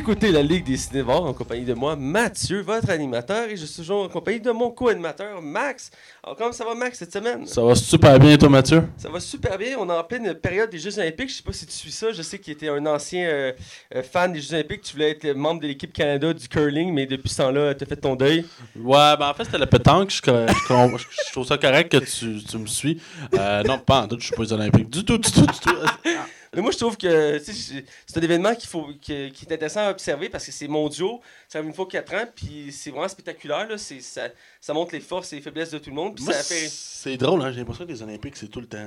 Écoutez la Ligue des cinévores en compagnie de moi, Mathieu, votre animateur, et je suis toujours en compagnie de mon co-animateur, Max. Alors, comment ça va, Max, cette semaine? Ça va super bien, toi, Mathieu? Ça va super bien. On est en pleine période des Jeux Olympiques. Je sais pas si tu suis ça. Je sais qu'il était un ancien euh, euh, fan des Jeux Olympiques. Tu voulais être membre de l'équipe Canada du curling, mais depuis ce temps-là, tu as fait ton deuil. Ouais, ben en fait, c'était la pétanque. Je, je, je- je trouve ça correct que tu, tu me suis. Euh, non, pas en tout, je suis pas les Olympiques. Du tout, du tout, du tout. Mais moi, je trouve que c'est un événement qu'il faut, qui, qui est intéressant à observer parce que c'est mondiaux. Ça arrive une fois quatre ans, puis c'est vraiment spectaculaire. Là. Ça, ça montre les forces et les faiblesses de tout le monde. Puis Moi, ça fait... c'est drôle, hein? J'ai l'impression que les Olympiques, c'est tout le temps.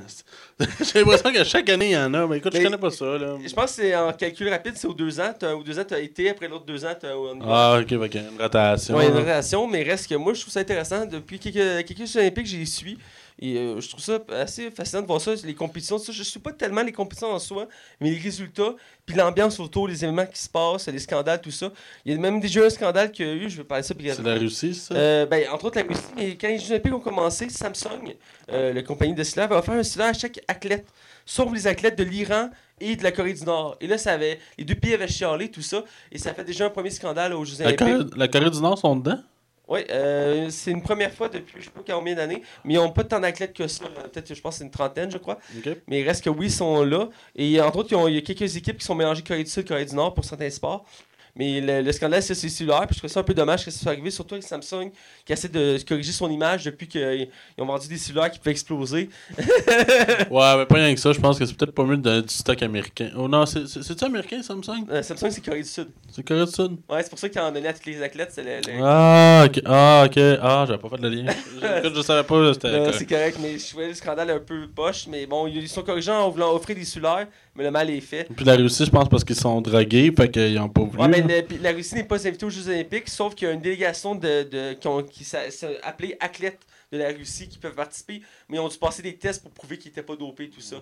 J'ai l'impression que chaque année, il y en a. Mais écoute, je Mais- connais pas ça, là. Je pense que c'est en calcul rapide, c'est aux deux ans. T'as- aux deux ans, tu as été, après l'autre deux ans, tu as Ah, ok, ok. Une rotation. A une relation, mais reste que moi, je trouve ça intéressant. Depuis quelques, quelques Olympiques, j'ai suis. Et euh, je trouve ça assez fascinant de voir ça, les compétitions. Ça, je suis pas tellement les compétitions en soi, mais les résultats, puis l'ambiance autour, les événements qui se passent, les scandales, tout ça. Il y a même déjà un scandale qu'il y a eu, je vais parler de ça C'est la Russie, ça? Euh, ben, entre autres, la Russie, mais quand les Jeux Olympiques ont commencé, Samsung, euh, la compagnie de cela, va offrir un cellulaire à chaque athlète, sauf les athlètes de l'Iran et de la Corée du Nord. Et là, ça avait, les deux pays avaient chialé, tout ça, et ça fait déjà un premier scandale aux Jeux la, Olympiques. Corée, la Corée du Nord sont dedans? Oui, euh, c'est une première fois depuis je sais pas combien d'années, mais ils n'ont pas tant d'athlètes que ça. là. Peut-être, je pense, c'est une trentaine, je crois. Mais il reste que oui, ils sont là. Et entre autres, il y a quelques équipes qui sont mélangées Corée du Sud, Corée du Nord pour certains sports. Mais le, le scandale, c'est c'est cellulaire. Puis je trouve ça un peu dommage que ça soit arrivé, surtout avec Samsung qui essaie de corriger son image depuis qu'ils ont vendu des cellulaires qui pouvaient exploser. Ouais, mais pas rien que ça. Je pense que c'est peut-être pas mieux de donner du stock américain. Oh non, c'est- c'est- c'est-tu américain, Samsung? Euh, Samsung, c'est Corée du Sud. C'est Corée du Sud? Ouais, c'est pour ça qu'ils en donné à tous les athlètes. C'est le- le- Ah, ok. Ah, ok. Ah, j'avais pas fait le lien. Écoute, je savais pas, c'était. C'est correct, mais je trouvais le scandale un peu poche. Mais bon, ils sont corrigeants en voulant offrir des cellulaires, mais le mal est fait. Puis la Russie, je pense, parce qu'ils sont drogués, fait qu'ils ont pas voulu. Ouais, mais le- puis la Russie n'est pas invitée aux Jeux Olympiques, sauf qu'il y a une délégation de, de, qui, ont, qui s'est appelée athlètes de la Russie qui peuvent participer, mais ils ont dû passer des tests pour prouver qu'ils n'étaient pas dopés, tout ça.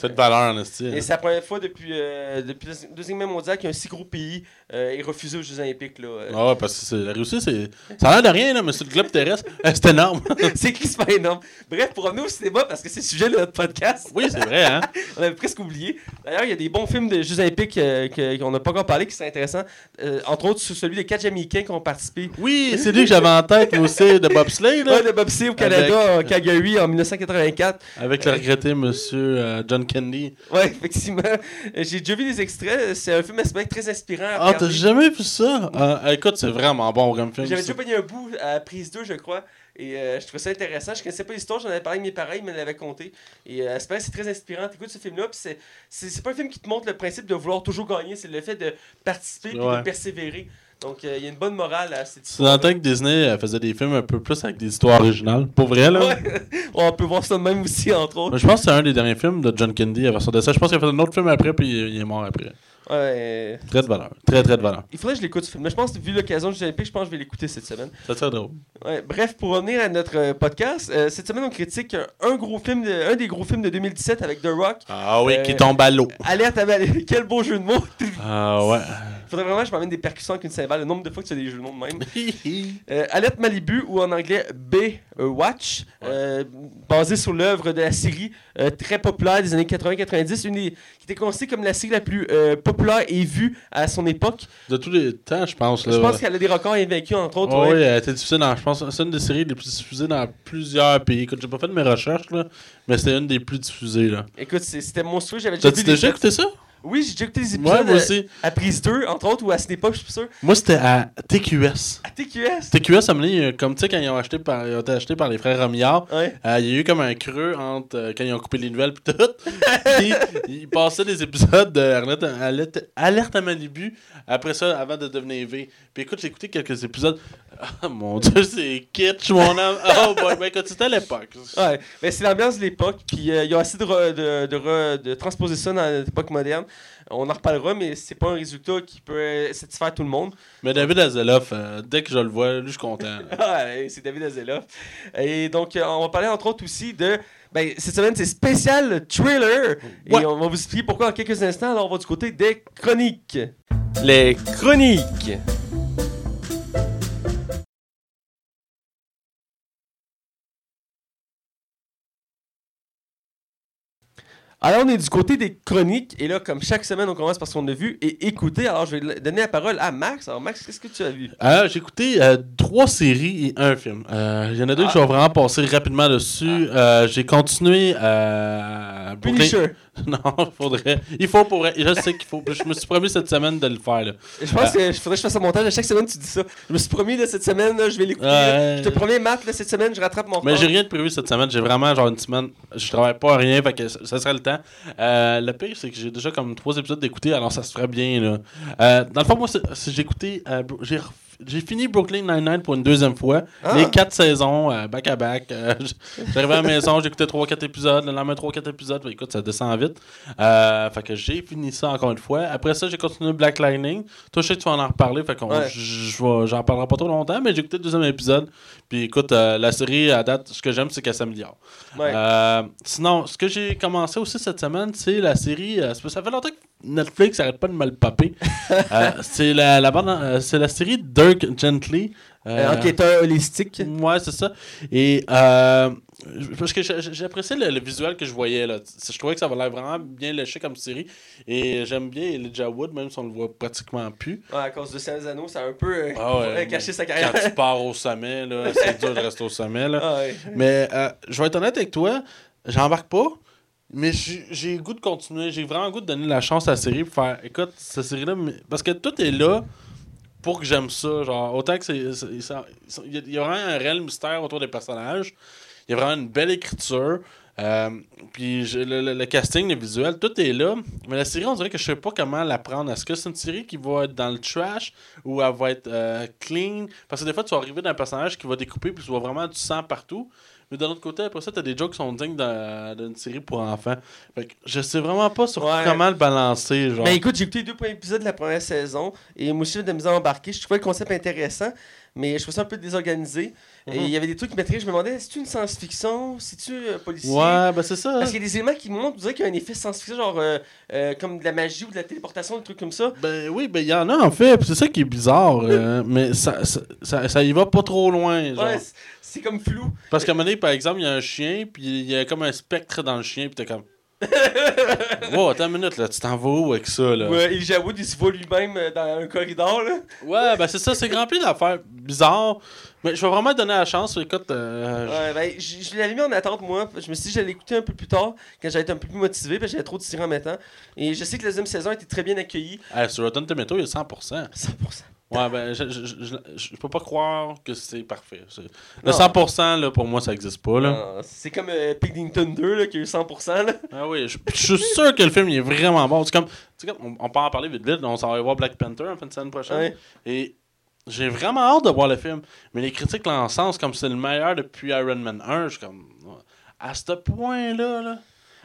C'est de valeur, en. Et hein. c'est la première fois depuis, euh, depuis la Deuxième Guerre mondiale qu'un si gros pays euh, est refusé aux Jeux Olympiques. Là. Euh, Ah ouais, parce que c'est- la Russie, c'est. Ça a l'air de rien, là, mais sur le globe terrestre, c'est énorme. c'est crispant énorme. Bref, pour revenir au cinéma, parce que c'est le sujet de notre podcast, oui, c'est vrai, hein. on avait presque oublié. D'ailleurs, il y a des bons films de Jeux Olympiques que- qu'on n'a pas encore parlé qui sont intéressants. Entre autres, sur celui des quatre Jamaïcains qui ont participé Oui, c'est lui que j'avais en tête, aussi, de bobsleigh, là. Ouais, de bobsleigh au Canada, en Calgary, en 1984. Avec le regretté monsieur John Kennedy. Ouais, effectivement. Euh, J'ai déjà vu des extraits. C'est un film aspect très inspirant. Ah, t'as jamais vu ça? Ah, écoute, c'est vraiment bon comme film. J'avais déjà pogné un bout à prise 2, je crois. Et euh, je trouvais ça intéressant. Je connaissais pas l'histoire, j'en avais parlé avec mes parents, ils me l'avaient conté. Et euh, c'est très inspirant. T'écoutes ce film-là, puis c'est- pas un film qui te montre le principe de vouloir toujours gagner, c'est le fait de participer et Ouais. de persévérer. Donc, euh, il y a une bonne morale à cette C'est dans le temps que Disney euh, faisait des films un peu plus avec des histoires originales. Pour vrai, là. Ouais. On peut voir ça de même aussi, entre autres. Mais Je pense que c'est un des derniers films de John Kennedy à version dessin. Je pense qu'il a fait un autre film après, puis il est mort après. Ouais. Très de valeur. Très, très de valeur. Il faudrait que je l'écoute ce film. Mais je pense vu l'occasion du Jeux Olympiques, je pense que je vais l'écouter cette semaine. C'est très drôle. Ouais, bref, pour revenir à notre euh, podcast, euh, cette semaine on critique un, gros film, de- un des gros films de 2017 avec The Rock. Ah oui, Euh, qui tombe à l'eau. Alerte à Quel beau jeu de mots! Ah ouais. Faudrait vraiment que je m'amène des percussions avec une cymbale, le nombre de fois que tu as des jeux de mots de même. Euh, Alerte Malibu, ou en anglais B euh, euh, basé sur l'œuvre de la série euh, très populaire des années 80-90, une des- qui était considérée comme la série la plus populaire et vue à son époque. De tous les temps, je pense. Là, Je pense qu'elle a des records invaincus, entre autres. Oh, ouais. oui, elle été diffusée dans, je pense, c'est une des séries les plus diffusées dans plusieurs pays. Écoute, j'ai pas fait de mes recherches, là, mais c'était une des plus diffusées, là. Écoute, c'était monstrueux, j'avais déjà déjà écouté ça? Oui, j'ai déjà écouté les Ouais, épisodes moi aussi. à prise 2, entre autres, ou à cette époque, je suis sûr. Moi, c'était à TQS. À TQS. TQS a mené, euh, comme tu sais, quand ils ont, acheté par, ils ont été achetés par les frères Romillard, Ouais. euh, il y a eu comme un creux entre euh, quand ils ont coupé les nouvelles pis tout. Puis ils passaient des épisodes de Alerte, Alerte- Alerte à Malibu après ça, avant de devenir V. Puis écoute, j'ai écouté quelques épisodes. Ah mon dieu, c'est kitsch, mon âme. Oh boy, ben écoute, c'était à l'époque. Ouais, mais c'est l'ambiance de l'époque, puis euh, il y a assez de, re- de, de, re- de transposer ça dans l'époque moderne. On en reparlera, mais c'est pas un résultat qui peut euh, satisfaire tout le monde. Mais David Azeloff, euh, dès que je le vois, lui, je suis content. Ouais, c'est David Azeloff. Et donc, euh, on va parler entre autres aussi de. Ben, cette semaine, c'est spécial thriller. Ouais. Et on va vous expliquer pourquoi en quelques instants. Alors, on va du côté des chroniques. Les chroniques. Alors, on est du côté des chroniques. Et là, comme chaque semaine, on commence par ce qu'on a vu et écouté. Alors, je vais donner la parole à Max. Alors, Max, qu'est-ce que tu as vu? Euh, J'ai écouté euh, trois séries et un film. Euh, il y en a deux que je vais vraiment passer rapidement dessus. J'ai continué à. Punisher. Non, il faudrait. Il faut pour. Je sais qu'il faut. Je me suis promis cette semaine de le faire. Là. Je pense qu'il faudrait que je fasse un montage. À chaque semaine, tu dis ça. Je me suis promis là, cette semaine, je vais l'écouter. Je te promets, Matt, cette semaine, je rattrape mon Mais j'ai rien de prévu cette semaine. J'ai vraiment genre une semaine. Je travaille pas à rien, fait que ça serait le temps. Euh, le pire, c'est que j'ai déjà comme trois épisodes d'écouter, alors ça se ferait bien. Là. Euh, dans le fond, moi, j'ai écouté. Euh, j'ai j'ai fini Brooklyn Nine-Nine pour une deuxième fois. Ah. Les quatre saisons, euh, back à back. Euh, j'arrivais à la maison, j'écoutais 3-4 épisodes. Le lendemain, 3-4 épisodes. écoute, ça descend vite. Euh, fait que j'ai fini ça encore une fois. Après ça, j'ai continué Black Lightning. Toi, je sais que tu vas en reparler. Fait qu'on j'en parlerai pas trop longtemps, mais j'ai écouté le deuxième épisode. Puis écoute, la série, à date, ce que j'aime, c'est qu'elle s'améliore. sinon, ce que j'ai commencé aussi cette semaine, c'est la série. ça fait longtemps que Netflix arrête pas de me le paper. c'est la, la, c'est la série Gently. Euh, enquêteur holistique. Ouais, c'est ça. Et euh, parce que j'appréciais le, le, visuel que je voyais. Là. Je trouvais que ça avait l'air vraiment bien léché comme série. Et j'aime bien Elijah Wood, même si on le voit pratiquement plus. Ouais, à cause de ses anneaux, ça a un peu euh, ah caché sa carrière. Quand tu pars au sommet, c'est dur de rester au sommet. Là. Ah Mais je vais être honnête avec toi, j'embarque pas. Mais j'ai le goût de continuer. J'ai vraiment le goût de donner la chance à la série pour faire écoute, cette série-là. Parce que tout est là pour que j'aime ça. Genre, autant que c'est. Il y a vraiment un réel mystère autour des personnages. Il y a vraiment une belle écriture. Euh, puis le, casting, le visuel, tout est là. Mais la série, on dirait que je sais pas comment la prendre. Est-ce que c'est une série qui va être dans le trash ou elle va être euh, clean? Parce que des fois, tu vas arriver dans un personnage qui va découper puis tu vois vraiment du sang partout. Mais d'un autre côté, après ça, t'as des jokes qui sont dignes d'une série pour enfants. Fait que je sais vraiment pas sur comment le balancer. Genre. Ben écoute, j'ai écouté deux premiers épisodes de la première saison et moi aussi, j'ai de la embarquer. Je trouvais le concept intéressant, mais je trouvais ça un peu désorganisé. Et mhm. il y avait des trucs qui m'attrayaient. Je me demandais, c'est-tu une science-fiction? C'est-tu euh, policier? Ouais, ben c'est ça. Parce qu'il y a des éléments qui montrent, qu'il y a un effet science-fiction, genre euh, euh, comme de la magie ou de la téléportation, des trucs comme ça. Ben oui, ben il y en a en fait. C'est ça qui est bizarre. mais ça, ça, ça, y va pas trop loin. Genre. Ouais, c'est comme flou. Parce qu'à un moment donné, par exemple, il y a un chien, puis il y a comme un spectre dans le chien, puis t'es comme. wow, attends une minute, là, tu t'en vas où avec ça, là? Ouais, et j'avoue, il se voit lui-même dans un corridor, là. Ouais, ben c'est ça, c'est rempli d'affaires bizarres. Mais je vais vraiment donner la chance. Écoute. Euh, ouais, ben, je, l'avais mis en attente, moi. Je me suis dit que j'allais l'écouter un peu plus tard, quand j'allais être un peu plus motivé, parce que j'avais trop de en mettant. Et je sais que la deuxième saison a été très bien accueillie. sur Rotten Tomato, il y a 100%. 100%. Ouais, ben, je, je, je, peux pas croire que c'est parfait. Le 100%, là, pour moi, ça existe pas. là. C'est comme euh, Piddington 2, là, qui a eu 100%. Là. Ah oui, je, suis sûr que le film il est vraiment bon. C'est comme, comme on, peut en parler vite vite. On s'en va voir Black Panther en fin de semaine prochaine. Et j'ai vraiment hâte de voir le film. Mais les critiques l'encensent comme c'est le meilleur depuis Iron Man 1. Je suis comme. À ce point-là, là.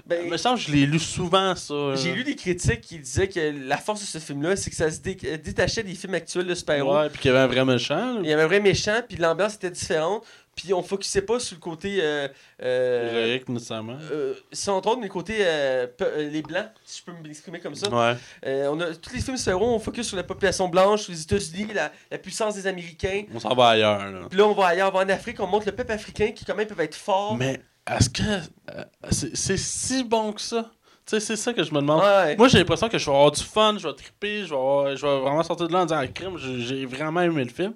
Ben, me semble que je l'ai lu souvent, ça. J'ai lu des critiques qui disaient que la force de ce film-là, c'est que ça se détachait des films actuels de super-héros. Ouais, puis qu'il y avait un vrai méchant. Il y avait un vrai méchant, puis l'ambiance était différente. Puis on focusait pas sur le côté. Euh, euh, nécessairement. Euh, si on les côtés euh, les blancs, si je peux m'exprimer comme ça. Ouais. on a, tous les films super on focus sur la population blanche, sur les États-Unis, la, la, puissance des Américains. On s'en va ailleurs. Là. Puis là, on va ailleurs, on va en Afrique, on montre le peuple africain qui, quand même, peut être fort. Mais est-ce que c'est si bon que ça? Tu sais, c'est ça que je me demande. Moi, j'ai l'impression que je vais avoir du fun, je vais triper, je vais, je vais vraiment sortir de là en disant, ah, crime, j'ai vraiment aimé le film.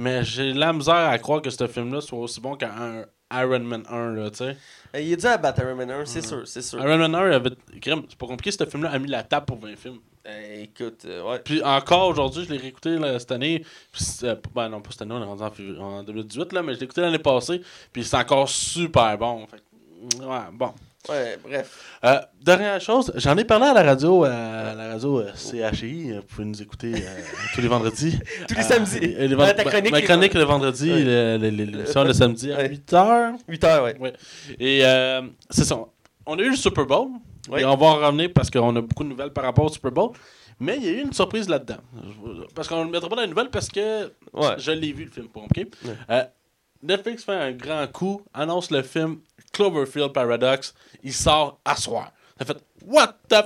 Mais j'ai la misère à croire que ce film-là soit aussi bon qu'un Iron Man 1, là, tu sais. Il est dû à battre Iron Man 1, c'est sûr, c'est sûr. Iron Man 1, avait... c'est pas compliqué, ce film-là a mis la table pour 20 films. Eh, écoute, euh, ouais. Puis encore aujourd'hui, je l'ai réécouté cette année. Puis, euh, ben non, pas cette année, on est rendu en, 2018, là, mais je l'ai écouté l'année passée. Puis c'est encore super bon. Fait, ouais, bon. Ouais, bref. Euh, dernière chose, j'en ai parlé à la radio, à la radio euh, CHI. Vous pouvez nous écouter euh, tous les vendredis. tous les samedis. Les ma chronique le vendredi, l'émission le, samedi à 8h. 8h, ouais. ouais. Et c'est ça. On a eu le Super Bowl. Et on va en revenir parce qu'on a beaucoup de nouvelles par rapport au Super Bowl. Mais il y a eu une surprise là-dedans. Parce qu'on ne le mettra pas dans les nouvelles parce que je l'ai vu le film, OK? Netflix fait un grand coup, annonce le film Cloverfield Paradox. Il sort à soir. Ça fait What the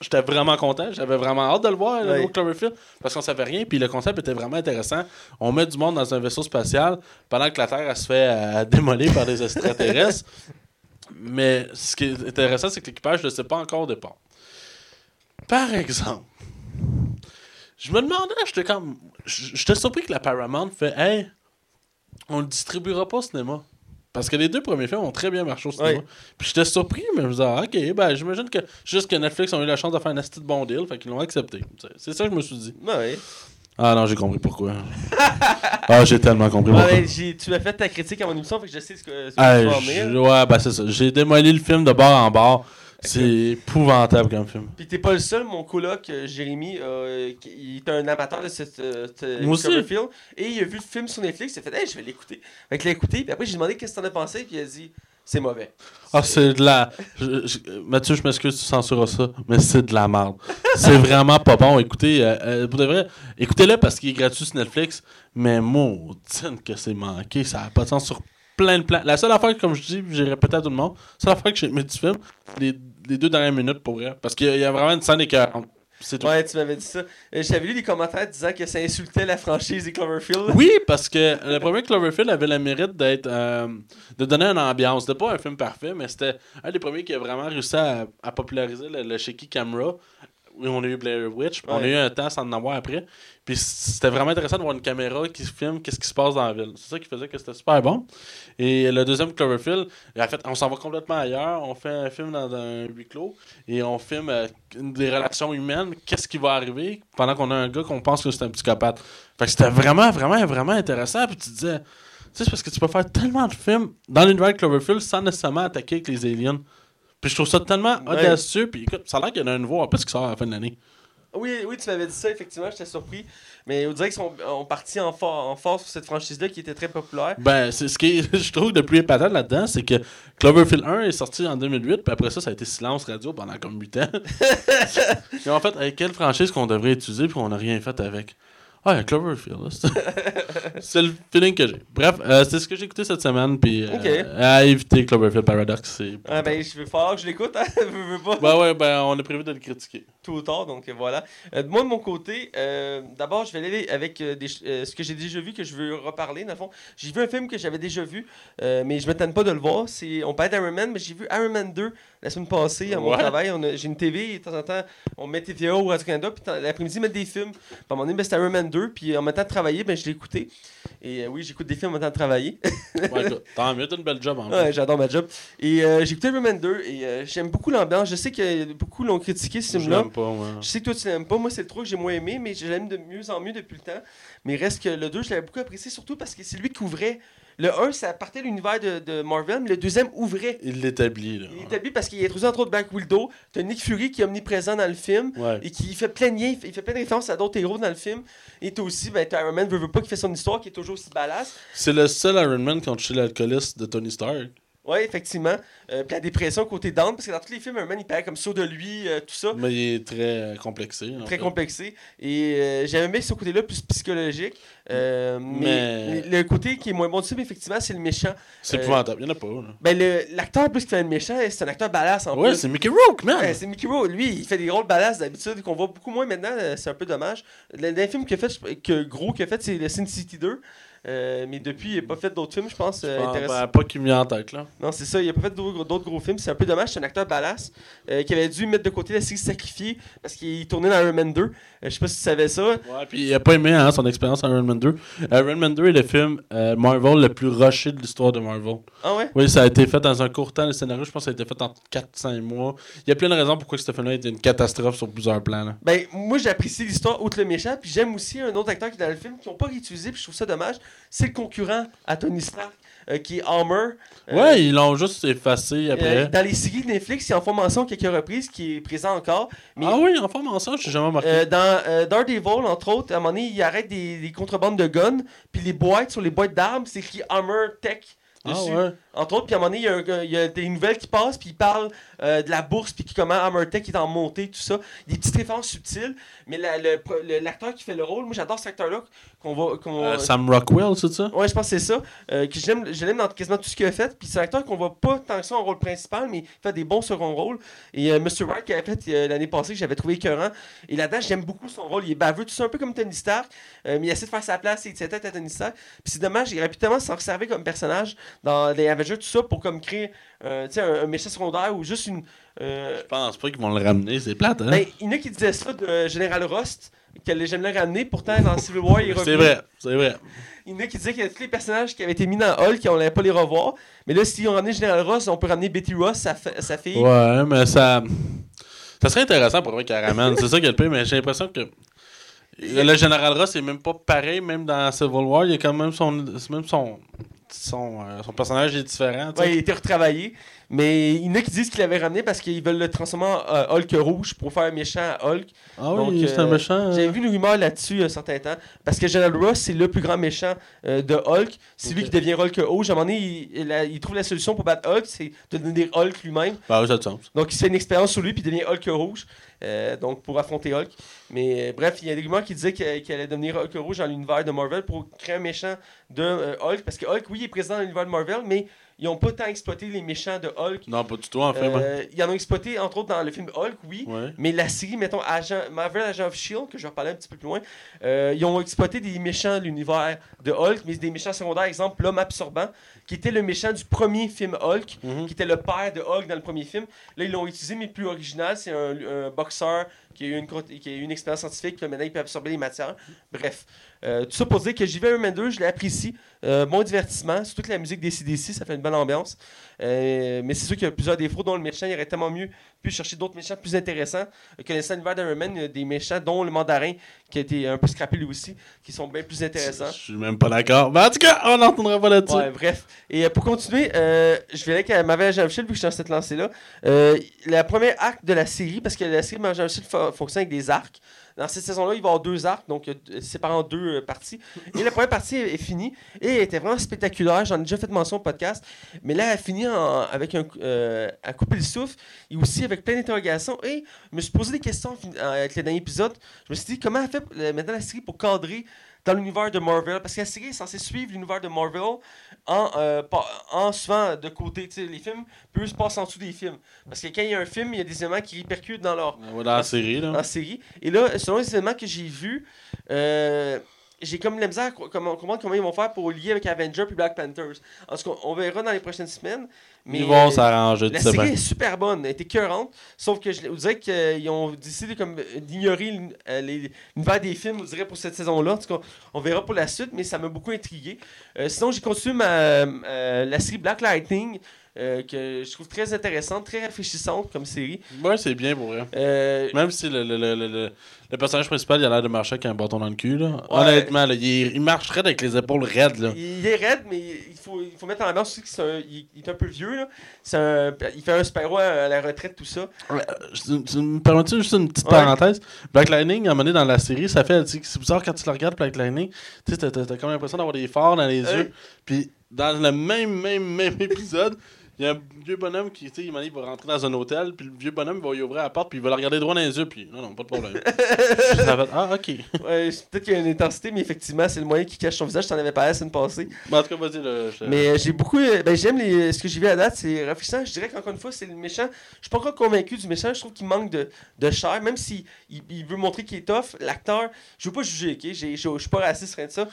J'étais vraiment content. J'avais vraiment hâte de le voir, le Cloverfield, parce qu'on savait rien. Puis le concept était vraiment intéressant. On met du monde dans un vaisseau spatial pendant que la Terre se fait euh, démolir par des extraterrestres. Mais ce qui est intéressant, c'est que l'équipage ne sait pas encore au départ. Par exemple, je me demandais, j'étais comme. J'étais surpris que la Paramount fait Hey, on le distribuera pas au cinéma. Parce que les deux premiers films ont très bien marché au cinéma. Ouais. Puis j'étais surpris, mais je me disais, ah, ok, ben j'imagine que juste que Netflix ont eu la chance de faire un asti de bon deal, fait qu'ils l'ont accepté. C'est- ça que je me suis dit. Ouais. Ah non, j'ai compris pourquoi. ah, j'ai tellement compris Ouais, pourquoi. ben, j'ai- tu m'as fait ta critique à mon émission, fait que je sais ce que, ce que Ah, tu vas en ouais, ben c'est ça. J'ai démoli le film de bord en bord. C'est épouvantable comme film. Puis t'es pas le seul, mon coloc, euh, Jérémy, euh, il est un amateur de cette, euh, cette Moi aussi. Cloverfield, et il a vu le film sur Netflix, il a fait « Hey, je vais l'écouter ». Fait qu'il l'a écouté, puis après j'ai demandé qu'est-ce que t'en as pensé, puis il a dit « C'est mauvais Ah, c'est de la. je- je- Mathieu, je m'excuse, tu censureras ça, mais c'est de la merde. c'est vraiment pas bon. Écoutez, euh, euh, pour de vrai, écoutez-le parce qu'il est gratuit sur Netflix, mais maudine que c'est manqué. Ça n'a pas de sens sur plein de plans. La seule affaire, comme je dis, j'ai répété à tout le monde, la seule affaire que j'ai aimé du film, les, les deux dernières minutes pour vrai. Parce qu'il y, a- il y a vraiment une scène écœurante. C'est ». tout. Ouais, tu m'avais dit ça. Euh, J'avais lu des commentaires disant que ça insultait la franchise des Cloverfield. Oui, parce que le premier Cloverfield avait le mérite d'être euh, de donner une ambiance. C'était pas un film parfait, mais c'était un des premiers qui a vraiment réussi à, à populariser le, le shaky camera. Oui, on a eu Blair Witch, on a eu un temps sans en avoir après. Puis c'était vraiment intéressant de voir une caméra qui filme qu'est-ce qui se passe dans la ville. C'est ça qui faisait que c'était super bon. Et le deuxième Cloverfield, en fait, on s'en va complètement ailleurs. On fait un film dans un huis clos et on filme euh, des relations humaines. Qu'est-ce qui va arriver pendant qu'on a un gars qu'on pense que c'est un psychopathe? Fait que c'était vraiment, vraiment, vraiment intéressant. Puis tu te disais, tu sais, c'est parce que tu peux faire tellement de films dans l'univers de Cloverfield sans nécessairement attaquer avec les aliens. Puis je trouve ça tellement Ouais. audacieux. Puis écoute, ça a l'air qu'il y en a un nouveau en plus qui sort à la fin de l'année. Oui, oui, tu m'avais dit ça, effectivement, j'étais surpris. Mais on dirait qu'ils sont ont parti en, for- en force sur cette franchise-là qui était très populaire. Ben, c'est ce qui est- je trouve le plus épatant là-dedans, c'est que Cloverfield 1 est sorti en 2008, puis après ça, ça a été silence radio pendant comme 8 ans. Et en fait, avec quelle franchise qu'on devrait utiliser, puis qu'on n'a rien fait avec? Ah, il y a Cloverfield. C'est- le feeling que j'ai. Bref, euh, c'est ce que j'ai écouté cette semaine, puis euh, Ok. à éviter Cloverfield Paradox. Ah, ben, je vais falloir que je l'écoute, hein, veux, veux pas. Ben ouais, ben on a prévu de le critiquer. Tout ou tard, donc euh, voilà. Euh, moi, de mon côté, euh, d'abord, je vais aller avec des ce que j'ai déjà vu, que je veux reparler, dans le fond. J'ai vu un film que j'avais déjà vu, mais je ne m'attends pas de le voir. On parlait d'Iron Man, mais j'ai vu Iron Man 2 la semaine passée à mon Ouais. travail. J'ai une TV, et de temps en temps, on met TVA ou Radio-Canada, puis l'après-midi, ils mettent des films. Puis à un moment donné, ben, c'était Iron Man 2, puis en même temps de travailler, ben, je l'ai écouté. Et euh, oui, j'écoute des films en même temps de travailler. Ouais, tant mieux, t'as une belle job en Ouais, plus. j'adore ma job. Et euh, j'ai écouté Iron Man 2, et euh, j'aime beaucoup l'ambiance. Je sais que beaucoup l'ont critiqué, ce Je film-là. l'aime pas, moi. Je sais que toi tu l'aimes pas, moi c'est le 3 que j'ai moins aimé, mais je l'aime de mieux en mieux depuis le temps. Mais reste que le 2, je l'avais beaucoup apprécié, surtout parce que c'est lui qui ouvrait. Le 1, ça partait de l'univers de, de Marvel, mais le deuxième ouvrait. Il l'établit, là. Il est établi parce qu'il est introduit entre autres Black Widow. T'as Nick Fury qui est omniprésent dans le film. Ouais. Et qui fait plein de liens, il fait- plein de références à d'autres héros dans le film. Et t'as aussi, ben, Iron Man veut, veut pas qui fait son histoire, qui est toujours aussi badass. C'est le seul Iron Man qui a touché l'alcoolisme de Tony Stark. Ouais, effectivement. Euh, puis la dépression côté down, parce que dans tous les films, Iron Man il paraît comme sûr de lui, euh, tout ça. Mais il est très euh, complexé. très fait. complexé. Et j'avais aimé ce côté-là plus psychologique. Mais, le côté qui est moins bon du film, effectivement, c'est le méchant. C'est épouvantable. Il y en a pas, là. Ben, le- l'acteur plus qui fait le méchant, c'est un acteur badass en Ouais, c'est Mickey Rourke, man! Ouais, c'est Mickey Rourke. Lui, il fait des rôles badass d'habitude qu'on voit beaucoup moins maintenant. C'est un peu dommage. Dernier film a fait, que gros qu'il a fait, c'est le Sin City 2. Euh, mais depuis, il n'a pas fait d'autres films, je pense, euh, Ah, intéressants. ben, pas qu'il me vient en tête, là. Non, c'est ça, il a pas fait d'autres gros films. C'est un peu dommage, c'est un acteur badass euh, qui avait dû mettre de côté la série Sacrifiée parce qu'il tournait dans Iron Man 2. Euh, je sais pas si tu savais ça. Ouais, puis il a pas aimé hein, son expérience en Iron Man 2. Iron Man 2 est le film euh, Marvel le plus rushé de l'histoire de Marvel. Ah ouais? Oui, ça a été fait dans un court temps. Le scénario, je pense, ça a été fait en 4-5 mois. Il y a plein de raisons pourquoi ce film-là était une catastrophe sur plusieurs plans. Là. Ben, moi, j'apprécie l'histoire outre le méchant, puis j'aime aussi un autre acteur qui est dans le film, qui n'ont pas réutilisé, puis je trouve ça dommage. C'est le concurrent à Tony Stark, euh, qui est Hammer. Euh, Ouais, ils l'ont juste effacé euh, après. dans les séries de Netflix, il en font mention quelques reprises, qui est présent encore. Mais Ah oui, en forme ça, je suis jamais marqué. dans Daredevil, entre autres, à un moment donné, il arrête des, des contrebandes de guns, puis les boîtes, sur les boîtes d'armes, c'est écrit Hammer Tech. ah Dessus. ouais. Entre autres, puis à un moment donné, il y a, y des nouvelles qui passent, puis il parle euh, de la bourse, puis comment Hammertech est en montée, tout ça. Des petites références subtiles, mais la- l'acteur qui fait le rôle, moi j'adore cet acteur-là, qu'on va... qu'on- Euh, Sam Rockwell, c'est ça? Ouais, je pense que c'est ça. Euh, que j'aime, je l'aime dans quasiment tout ce qu'il a fait. Puis c'est un acteur qu'on voit pas tant que ça en rôle principal, mais il fait des bons second rôles. Et Mr. Wright qui avait fait l'année passée, que j'avais trouvé écœurant. Et là-dedans, j'aime beaucoup son rôle. Il est baveux, tout ça, un peu comme Tony Stark. mais il essaie de faire sa place et il à Tony Stark. Puis c'est dommage, il aurait pu tellement s'en servir comme personnage dans les Avengers, tout ça, pour comme créer euh, un, un méchant secondaire ou juste une. euh, Je pense pas qu'ils vont le ramener, c'est plate, hein? ben, il y en a qui disaient ça de Général Rost, qu'elle j'aime le ramener, pourtant dans Civil War, il est c'est vrai, c'est vrai. Il y en a qui disaient que tous les personnages qui avaient été mis dans Hulk, on n'allait pas les revoir. Mais là, s'ils ont ramené Général Ross, on peut ramener Betty Ross, sa, fille. Ouais, mais ça. Ça serait intéressant pour vrai qu'elle ramène. c'est ça qui est le pire, mais j'ai l'impression que. Le Général Ross est même pas pareil, même dans Civil War. Il y a quand même son. Même son. Son, euh, son personnage est différent. Ouais, il a été retravaillé. Mais il y en a qui disent qu'il l'avait ramené parce qu'ils veulent le transformer en euh, Hulk rouge pour faire un méchant à Hulk. Ah oui, c'est un euh, méchant. euh, J'avais vu une rumeur là-dessus un certain temps. Parce que General Ross, c'est le plus grand méchant euh, de Hulk. C'est lui qui devient Hulk rouge. À un moment donné, il, il a- il trouve la solution pour battre Hulk, c'est de devenir Hulk lui-même. Bah oui, ça. Donc, il se fait une expérience sur lui, puis il devient Hulk rouge. Euh, donc, pour affronter Hulk. Mais euh, bref, il y a des rumeurs qui disaient qu'il allait devenir Hulk rouge dans l'univers de Marvel pour créer un méchant de euh, Hulk. Parce que Hulk, oui, il est présent dans l'univers de Marvel, mais ils n'ont pas tant exploité les méchants de Hulk. Non, pas du tout, en fait. Euh, ils en ont exploité, entre autres, dans le film Hulk, oui. Ouais. Mais la série, mettons, Agent, Marvel Agent of Shield, que je vais reparler un petit peu plus loin, euh, ils ont exploité des méchants de l'univers de Hulk, mais des méchants secondaires, exemple l'homme absorbant, qui était le méchant du premier film Hulk, Mhm. qui était le père de Hulk dans le premier film. Là, ils l'ont utilisé, mais plus original. C'est un, un boxeur qui a, eu une, qui a une expérience scientifique, puis maintenant il peut absorber les matières. Bref, Euh, tout ça pour dire que j'y vais Man 2, je l'apprécie. Euh, bon divertissement, surtout que la musique des CDC, ça fait une bonne ambiance. Euh, mais c'est sûr qu'il y a plusieurs défauts, dont le méchant, il aurait tellement mieux pu chercher d'autres méchants plus intéressants. Connaissant l'univers d'Iron Man, il y a des méchants, dont le mandarin, qui a été un peu scrappé lui aussi, qui sont bien plus intéressants. Je suis même pas d'accord. Mais en tout cas, on n'entendra pas là-dessus. Ouais, bref. Et euh, pour continuer, euh, je vais avec euh, Marvel Agent of Shield, vu que je suis dans cette lancée-là. Euh, la première arc de la série, parce que la série Marvel fo- fonctionne avec des arcs. Dans cette saison-là, il va y avoir deux arcs, donc euh, séparés en deux euh, parties. Et la première partie est, finie et elle était vraiment spectaculaire. J'en ai déjà fait mention au podcast. Mais là, elle finit en- avec un, euh, à couper le souffle et aussi avec plein d'interrogations. Et je me suis posé des questions euh, avec le dernier épisode. Je me suis dit, comment elle fait maintenant la série pour cadrer dans l'univers de Marvel Parce que la série est censée suivre l'univers de Marvel en, euh, en souvent de côté. Les films peuvent se passer en dessous des films. Parce que quand il y a un film, il y a des éléments qui répercutent dans leur Ouais, dans la série, là. en série. Et là, selon les éléments que j'ai vus, euh, j'ai comme la misère à comprendre comment ils vont faire pour lier avec Avengers et Black Panthers. En tout cas, on verra dans les prochaines semaines. Mais, Ils vont euh, s'arranger, tu la série bien. est super bonne, elle était cœurante, sauf que je vous dirais qu'ils ont décidé comme euh, d'ignorer euh, l'univers des films, vous dirais, pour cette saison-là. En tout cas, on verra pour la suite, mais ça m'a beaucoup intrigué. Euh, sinon, j'ai continué ma, euh, la série Black Lightning, euh, que je trouve très intéressante, très rafraîchissante comme série. Ouais, c'est bien pour vrai. Euh, Même si le, le, le, le, personnage principal, il a l'air de marcher avec un bâton dans le cul, là. Ouais. Honnêtement, là, il, il marche raide avec les épaules raides, là. Il est raide, mais il faut, il faut mettre en ambiance aussi qu'il est un peu vieux. Là. C'est un- il fait un super-héros à la retraite, tout ça. Je- Tu me permets-tu juste une petite Ouais. parenthèse? Black Lightning, à un moment donné dans la série, ça fait. C'est bizarre quand tu le regardes, Black Lightning. Tu sais, t'as t'as- t'as comme l'impression d'avoir des phares dans les Ouais. yeux. Puis dans le même, même, même épisode, il y a un vieux bonhomme qui, tu sais, il m'a dit, il va rentrer dans un hôtel. Puis le vieux bonhomme, va y ouvrir la porte. Puis il va le regarder droit dans les yeux. Puis non, non, pas de problème. Ah, ok. Ouais, Peut-être qu'il y a une intensité, mais effectivement, c'est le moyen qui cache son visage. Je t'en avais parlé la semaine passée. Mais en tout cas, vas-y, là. je- Mais euh, j'ai beaucoup. euh, Ben, j'aime les, ce que j'ai vu à date. C'est rafraîchissant. Je dirais qu'encore une fois, c'est le méchant. Je suis pas encore convaincu du méchant. Je trouve qu'il manque de, de chair. Même s'il il, il veut montrer qu'il est tough, l'acteur. Je veux pas juger, ok? Je suis pas raciste, rien de ça.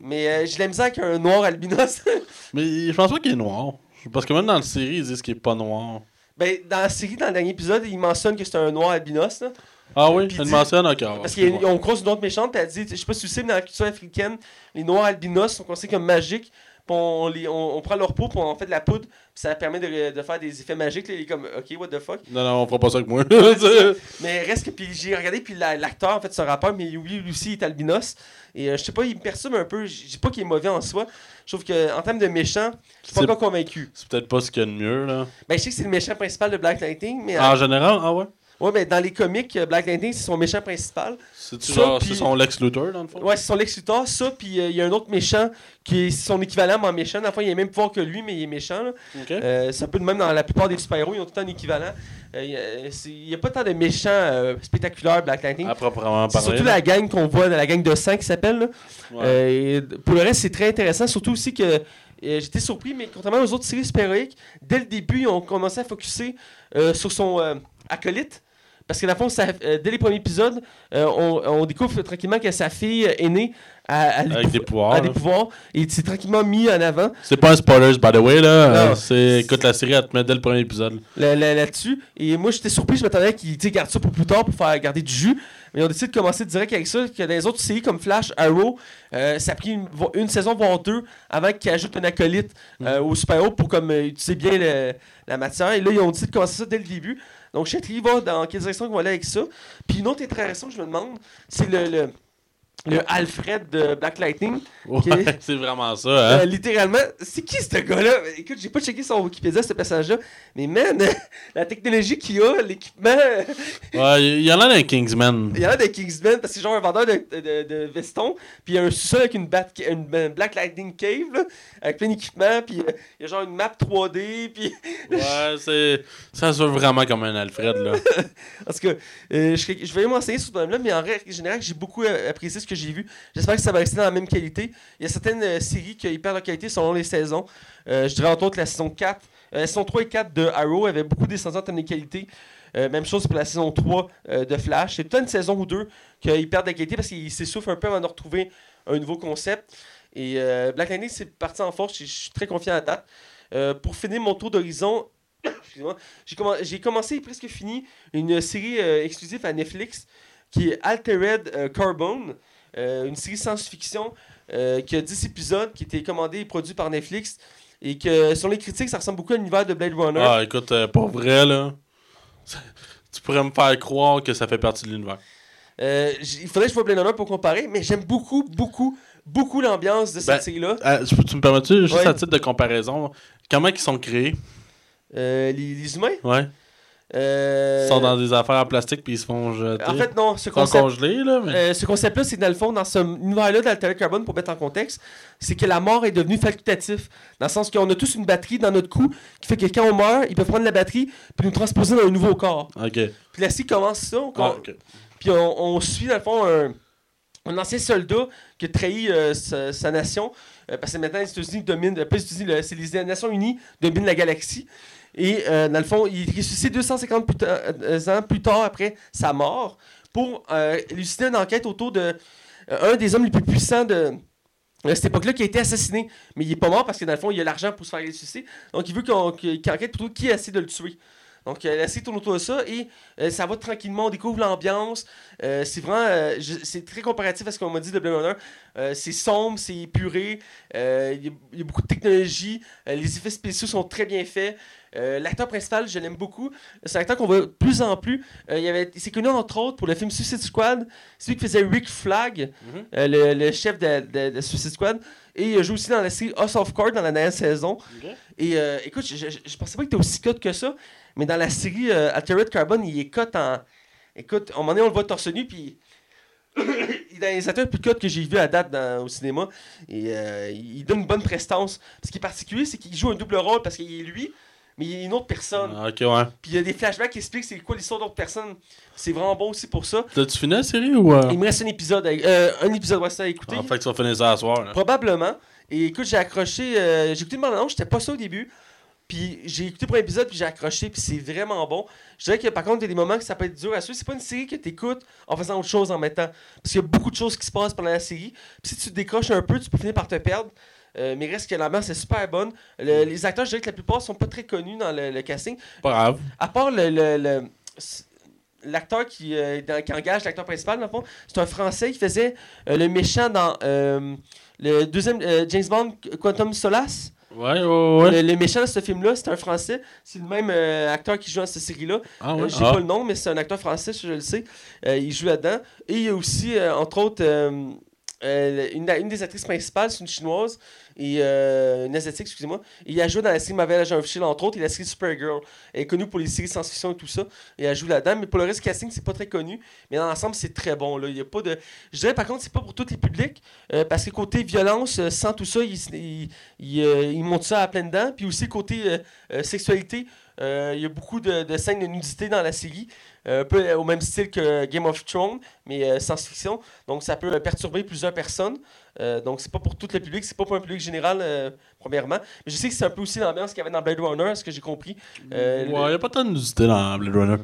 Mais euh, j'ai la misère avec un noir albinos. Mais je pense pas qu'il est noir. Parce que même dans la série, ils disent qu'il est pas noir. ben, dans la série, dans le dernier épisode, il mentionne que c'est un noir albinos. Là. Ah oui, elle dit- mentionne encore. Parce qu'on croise une autre méchante, elle dit, je sais pas si tu sais, mais dans la culture africaine, les noirs albinos sont considérés comme magiques. Puis on, les, on, on prend leur peau, puis on fait de la poudre, puis ça permet de, de faire des effets magiques. Là, il est comme, ok, what the fuck? Non, non, on fera pas ça avec moi. Mais reste que, puis j'ai regardé, puis la- l'acteur, en fait, ce rappeur, mais lui, aussi, il est albinos. Et euh, je sais pas, il me perturbe un peu. Je dis pas qu'il est mauvais en soi. Je trouve qu'en termes de méchant, je suis pas encore convaincu. c'est peut-être pas ce qu'il y a de mieux, là. Ben, je sais que c'est le méchant principal de Black Lightning, mais. En général, ah ouais? Ouais, mais dans les comics, euh, Black Lightning, c'est son méchant principal. C'est son Lex Luthor, dans le fond? Ouais, c'est son Lex Luthor, ça, puis euh, il y a un autre méchant qui est son équivalent, mais en méchant. Dans le fond, il a même pouvoir que lui, mais il est méchant. là. Ok. Euh, c'est un peu de même dans la plupart des super-héros, ils ont tout un équivalent. Euh, Il n'y a pas tant de méchants spectaculaires, Black Lightning. À proprement parler. surtout la gang qu'on voit, la gang de 5 qui s'appelle. Ouais. Pour le reste, c'est très intéressant, surtout aussi que j'étais surpris, mais contrairement aux autres séries super-héroïques, dès le début, ils ont commencé à focuser sur son acolyte. Parce que, dans le fond, ça- euh, dès les premiers épisodes, euh, on, on découvre tranquillement que sa fille est née à, à Avec des pouvoirs. des là. pouvoirs. Et c'est tranquillement mis en avant C'est pas un spoilers, by the way, là. Non. Euh, c'est... Écoute, la série, elle te met dès le premier épisode. là- là- là-dessus. Et moi, j'étais surpris. Je m'attendais qu'ils gardent ça pour plus tard pour faire garder du jus. Mais ils ont décidé de commencer direct avec ça. Que dans les autres séries comme Flash, Arrow, euh, ça a pris une, saison, voire deux, avant qu'ils ajoutent un acolyte euh, au super-héros pour comme, utiliser bien le- la matière. Et là, ils ont décidé de commencer ça dès le début. Donc, qu'il va dans quelle direction ils vont aller avec ça. Puis une autre intéressante je me demande, c'est le, le Alfred de Black Lightning. Ouais, c'est vraiment ça, hein. Euh, littéralement, c'est qui ce gars-là? Écoute, j'ai pas checké son Wikipédia, ce personnage-là. Mais man, la technologie qu'il a, l'équipement, Ouais, il y en a un Kingsman. il y en a des Kingsmen parce que c'est genre un vendeur de, de, de vestons. Puis il y a un sous-sol avec une, bat, une, une Black Lightning Cave, là, avec plein d'équipements. Puis euh, il y a genre une map 3D. Puis Ouais, c'est... Ça se voit vraiment comme un Alfred, là. Parce que euh, je, je vais m'enseigner sur ce problème-là, mais en règle générale, j'ai beaucoup apprécié ce que j'ai vu. J'espère que ça va rester dans la même qualité. Il y a certaines euh, séries qui perdent leur qualité selon les saisons. Euh, je dirais entre autres la saison 4. euh, la saison 3 et 4 de Arrow avait beaucoup descendu en termes de qualité. Même chose pour la saison 3 euh, de Flash. C'est peut-être une saison ou deux qu'ils perdent de la qualité parce qu'ils s'essoufflent un peu avant de retrouver un nouveau concept. Et Black Lightning, c'est parti en force. Je suis très confiant à la date. Pour finir mon tour d'horizon, j'ai commen- j'ai commencé et presque fini une série exclusive à Netflix qui est Altered Carbone, euh, une série science-fiction euh, qui a 10 épisodes, qui a été commandée et produite par Netflix. Et que sur les critiques, ça ressemble beaucoup à l'univers de Blade Runner. Ah, écoute, euh, pour vrai, là... Tu pourrais me faire croire que ça fait partie de l'univers. Il faudrait que je vois Blade Runner pour comparer, mais j'aime beaucoup, beaucoup, beaucoup l'ambiance de cette Ben, série-là. Tu tu me permets-tu, juste Ouais. à titre de comparaison, comment ils sont créés? Euh, les, les humains? Ouais. Euh, Ils sont dans des affaires en plastique puis ils se font jeter. En fait, non, ce concept, congelés, là, mais... Euh, ce concept-là, c'est dans le fond, dans ce univers-là d'Altered Carbone, pour mettre en contexte, c'est que la mort est devenue facultative. Dans le sens qu'on a tous une batterie dans notre cou qui fait que quand on meurt, ils peuvent prendre la batterie puis nous transposer dans un nouveau corps. OK. Puis la série commence ça, on- Ah, OK. puis on, on suit dans le fond un, un ancien soldat qui a trahi euh, sa, sa nation. euh, parce que maintenant, les États-Unis dominent, pas les États-Unis, c'est les Nations Unies dominent la galaxie. Et euh, dans le fond, il est ressuscité 250 plus ta- euh, ans plus tard après sa mort pour euh, élucider une enquête autour de euh, un des hommes les plus puissants de cette époque-là qui a été assassiné. Mais il est pas mort parce que dans le fond, il a l'argent pour se faire ressusciter. Donc il veut qu'on- qu'il enquête plutôt qui a essayé de le tuer. Donc la série tourne autour de ça et ça va tranquillement, on découvre l'ambiance. C'est vraiment, c'est très comparatif à ce qu'on m'a dit de Blade Runner. C'est sombre, c'est épuré, il y, y a beaucoup de technologie, les effets spéciaux sont très bien faits. Euh, L'acteur principal, je l'aime beaucoup. C'est un acteur qu'on voit de plus en plus. Euh, il, avait- il s'est connu entre autres pour le film Suicide Squad. C'est lui qui faisait Rick Flag, Mhm. euh, le, le chef de, de- de Suicide Squad. Et il joue aussi dans la série House of Cards dans la dernière saison. Et écoute, je, je, je pensais pas qu'il était aussi cut que ça, mais dans la série Altered Carbon, il est cut en. Écoute, à un moment donné, on le voit torse nu, puis. il est dans les plus cut que j'ai vu à date dans- au cinéma. Et il donne une bonne prestance. Ce qui est particulier, c'est qu'il joue un double rôle parce qu'il est lui, mais il est une autre personne. Ah, OK, ouais. Puis il y a des flashbacks qui expliquent c'est quoi l'histoire d'autres personnes. C'est vraiment bon aussi pour ça. T'as-tu fini la série ou... euh? Il me reste un épisode, à- euh, un épisode ouais, ça à écouter. En fait, tu vas finir ça à soir, là. Probablement. Et écoute, j'ai accroché. euh, j'ai écouté le bande j'étais pas ça au début. Puis j'ai écouté pour l'épisode, puis j'ai accroché, puis c'est vraiment bon. Je dirais que par contre, il y a des moments que ça peut être dur à suivre. C'est pas une série que tu écoutes en faisant autre chose en même temps. Parce qu'il y a beaucoup de choses qui se passent pendant la série. Puis si tu te décroches un peu, tu peux finir par te perdre. Euh, mais reste que l'ambiance est super bonne. Le- les acteurs, je dirais que la plupart sont pas très connus dans le, le casting. Pas grave. À part le. le- le- L'acteur qui, euh, dans- qui engage l'acteur principal, dans le fond, c'est un Français qui faisait euh, le méchant dans euh, le deuxième James Bond Quantum Solace. Ouais, ouais, ouais. Le, le méchant de ce film-là, c'est un Français. C'est le même acteur qui joue dans cette série-là. Ah, ouais. je sais Ah. pas le nom, mais c'est un acteur français, ça, je le sais. Il joue là-dedans. Et il y a aussi, entre autres, une, une des actrices principales, c'est une chinoise, et euh, une asiatique, excusez-moi. Il a joué dans la série Marvel Agent entre autres, et la série Supergirl. Elle est connue pour les séries science-fiction et tout ça. Et elle joue là-dedans. Mais pour le reste, casting, c'est pas très connu. Mais dans l'ensemble, c'est très bon. Là. Il y a pas de... Je dirais, par contre, c'est pas pour tous les publics. euh, parce que côté violence, euh, sans tout ça, il, il, il, euh, il monte ça à plein dedans. Puis aussi, côté sexualité, il y a beaucoup de, de scènes de nudité dans la série. un peu au même style que Game of Thrones, mais science-fiction. Donc ça peut perturber plusieurs personnes. Euh, donc c'est pas pour tout le public, c'est pas pour un public général, euh, premièrement. Mais je sais que c'est un peu aussi l'ambiance qu'il y avait dans Blade Runner, ce que j'ai compris? Euh, Ouais, y a pas tant de nudité dans Blade Runner.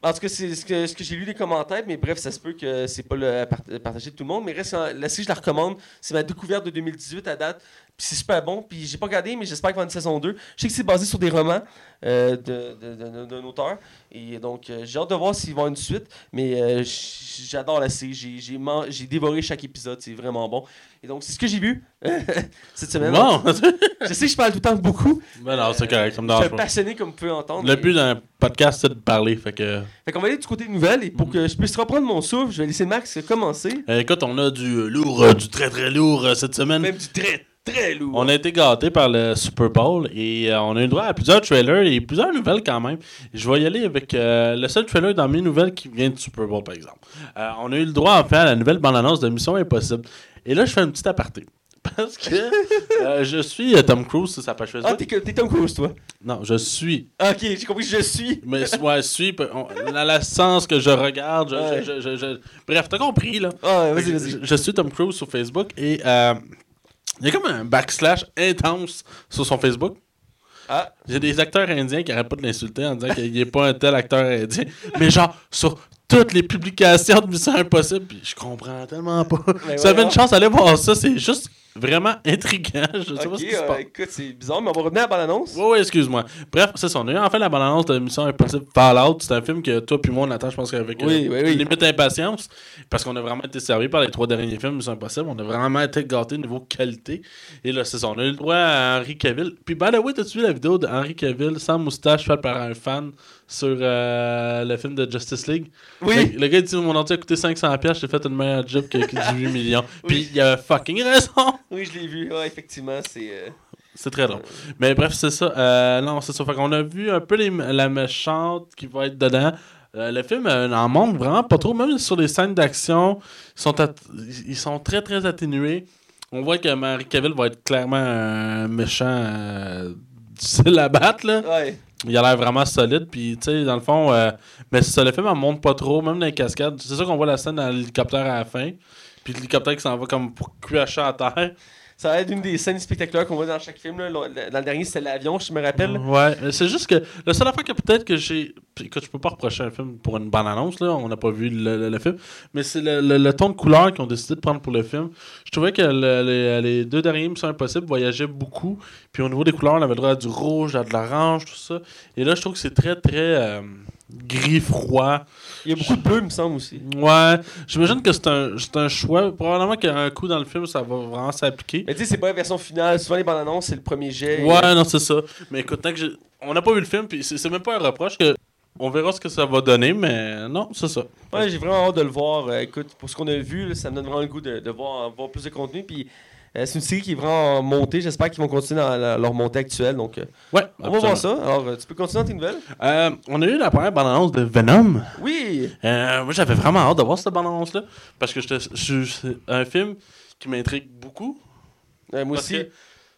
En tout cas, c'est ce que, ce que j'ai lu des commentaires, mais bref, ça se peut que c'est pas le part- partagé de tout le monde. Mais reste, la série, je la recommande. C'est ma découverte de 2018 à date. Puis c'est super bon. Puis j'ai pas regardé, mais j'espère qu'il va y avoir une saison 2. Je sais que c'est basé sur des romans euh, de- de- de- d'un auteur. Et donc, euh, j'ai hâte de voir s'il va y avoir une suite. Mais euh, j'adore la série. J'ai- dévoré chaque épisode. C'est vraiment bon. Et donc, c'est ce que j'ai vu cette semaine. Bon, Je sais que je parle tout le temps beaucoup. ben non, c'est correct, ça me Je suis passionné, comme vous pouvez entendre. Le but d'un podcast, c'est de parler. Fait que. Fait qu'on va aller du côté nouvelles et pour que je puisse reprendre mon souffle, je vais laisser Max commencer. Écoute, on a du lourd, du très très lourd cette semaine. Même du très très lourd. On a été gâtés par le Super Bowl et euh, on a eu le droit à plusieurs trailers et plusieurs nouvelles quand même. Je vais y aller avec euh, le seul trailer dans mes nouvelles qui vient du Super Bowl, par exemple. Euh, on a eu le droit à faire la nouvelle bande-annonce de Mission Impossible. Et là, je fais un petit aparté. Parce que euh, je suis Tom Cruise sur sa page Ah, Facebook. t'es, que- t'es Tom Cruise, toi? non, je suis. Ah, ok, j'ai compris je suis. Mais ouais, je suis. on- dans le sens que je regarde. je- Ouais. je- je- je- bref, t'as compris, là. Ah, vas-y, Je, vas-y. je suis Tom Cruise sur Facebook et euh, il y a comme un backslash intense sur son Facebook. Ah, J'ai des acteurs indiens qui arrêtent pas de l'insulter en disant qu'il n'est pas un tel acteur indien. Mais genre, sur toutes les publications de Mission Impossible, puis je comprends tellement pas. Si vous avez une chance d'aller voir ça, c'est juste vraiment intriguant. Je sais pas ce qui se euh, passe. écoute, c'est bizarre, mais on va revenir à la bande-annonce. Oui, oui, excuse-moi. Bref, c'est ça. On a eu enfin la bande-annonce de Mission Impossible Fallout. C'est un film que toi puis moi, on attend, je pense, qu'avec Oui, euh, oui, oui. limite impatience. Parce qu'on a vraiment été servi par les trois derniers films Mission Impossible. On a vraiment été gâtés niveau qualité. Et là, c'est ça. On a eu le droit à Henry Cavill. Puis, by the way, t'as-tu vu la vidéo d'Henry Cavill sans moustache faite par un fan sur euh, le film de Justice League? Oui. Le, le gars dit Mon ordi a coûté 500$, j'ai fait une meilleure job que, que 18 millions. Puis, il a fucking raison. Oui, je l'ai vu. Ouais, effectivement, c'est. euh, C'est très drôle. Mais bref, c'est ça. Euh, non, c'est ça. Fait qu'on a vu un peu les- la méchante qui va être dedans. Euh, le film euh, en montre vraiment pas trop. Même sur les scènes d'action, ils sont, ils sont très très atténués. On voit que Marie Cavill va être clairement un méchant euh, difficile à battre. Là. Ouais. Il a l'air vraiment solide. Puis, tu sais, dans le fond, euh, mais ça, le film en montre pas trop, même dans les cascades. C'est ça qu'on voit la scène dans l'hélicoptère à la fin. Puis l'hélicoptère qui s'en va comme pour cracher à terre. Ça va être une des scènes spectaculaires qu'on voit dans chaque film. Là. Dans le dernier, c'était l'avion, je me rappelle. Ouais, c'est juste que la seule affaire que peut-être que j'ai. Écoute, je peux pas reprocher un film pour une bonne annonce, là. On n'a pas vu le, le- film. Mais c'est le, le- ton de couleur qu'ils ont décidé de prendre pour le film. Je trouvais que le- les, les deux derniers Missions Impossibles voyageaient beaucoup. Puis au niveau des couleurs, on avait le droit à du rouge, à de l'orange, tout ça. Et là, je trouve que c'est très, très euh, gris froid. Il y a beaucoup de bleu, il me semble aussi. Ouais, j'imagine que c'est un, c'est un choix. Probablement qu'un coup dans le film, ça va vraiment s'appliquer. Mais tu sais, c'est pas la version finale. Souvent, les bandes annonces, c'est le premier jet. Ouais, non, c'est ça. Mais écoute, tant que j'ai- on n'a pas vu le film, puis c'est c'est même pas un reproche que. On verra ce que ça va donner, mais non, c'est ça. Ouais, j'ai vraiment hâte de le voir. Euh, écoute, pour ce qu'on a vu, là, ça me donne vraiment le goût de, de voir, voir plus de contenu. Puis c'est une série qui est vraiment en montée. J'espère qu'ils vont continuer dans la- leur montée actuelle. Donc, euh, Ouais, on va voir ça. Alors, euh, tu peux continuer dans tes nouvelles? Euh, on a eu la première bande-annonce de Venom. Oui Euh, moi, j'avais vraiment hâte de voir cette bande-annonce-là. Parce que c'est un film qui m'intrigue beaucoup. Euh, Moi Parce aussi.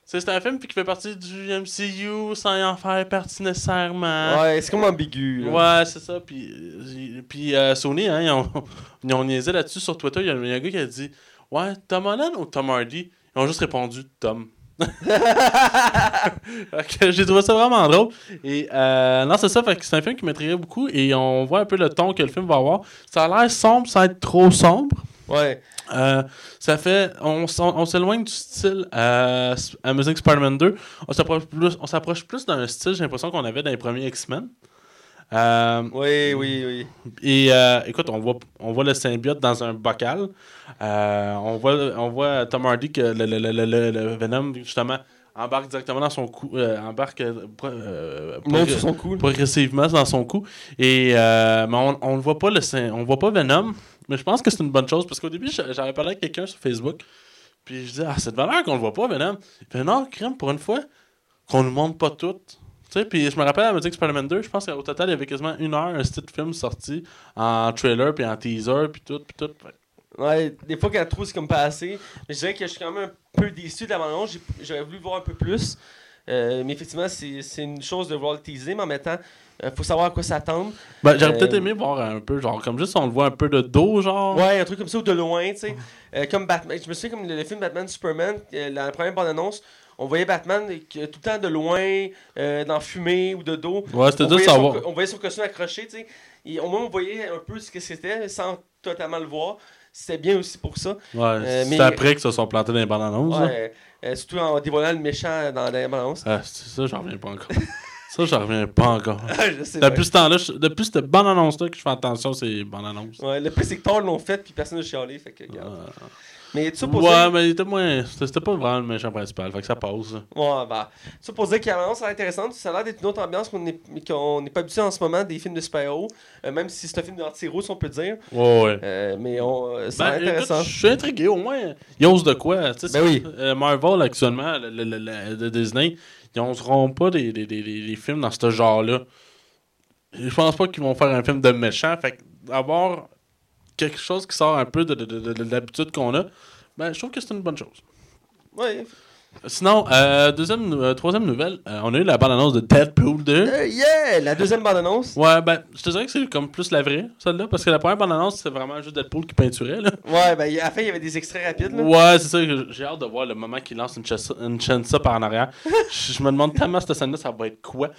c'est un film qui fait partie du MCU sans y en faire partie nécessairement. Ouais, c'est comme ambigu. là. Ouais, c'est ça. Puis, euh, puis euh, Sony, hein, ils, ont, ils ont niaisé là-dessus sur Twitter. Il y, a il y a un gars qui a dit Ouais, Tom Holland ou Tom Hardy Ils ont juste répondu Tom. J'ai trouvé ça vraiment drôle. Et euh, non, c'est ça. C'est un film qui m'intriguait beaucoup. Et on voit un peu le ton que le film va avoir. Ça a l'air sombre sans être trop sombre. Ouais. Euh, ça fait. On, on s'éloigne du style euh, Amazing Spider-Man 2. On s'approche plus, on s'approche plus d'un style, j'ai l'impression qu'on avait dans les premiers X-Men. Euh, Oui, oui, oui. et euh, écoute, on voit, on voit le symbiote dans un bocal. Euh, on, voit, on voit Tom Hardy que le, le, le, le- Venom, justement, embarque directement dans son cou. euh, embarque progr- son cou. progressivement dans son cou. Et euh, mais on, on ne voit pas le on voit pas Venom. Mais je pense que c'est une bonne chose parce qu'au début, j'a- j'avais parlé avec quelqu'un sur Facebook. Puis je disais, ah, c'est de valeur qu'on le voit pas, Venom. Il fait, non, crème, pour une fois, qu'on nous montre pas tout. Tu sais, puis je me rappelle à Magic Spider-Man 2, je pense qu'au total, il y avait quasiment une heure, un style de film sorti en trailer, puis en teaser, puis tout, puis tout. Ouais, des fois, quand trop, c'est comme pas assez. Mais je dirais que je suis quand même un peu déçu de la bande J'aurais voulu voir un peu plus. Euh, mais effectivement, c'est une chose de voir le teaser, mais en même temps, euh, faut savoir à quoi s'attendre. Ben, j'aurais Euh, peut-être aimé voir un peu, genre, comme juste on le voit un peu de dos, genre. Ouais, un truc comme ça ou de loin, tu sais. Comme Batman. Je me souviens comme le, le film Batman Superman, la première bande-annonce, on voyait Batman tout le temps de loin, euh, dans fumée ou de dos. Ouais, c'était on, juste savoir. on voyait son costume accroché, tu sais. Et au moins, on voyait un peu ce que c'était sans totalement le voir. C'était bien aussi pour ça. Ouais, Euh, c'est mais- après que se sont plantés dans les bandes annonces. Ouais, euh, surtout en dévoilant le méchant dans la balance. Ah, c'est ça, j'en reviens pas encore. ça, j'en reviens pas encore. je sais. Depuis ce temps-là, je- depuis cette bande annonce-là que je fais attention, c'est bande annonce. Ouais, le pire, c'est que l'ont fait, puis personne n'a chialé. Fait que, regarde. Mais ouais, mais il était moins. C'était pas vraiment le méchant principal, fait que ça passe. là. Ouais, bah. Ça pour dire que la ça a l'air intéressante. Ça a l'air d'être une autre ambiance qu'on n'est pas habitué en ce moment des films de super-héros. euh, même si c'est un film d'anti-héros, si on peut dire. Ouais, ouais. Euh, mais on, euh, Ben, écoute, intéressant. je suis intrigué, au moins. Ils osent de quoi. tu sais, Ben oui. euh, Marvel, actuellement, le, le- le- le- de Disney, ils n'oseront pas des, des, des, des- films dans ce genre-là. Je pense pas qu'ils vont faire un film de méchant. Fait que d'avoir quelque chose qui sort un peu de, de, de- de- de l'habitude qu'on a, ben, je trouve que c'est une bonne chose. Ouais. Sinon, euh, deuxième, euh, troisième nouvelle, euh, on a eu la bande-annonce de Deadpool 2. Euh, yeah! La deuxième bande-annonce. Ouais, ben, je te dirais que c'est comme plus la vraie, celle-là, parce que la première bande-annonce, c'est vraiment juste Deadpool qui peinturait, là. Ouais, ben, à la fin, il y avait des extraits rapides. Là. Ouais, c'est ça, j'ai hâte de voir le moment qu'il lance une, chasse- une par en arrière. je, me demande tellement cette scène-là, ça va être quoi.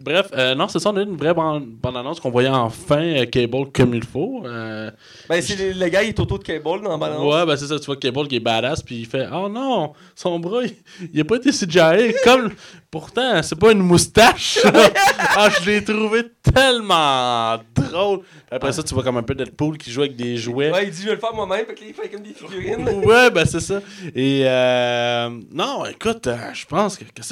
Bref, non, c'est ça, on a eu une vraie bande- bande-annonce qu'on voyait enfin Cable comme il faut. Ben, c'est le, le gars, il est autour de Cable dans la bande-annonce. ouais, ben c'est ça, tu vois Cable qui est badass, puis il fait Oh non, son bras, il, il a pas été CGI. comme, pourtant, c'est pas une moustache. ah, je l'ai trouvé tellement drôle. Après ça, tu vois comme un peu Deadpool qui joue avec des jouets. Ouais, il dit, je vais le faire moi-même. Fait que là, il fait comme des figurines. ouais, ben c'est ça. Et euh, non, écoute, euh, je pense que, que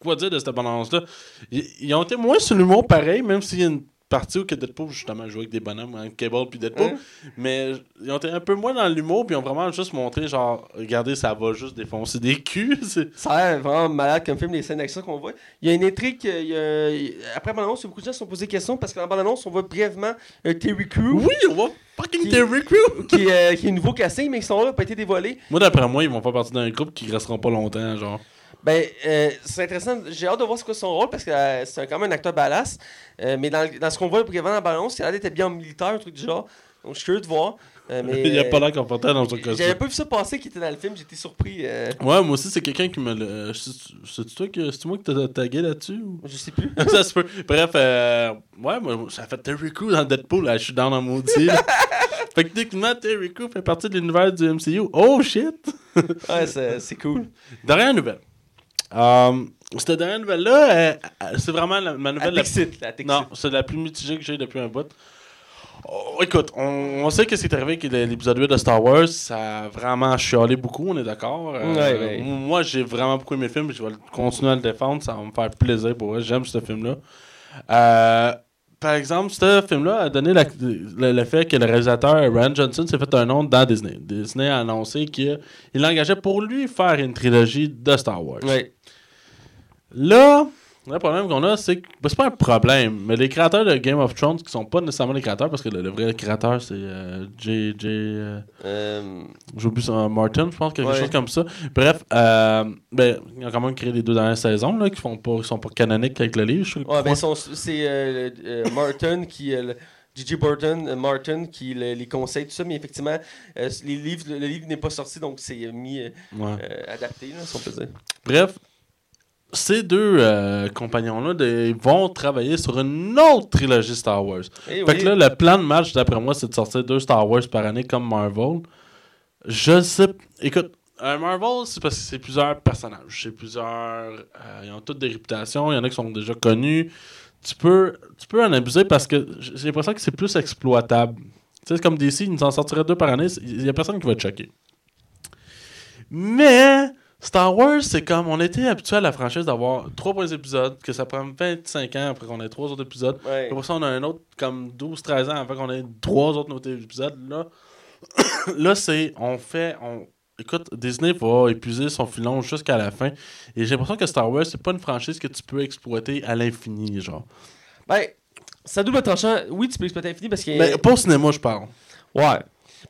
quoi dire de cette abondance-là. Ils, ils ont été moins sur l'humour pareil, même s'il y a une partie où que Deadpool justement joue avec des bonhommes, hein, Cable puis Deadpool. Hein? Mais ils ont été un peu moins dans l'humour, puis ils ont vraiment juste montré genre, regardez, ça va juste défoncer des culs. Ça a l'air vraiment malade comme film, les scènes d'action qu'on voit. Il y a une intrigue. il y a- il- Après bande-annonce, beaucoup de gens se sont posé des questions parce que dans bande-annonce, on voit brièvement euh, Terry Crew, Oui, on va fucking Qui- Terry Crew. qui, euh, qui est nouveau casting, mais qui sont là, pas été dévoilés. Moi, d'après moi, ils vont faire partie d'un groupe qui resteront pas longtemps, genre. Ben, euh, c'est intéressant. J'ai hâte de voir ce que son rôle parce que euh, c'est quand même un acteur badass. Euh, mais dans, dans ce qu'on voit brièvement dans la bande-annonce, il a l'air d'être bien en militaire, un truc du genre. Donc, je suis curieux de voir. Euh, mais, il a pas l'air confortable dans son J'avais costume. pas vu ça passer qui était dans le film, j'étais surpris. Ouais, moi aussi, c'est quelqu'un qui me le. C'est- toi que c'est moi qui t'as tagué là-dessus ou? je sais plus. ça se peut. Bref, euh, ouais, moi, ça fait Terry Crew dans Deadpool, là, je suis dans la maudit. fait que techniquement, Terry Crew fait partie de l'univers du MCU. Oh shit! Ouais, c'est c'est cool. Dernière nouvelle. Euh, cette dernière nouvelle-là, euh, c'est vraiment la- ma nouvelle la la. Non, c'est la plus mitigée que j'ai depuis un bout. Oh, écoute, on, on sait que ce qui est arrivé avec l'épisode 8 de Star Wars, ça a vraiment chialé beaucoup, on est d'accord. Euh, Ouais, ouais. Moi, j'ai vraiment beaucoup aimé le film, je vais continuer à le défendre, ça va me faire plaisir pour vrai, j'aime ce film-là. Euh, par exemple, ce film-là a donné la- le, le fait que le réalisateur Ryan Johnson s'est fait un nom dans Disney. Disney a annoncé qu'il l'engageait pour lui faire une trilogie de Star Wars. Ouais. Là, le problème qu'on a, c'est que. ben, c'est pas un problème, mais les créateurs de Game of Thrones, qui sont pas nécessairement les créateurs, parce que le, le vrai créateur, c'est euh, J.J. euh, Euh, J'ai oublié son Martin, je pense, quelque Ouais. chose comme ça. Bref, euh, ben, ils ont quand même créé les deux dernières saisons, là, qui font pas, qui sont pas canoniques avec le livre, je ouais, ben son- c'est euh, euh, Martin qui. euh, le- Gigi Burton, euh, Martin qui le- les conseille, tout ça, mais effectivement, euh, les livres, le livre n'est pas sorti, donc c'est euh, mis euh, Ouais. euh, adapté, là, si on peut dire. Bref, ces deux euh, compagnons-là de- vont travailler sur une autre trilogie Star Wars. Eh Fait oui. que là, le plan de match, d'après moi, c'est de sortir deux Star Wars par année comme Marvel. Je sais. Écoute, un Marvel, c'est parce que c'est plusieurs personnages. C'est plusieurs. euh, ils ont toutes des réputations. Il y en a qui sont déjà connus. Tu peux, tu peux en abuser parce que j'ai l'impression que c'est plus exploitable. Tu sais, comme DC, ils nous en sortiraient deux par année. Il y a personne qui va te choquer. Mais. Star Wars, c'est comme on était habitué à la franchise d'avoir trois premiers épisodes, que ça prend 25 ans après qu'on ait trois autres épisodes. Ouais. Après ça, on a un autre comme 12-13 ans avant qu'on ait trois autres nouveaux épisodes. Là, là c'est. On fait. On... Écoute, Disney va épuiser son filon jusqu'à la fin. Et j'ai l'impression que Star Wars, c'est pas une franchise que tu peux exploiter à l'infini, genre. Ben, ça double tranchant. Oui, tu peux exploiter l'infini parce que. Mais pas au cinéma, je parle. Ouais.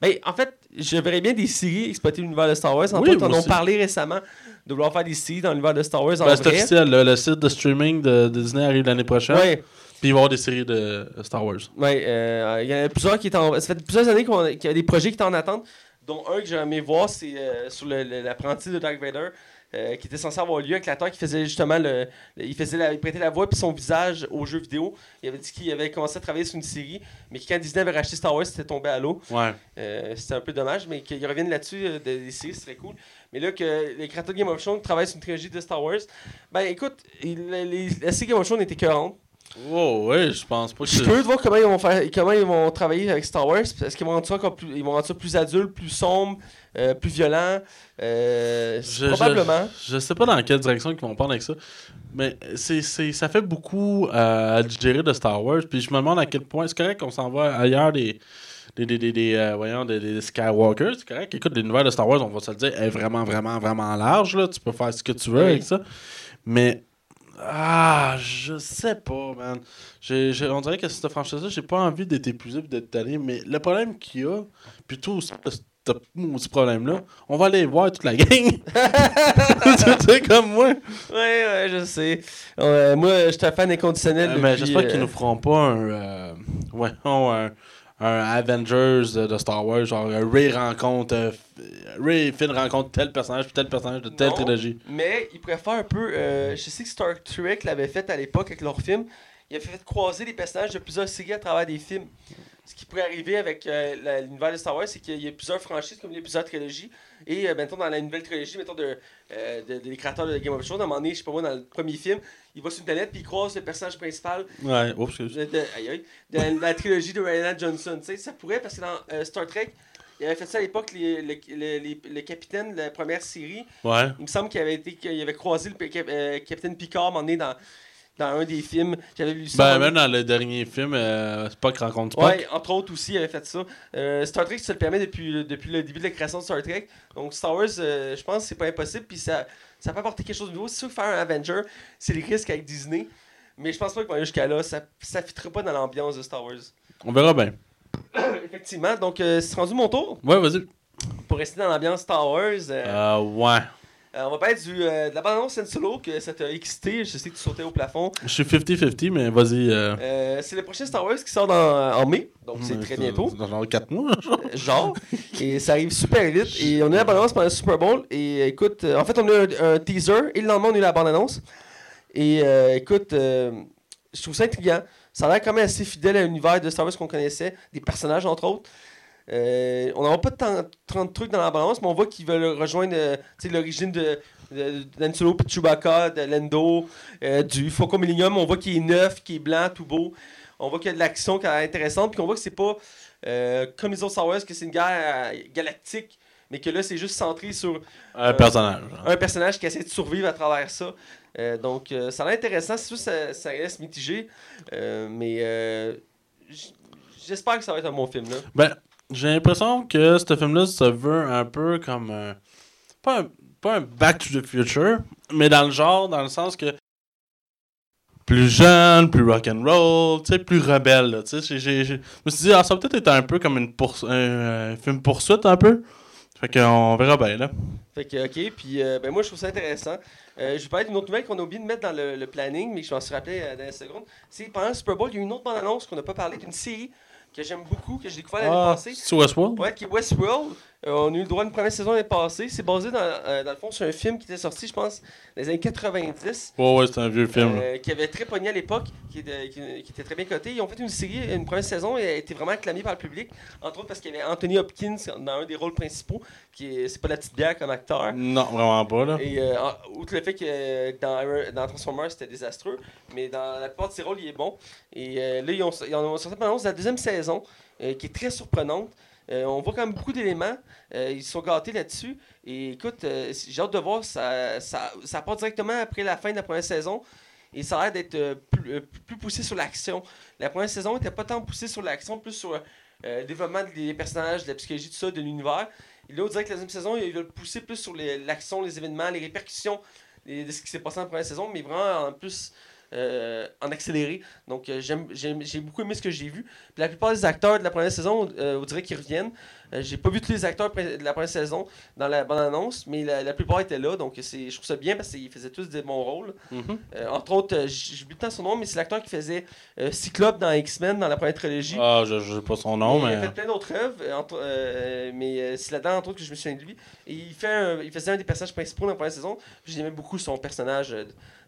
Ben, en fait, je verrais bien des séries exploiter l'univers de Star Wars. En Oui, moi en a aussi. parlé récemment de vouloir faire des séries dans l'univers de Star Wars en Ben, c'est officiel, le, le site de streaming de, de Disney arrive l'année prochaine. Puis il va y avoir des séries de Star Wars. ouais. euh, Il y en a plusieurs qui étaient en... Ça fait plusieurs années qu'il y a des projets qui étaient en attente, dont un que j'ai aimé voir, c'est euh, sur l'apprenti de Dark Vader. Euh, qui était censé avoir lieu avec l'acteur qui faisait justement le, le- il faisait la, il prêtait la voix puis son visage aux jeux vidéo. Il avait dit qu'il avait commencé à travailler sur une série, mais que quand Disney avait racheté Star Wars, c'était tombé à l'eau. Ouais. Euh, c'était un peu dommage, mais qu'ils reviennent là-dessus euh, de- des séries, ce serait cool. Mais là, que les créateurs de Game of Thrones travaillent sur une trilogie de Star Wars, ben écoute, il- les, la série Game of Thrones était écœurante. Oh, ouais, je pense pas que Je de voir comment ils vont faire, comment ils vont travailler avec Star Wars. Est-ce qu'ils vont rendre ça encore plus, ils vont rendre ça plus adulte, plus sombre, euh, plus violent? Euh, Je- Probablement. Je, je sais pas dans quelle direction ils vont prendre avec ça. Mais c'est, c'est, ça fait beaucoup euh, à digérer de Star Wars. Puis je me demande à quel point. C'est correct qu'on s'en va ailleurs des. Des, des, des, des, euh, voyons, des, des Skywalkers, c'est correct. Écoute, l'univers de Star Wars, on va se le dire, est vraiment, vraiment, vraiment large. Là. Tu peux faire ce que tu veux avec ça. Mais, ah, je sais pas, man. J'ai, j'ai- on dirait que cette franchise-là, j'ai pas envie d'être épuisé et d'être tanné. Mais le problème qu'il y a, plutôt ce ce problème-là, on va aller voir toute la gang. tu sais, comme moi. Ouais, ouais, je sais. Euh, moi, je suis un fan inconditionnel. Euh, mais depuis, j'espère euh, qu'ils nous feront pas un. euh, ouais, non, un, un Avengers de, de Star Wars, genre Ray rencontre. euh, Ray Finn rencontrent tel personnage puis tel personnage de telle Non. trilogie. Mais ils pourraient faire un peu. euh, je sais que Star Trek l'avait fait à l'époque avec leur film. Il avait fait croiser les personnages de plusieurs séries à travers des films. Ce qui pourrait arriver avec euh, l'univers de Star Wars, c'est qu'il y a plusieurs franchises, comme il y a plusieurs trilogies. Et euh, mettons, dans la nouvelle trilogie, mettons, de, euh, de- des créateurs de Game of Thrones, à un moment donné, je sais pas moi, dans le premier film, il va sur une planète puis il croise le personnage principal Ouais, oups, excuse. de, aïe, aïe, de la trilogie de Ryan Johnson. Ça pourrait, parce que dans euh, Star Trek, il avait fait ça à l'époque, les- le, capitaine de la première série. Ouais. Il me semble qu'il avait, été, qu'il avait croisé le euh, capitaine Picard à un moment donné dans, dans un des films. J'avais lu ça. Ben, même dans le dernier film, euh, Spock rencontre. Spock. Ouais, entre autres aussi, il avait fait ça. Euh, Star Trek, ça le permet depuis, le- depuis le début de la création de Star Trek. Donc, Star Wars, euh, je pense que c'est pas impossible. Puis ça, ça peut apporter quelque chose de nouveau. C'est sûr que faire un Avenger, c'est les risques avec Disney. Mais je pense pas va aller jusqu'à là. Ça ne fitterait pas dans l'ambiance de Star Wars. On verra bien. Effectivement. Donc, euh, c'est rendu mon tour. Ouais, vas-y. Pour rester dans l'ambiance Star Wars, ouais. Euh, on va parler du, euh, de la bande-annonce Han Solo, que ça t'a excité. Je sais que tu sautais au plafond. Je suis 50-50, mais vas-y. Euh... C'est le prochain Star Wars qui sort dans- en mai, donc c'est très bientôt. Dans genre 4 mois, genre. Genre, et ça arrive super vite. Et on a eu la bande-annonce pendant le Super Bowl. Et écoute, en fait, on a eu un, un teaser et le lendemain, on a eu la bande-annonce. Et écoute, je trouve ça intriguant. Ça a l'air quand même assez fidèle à l'univers de Star Wars qu'on connaissait, des personnages entre autres. Euh, on n'aura pas tant, tant de trucs dans la balance, mais on voit qu'ils veulent rejoindre euh, l'origine de, de, d'Han Solo, puis de Chewbacca, de Lando, euh, du Faucon Millennium. On voit qu'il est neuf, qu'il est blanc, tout beau. On voit qu'il y a de l'action qui est intéressante, puis on voit que c'est pas euh, comme les autres Star Wars, que c'est une guerre galactique, mais que là, c'est juste centré sur Un personnage. genre. un personnage qui essaie de survivre à travers ça. Donc, ça a l'air intéressant. C'est sûr ça, ça reste mitigé, mais j'espère que ça va être un bon film. Là. Ben, j'ai l'impression que ce film-là se veut un peu comme un. Pas un, pas un Back to the Future, mais dans le genre, dans le sens que. Plus jeune, plus rock'n'roll, tu sais, plus rebelle, tu Je me suis dit, ah, ça peut-être être un peu comme une un, film poursuite, un peu. Fait qu'on verra bien, là. Fait que, ok, puis euh, ben moi, je trouve ça intéressant. Euh, je vais parler d'une autre nouvelle qu'on a oublié de mettre dans le, planning, mais je m'en suis rappelé euh, dans la seconde. C'est pendant le Super Bowl, il y a eu une autre bande-annonce qu'on n'a pas parlé d'une série que j'aime beaucoup, que j'ai découvert l'année Ah, passée. c'est Westworld? Ouais, qui est Westworld. Euh, on a eu le droit d'une première saison l'année passée. C'est basé dans, euh, dans le fond sur un film qui était sorti, je pense, dans les années 90. Ouais, ouais, c'est un vieux film. Euh, qui avait très pogné à l'époque, qui, était- qui- qui était très bien coté. Ils ont fait une série, une première saison, et a été vraiment acclamée par le public, entre autres parce qu'il y avait Anthony Hopkins dans un des rôles principaux, qui est, c'est pas la petite bière comme acteur. Non, vraiment pas, là. Et euh, outre le fait que dans, dans Transformers c'était désastreux, mais dans la plupart de ses rôles il est bon. Et là ils ont, ils ont sorti une annonce de la deuxième saison qui est très surprenante. Euh, on voit quand même beaucoup d'éléments. Euh, ils sont gâtés là-dessus. Et écoute, euh, j'ai hâte de voir. Ça, ça, part directement après la fin de la première saison. Et ça a l'air d'être plus, poussé sur l'action. La première saison n'était pas tant poussée sur l'action, plus sur le développement des personnages, de la psychologie, tout ça, de l'univers. Et là, on dirait que la deuxième saison, ils veulent pousser plus sur les- l'action, les, événements, les répercussions les- de ce qui s'est passé la première saison, mais vraiment en plus euh, en accéléré. Donc, euh, j'ai beaucoup aimé ce que j'ai vu. Puis la plupart des acteurs de la première saison, euh, on dirait qu'ils reviennent. J'ai pas vu tous les acteurs de la première saison dans la bande-annonce, mais la, la plupart étaient là. Donc, je trouve ça bien parce qu'ils faisaient tous des bons rôles. Mhm. Euh, entre autres, j- j'oublie le temps son nom, mais c'est l'acteur qui faisait Cyclope dans X-Men dans la première trilogie. Ah, je je sais pas son nom, Il a fait plein d'autres œuvres, mais c'est là-dedans, entre autres, que je me souviens de lui. Et il, fait un- il faisait un des personnages principaux dans la première saison. J'aimais beaucoup son personnage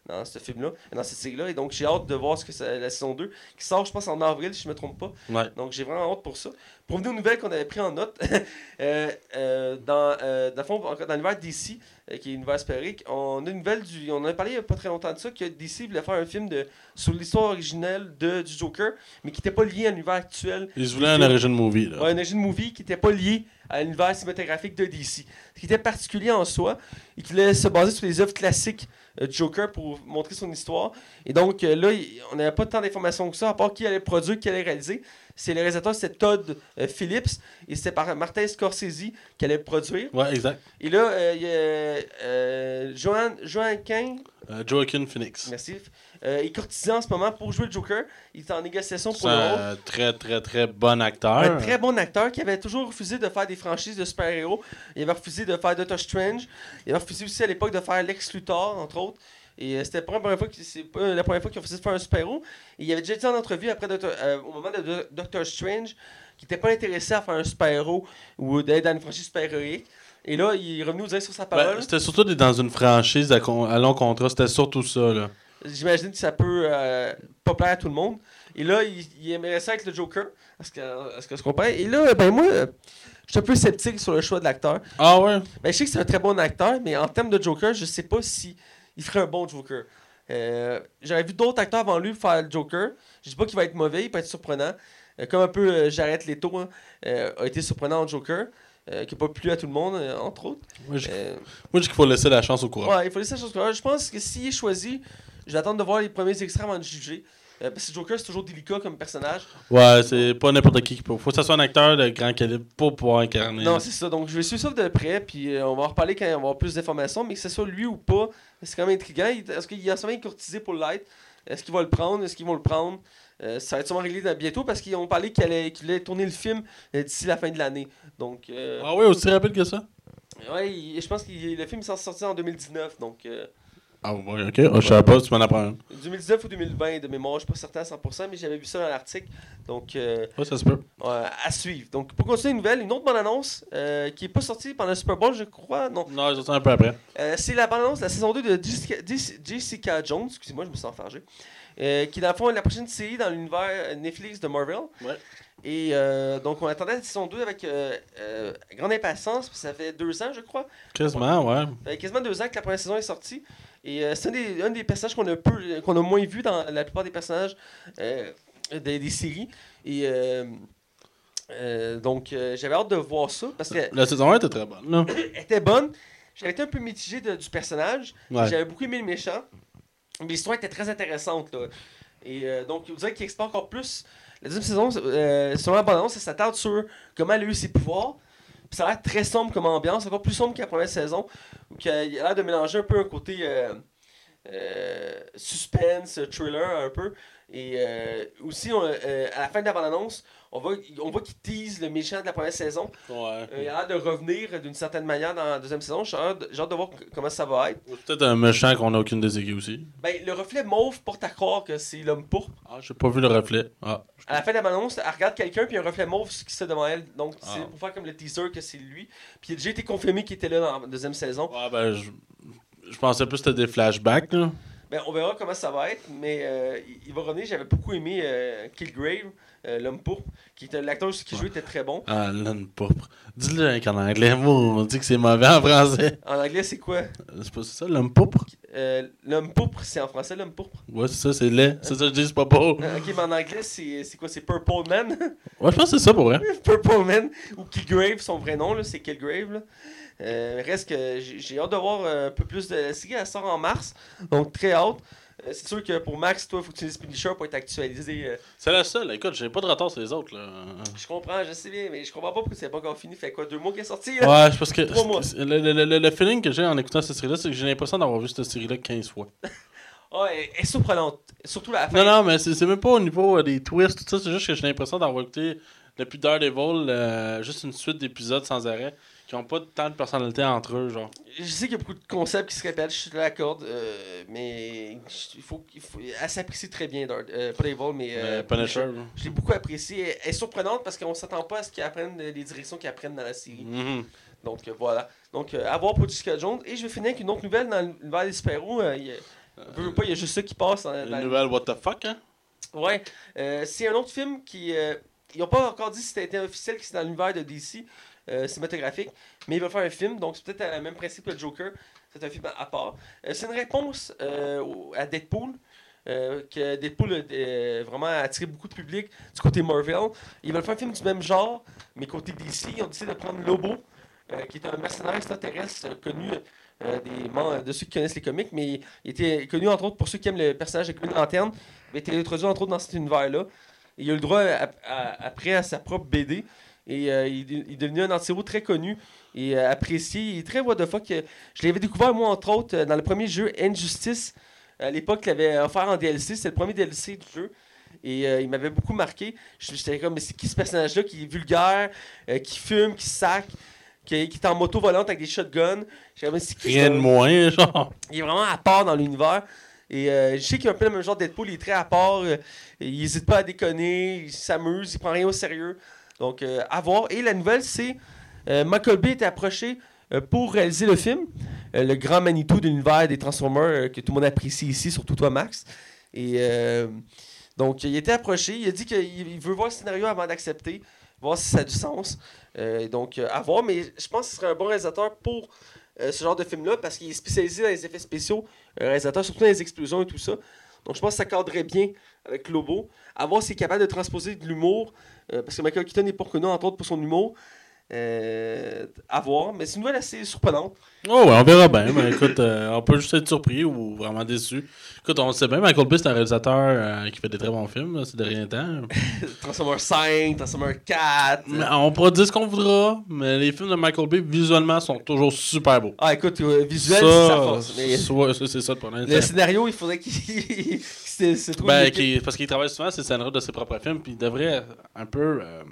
dans ce film-là, dans cette série-là. Et donc, j'ai hâte de voir ce que la saison 2, qui sort, je pense, en avril, si je ne me trompe pas. Ouais. Donc, j'ai vraiment hâte pour ça. Pour revenir aux nouvelles qu'on avait pris en note, euh, euh, dans, euh, dans fond, dans l'univers DC, euh, qui est l'univers sphérique, on a une nouvelle du. On en a parlé il n'y a pas très longtemps de ça, que DC voulait faire un film de, sur l'histoire originelle de, du Joker, mais qui n'était pas lié à l'univers actuel Ils voulaient un origin movie, là. Ouais, un origin movie qui n'était pas lié à l'univers cinématographique de DC. Ce qui était particulier en soi et qui voulait se baser sur les œuvres classiques Joker pour montrer son histoire. Et donc euh, là, on n'avait pas tant d'informations que ça, à part qui allait produire, qui allait réaliser. C'est le réalisateur, c'était Todd euh, Phillips et c'était par Martin Scorsese qui allait produire. Ouais, exact. Et là, euh, il y a euh, Joan, Joaquin, Euh, Joaquin Phoenix. merci, euh, est courtisé en ce moment pour jouer le Joker. Il est en négociation pour le rôle. un très, très, très bon acteur. Un très bon acteur qui avait toujours refusé de faire des franchises de super-héros. Il avait refusé de faire Doctor Strange. Il avait refusé aussi à l'époque de faire Lex Luthor, entre autres. Et euh, c'était la première fois c'est pas la première fois qu'il a refusé de faire un super-héros. Et il avait déjà dit en entrevue après Doctor- euh, au moment de Do- Doctor Strange qu'il n'était pas intéressé à faire un super-héros ou d'être dans une franchise super-héroïque. Et là, il est revenu nous dire sur sa Ben, parole. c'était surtout dans une franchise à, con- à long contrat. C'était surtout ça, là. J'imagine que ça peut euh, pas plaire à tout le monde. Et là, il, il aimerait ça avec le Joker. Est-ce que, est-ce que je comprends? Et là, ben moi, euh, je suis un peu sceptique sur le choix de l'acteur. Ah ouais? Ben, je sais que c'est un très bon acteur, mais en termes de Joker, je sais pas si il ferait un bon Joker. Euh, J'aurais vu d'autres acteurs avant lui faire le Joker. Je dis pas qu'il va être mauvais, il peut être surprenant. Euh, comme un peu euh, Jared Leto hein, euh, a été surprenant en Joker, qui n'a pas plu à tout le monde, entre autres. Moi, je, moi, je dis qu'il faut laisser la chance au courant. ouais, il faut laisser la chose claire. Je pense que s'il est choisi, je vais attendre de voir les premiers extraits avant de juger. Euh, parce que Joker, c'est toujours délicat comme personnage. Ouais, c'est pas n'importe qui qui peut. Faut que ça soit un acteur de grand calibre pour pouvoir incarner. Non, c'est ça. Donc, je vais suivre ça de près, puis euh, on va en reparler quand il va y avoir plus d'informations. Mais que ce soit lui ou pas, c'est quand même intriguant. Est-ce qu'il a sûrement courtisé pour l'être Est-ce qu'il va le prendre? Est-ce qu'ils vont le prendre? Euh, Ça va être sûrement réglé dans- bientôt parce qu'ils ont parlé qu'il allait, qu'il allait tourner le film d'ici la fin de l'année. Donc, euh, Ah ouais, aussi rapide que ça? ouais, il- je pense que le film est censé sortir en 2019. Donc, Ah ouais, ok. Ah, je savais pas, tu m'en apprends un. 2019 ou 2020 de mémoire, je suis pas certain à 100%, mais j'avais vu ça dans l'article. Donc, euh, Ouais, ça se peut. à suivre. Donc, pour continuer une nouvelle, une autre bande-annonce euh, qui est pas sortie pendant le Super Bowl, je crois. Non, Non, ils sont un peu après. Euh, c'est la bande-annonce de la saison 2 de Jessica, Jess- Jessica Jones, excusez-moi, je me sens fargé, euh, qui est dans le fond la prochaine série dans l'univers Netflix de Marvel. Ouais. Et euh, donc on attendait la saison 2 avec euh, euh, grande impatience, puis ça fait deux ans, je crois. Quasiment, ouais. Ça fait quasiment deux ans que la première saison est sortie. Et c'est un des, un des personnages qu'on a, peu- qu'on a moins vu dans la plupart des personnages des, des séries. Et donc j'avais hâte de voir ça parce qu'elle La saison 1 était très bonne, là. était bonne. J'avais été un peu mitigé de- du personnage. Ouais. J'avais beaucoup aimé le méchant. Mais l'histoire était très intéressante. Là. Et donc, vous dirait qu'il explore encore plus. La deuxième saison, euh, selon la bande ça s'attarde sur comment elle a eu ses pouvoirs. Puis ça a l'air très sombre comme ambiance, encore plus sombre que la première saison. Où il a l'air de mélanger un peu un côté euh, euh, suspense, thriller un peu. Et euh, aussi, on- euh, à la fin de la bande-annonce, on voit, on voit qu'il tease le méchant de la première saison. Ouais. Euh, il a l'air de revenir d'une certaine manière dans la deuxième saison. J'ai hâte, de- de voir comment ça va être. Peut-être un méchant qu'on a aucune des équipes aussi. Ben, le reflet mauve porte à croire que c'est l'homme pourpre. Ah, j'ai pas vu le reflet. Ah. À la fin de la bande-annonce, elle regarde quelqu'un, puis un reflet mauve qui se devant elle. Donc, c'est Ah. pour faire comme le teaser que c'est lui. Puis il a déjà été confirmé qu'il était là dans la deuxième saison. Ouais, ben, je, je pensais plus que c'était des flashbacks, là. Ben, on verra comment ça va être, mais euh, il- va revenir. J'avais beaucoup aimé euh, Killgrave, euh, l'homme pourpre, qui était l'acteur qui jouait était très bon. Ah, l'âne pourpre. Dis-le hein, qu'en anglais, moi, on dit que c'est mauvais en français. En anglais, c'est quoi? C'est pas ça, l'homme pourpre? Euh, L'homme pourpre, c'est en français l'homme pourpre? Ouais, c'est ça, c'est laid. C'est ça je dis, c'est pas beau. Euh, ok, mais en anglais, c'est quoi C'est Purple Man? Ouais, je pense que c'est ça pour vrai. Purple Man ou Killgrave, son vrai nom, là, c'est Killgrave. Là. Euh, reste que j'ai hâte de voir euh, un peu plus de la série. Elle sort en mars, donc très hâte. Euh, c'est sûr que pour Max, toi, il faut que tu utilises Punisher pour être actualisé. C'est la seule. Écoute, j'ai pas de retard sur les autres, là. je comprends, je sais bien, mais je comprends pas pourquoi c'est pas encore fini. Fait quoi, deux mois qu'elle est sortie là? Ouais, je pense que. Trois mois. c'est- Le, le- le- le feeling que j'ai en écoutant cette série-là, c'est que j'ai l'impression d'avoir vu cette série-là 15 fois. Ah, elle, est surprenante. Surtout la fin. Non, non, mais c'est c'est même pas au niveau euh, des twists, tout ça. C'est juste que j'ai l'impression d'avoir écouté depuis Daredevil euh, juste une suite d'épisodes sans arrêt qui ont pas tant de personnalité entre eux, genre. Je sais qu'il y a beaucoup de concepts qui se répètent, je suis d'accord, euh, mais il faut, il faut, elle s'apprécie très bien, Dard- euh, pas Daredevil, mais euh, Euh, Punisher. Je l'ai beaucoup apprécié. Elle- est surprenante parce qu'on s'attend pas à ce qu'ils apprennent les directions qu'ils apprennent dans la série. Mhm. Donc euh, voilà. Donc à voir pour Jessica Jones. Et je vais finir avec une autre nouvelle dans l'univers des super-héros. Il y a- juste ça qui passe. Dans, dans- Une nouvelle What the fuck, hein? Ouais. C'est un autre film qui. ils n'ont pas encore dit si c'était officiel que c'est dans l'univers de DC euh, cinématographique, mais ils veulent faire un film, donc c'est peut-être le même principe que le Joker. C'est un film à, part. Euh, c'est une réponse euh, à Deadpool. que Deadpool a vraiment attiré beaucoup de public du côté Marvel. Ils veulent faire un film du même genre, mais côté DC, ils ont décidé de prendre Lobo, qui est un mercenaire extraterrestre connu des membres de ceux qui connaissent les comics, mais il était connu entre autres pour ceux qui aiment le personnage de Green Lantern. Il a été introduit entre autres dans cet univers-là. Il a eu le droit après à sa propre BD. Et euh, il, il est devenu un anti-héros très connu et euh, apprécié. Il est très what the fuck. Euh, Je l'avais découvert, moi, entre autres, dans le premier jeu Injustice. À l'époque, il l'avait offert en DLC. C'est le premier DLC du jeu. Et euh, il m'avait beaucoup marqué. Je- J'étais comme, mais c'est qui ce personnage-là qui est vulgaire, qui fume, qui sac, qui, qui est en moto volante avec des shotguns? Comme, qui Rien de moins, genre. il est vraiment à part dans l'univers. Et euh, je sais qu'il est un peu le même genre de Deadpool, il est très à part. euh, il n'hésite pas à déconner, il s'amuse, il prend rien au sérieux. Donc, euh, à voir. Et la nouvelle, c'est euh, Michael Bay était approché euh, pour réaliser le film, euh, le grand Manitou de l'univers des Transformers que tout le monde apprécie ici, surtout toi, Max. Et donc, il était approché. Il a dit qu'il il veut voir le scénario avant d'accepter, voir si ça a du sens. Donc, à voir. Mais je pense que ce serait un bon réalisateur pour ce genre de film-là parce qu'il est spécialisé dans les effets spéciaux, euh, réalisateur, surtout dans les explosions et tout ça. Donc, je pense que ça cadrerait bien avec Lobo. À voir s'il est capable de transposer de l'humour, euh, parce que Michael Keaton est pas reconnu, entre autres, pour son humour. Euh, à voir, mais c'est une nouvelle assez surprenante. Oh, ouais, on verra bien. Mais écoute, euh, on peut juste être surpris ou vraiment déçu. Écoute, on sait bien, Michael Bay, c'est un réalisateur euh, qui fait des très bons films là, ces derniers temps. Transformers 5, Transformers 4. Mais on pourra dire ce qu'on voudra, mais les films de Michael Bay, visuellement, sont toujours super beaux. Ah, écoute, visuel, c'est sa force. Mais c'est ça le problème. le scénario, il faudrait qu'il c'est c'est trop Ben, qui- parce qu'il travaille souvent sur le scénario de ses propres films, puis il devrait un peu euh,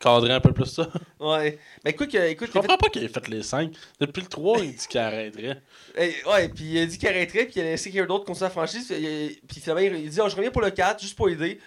cadrer un peu plus ça. Ouais. Ben, écoute, euh, écoute Je comprends pas qu'il ait fait les 5. Depuis le 3, il dit qu'il arrêterait. ouais, puis il a dit qu'il arrêterait, puis il a laissé quelqu'un d'autre continuer la franchise. Puis, il- puis finalement, il, il dit oh, Je reviens pour le 4, juste pour aider.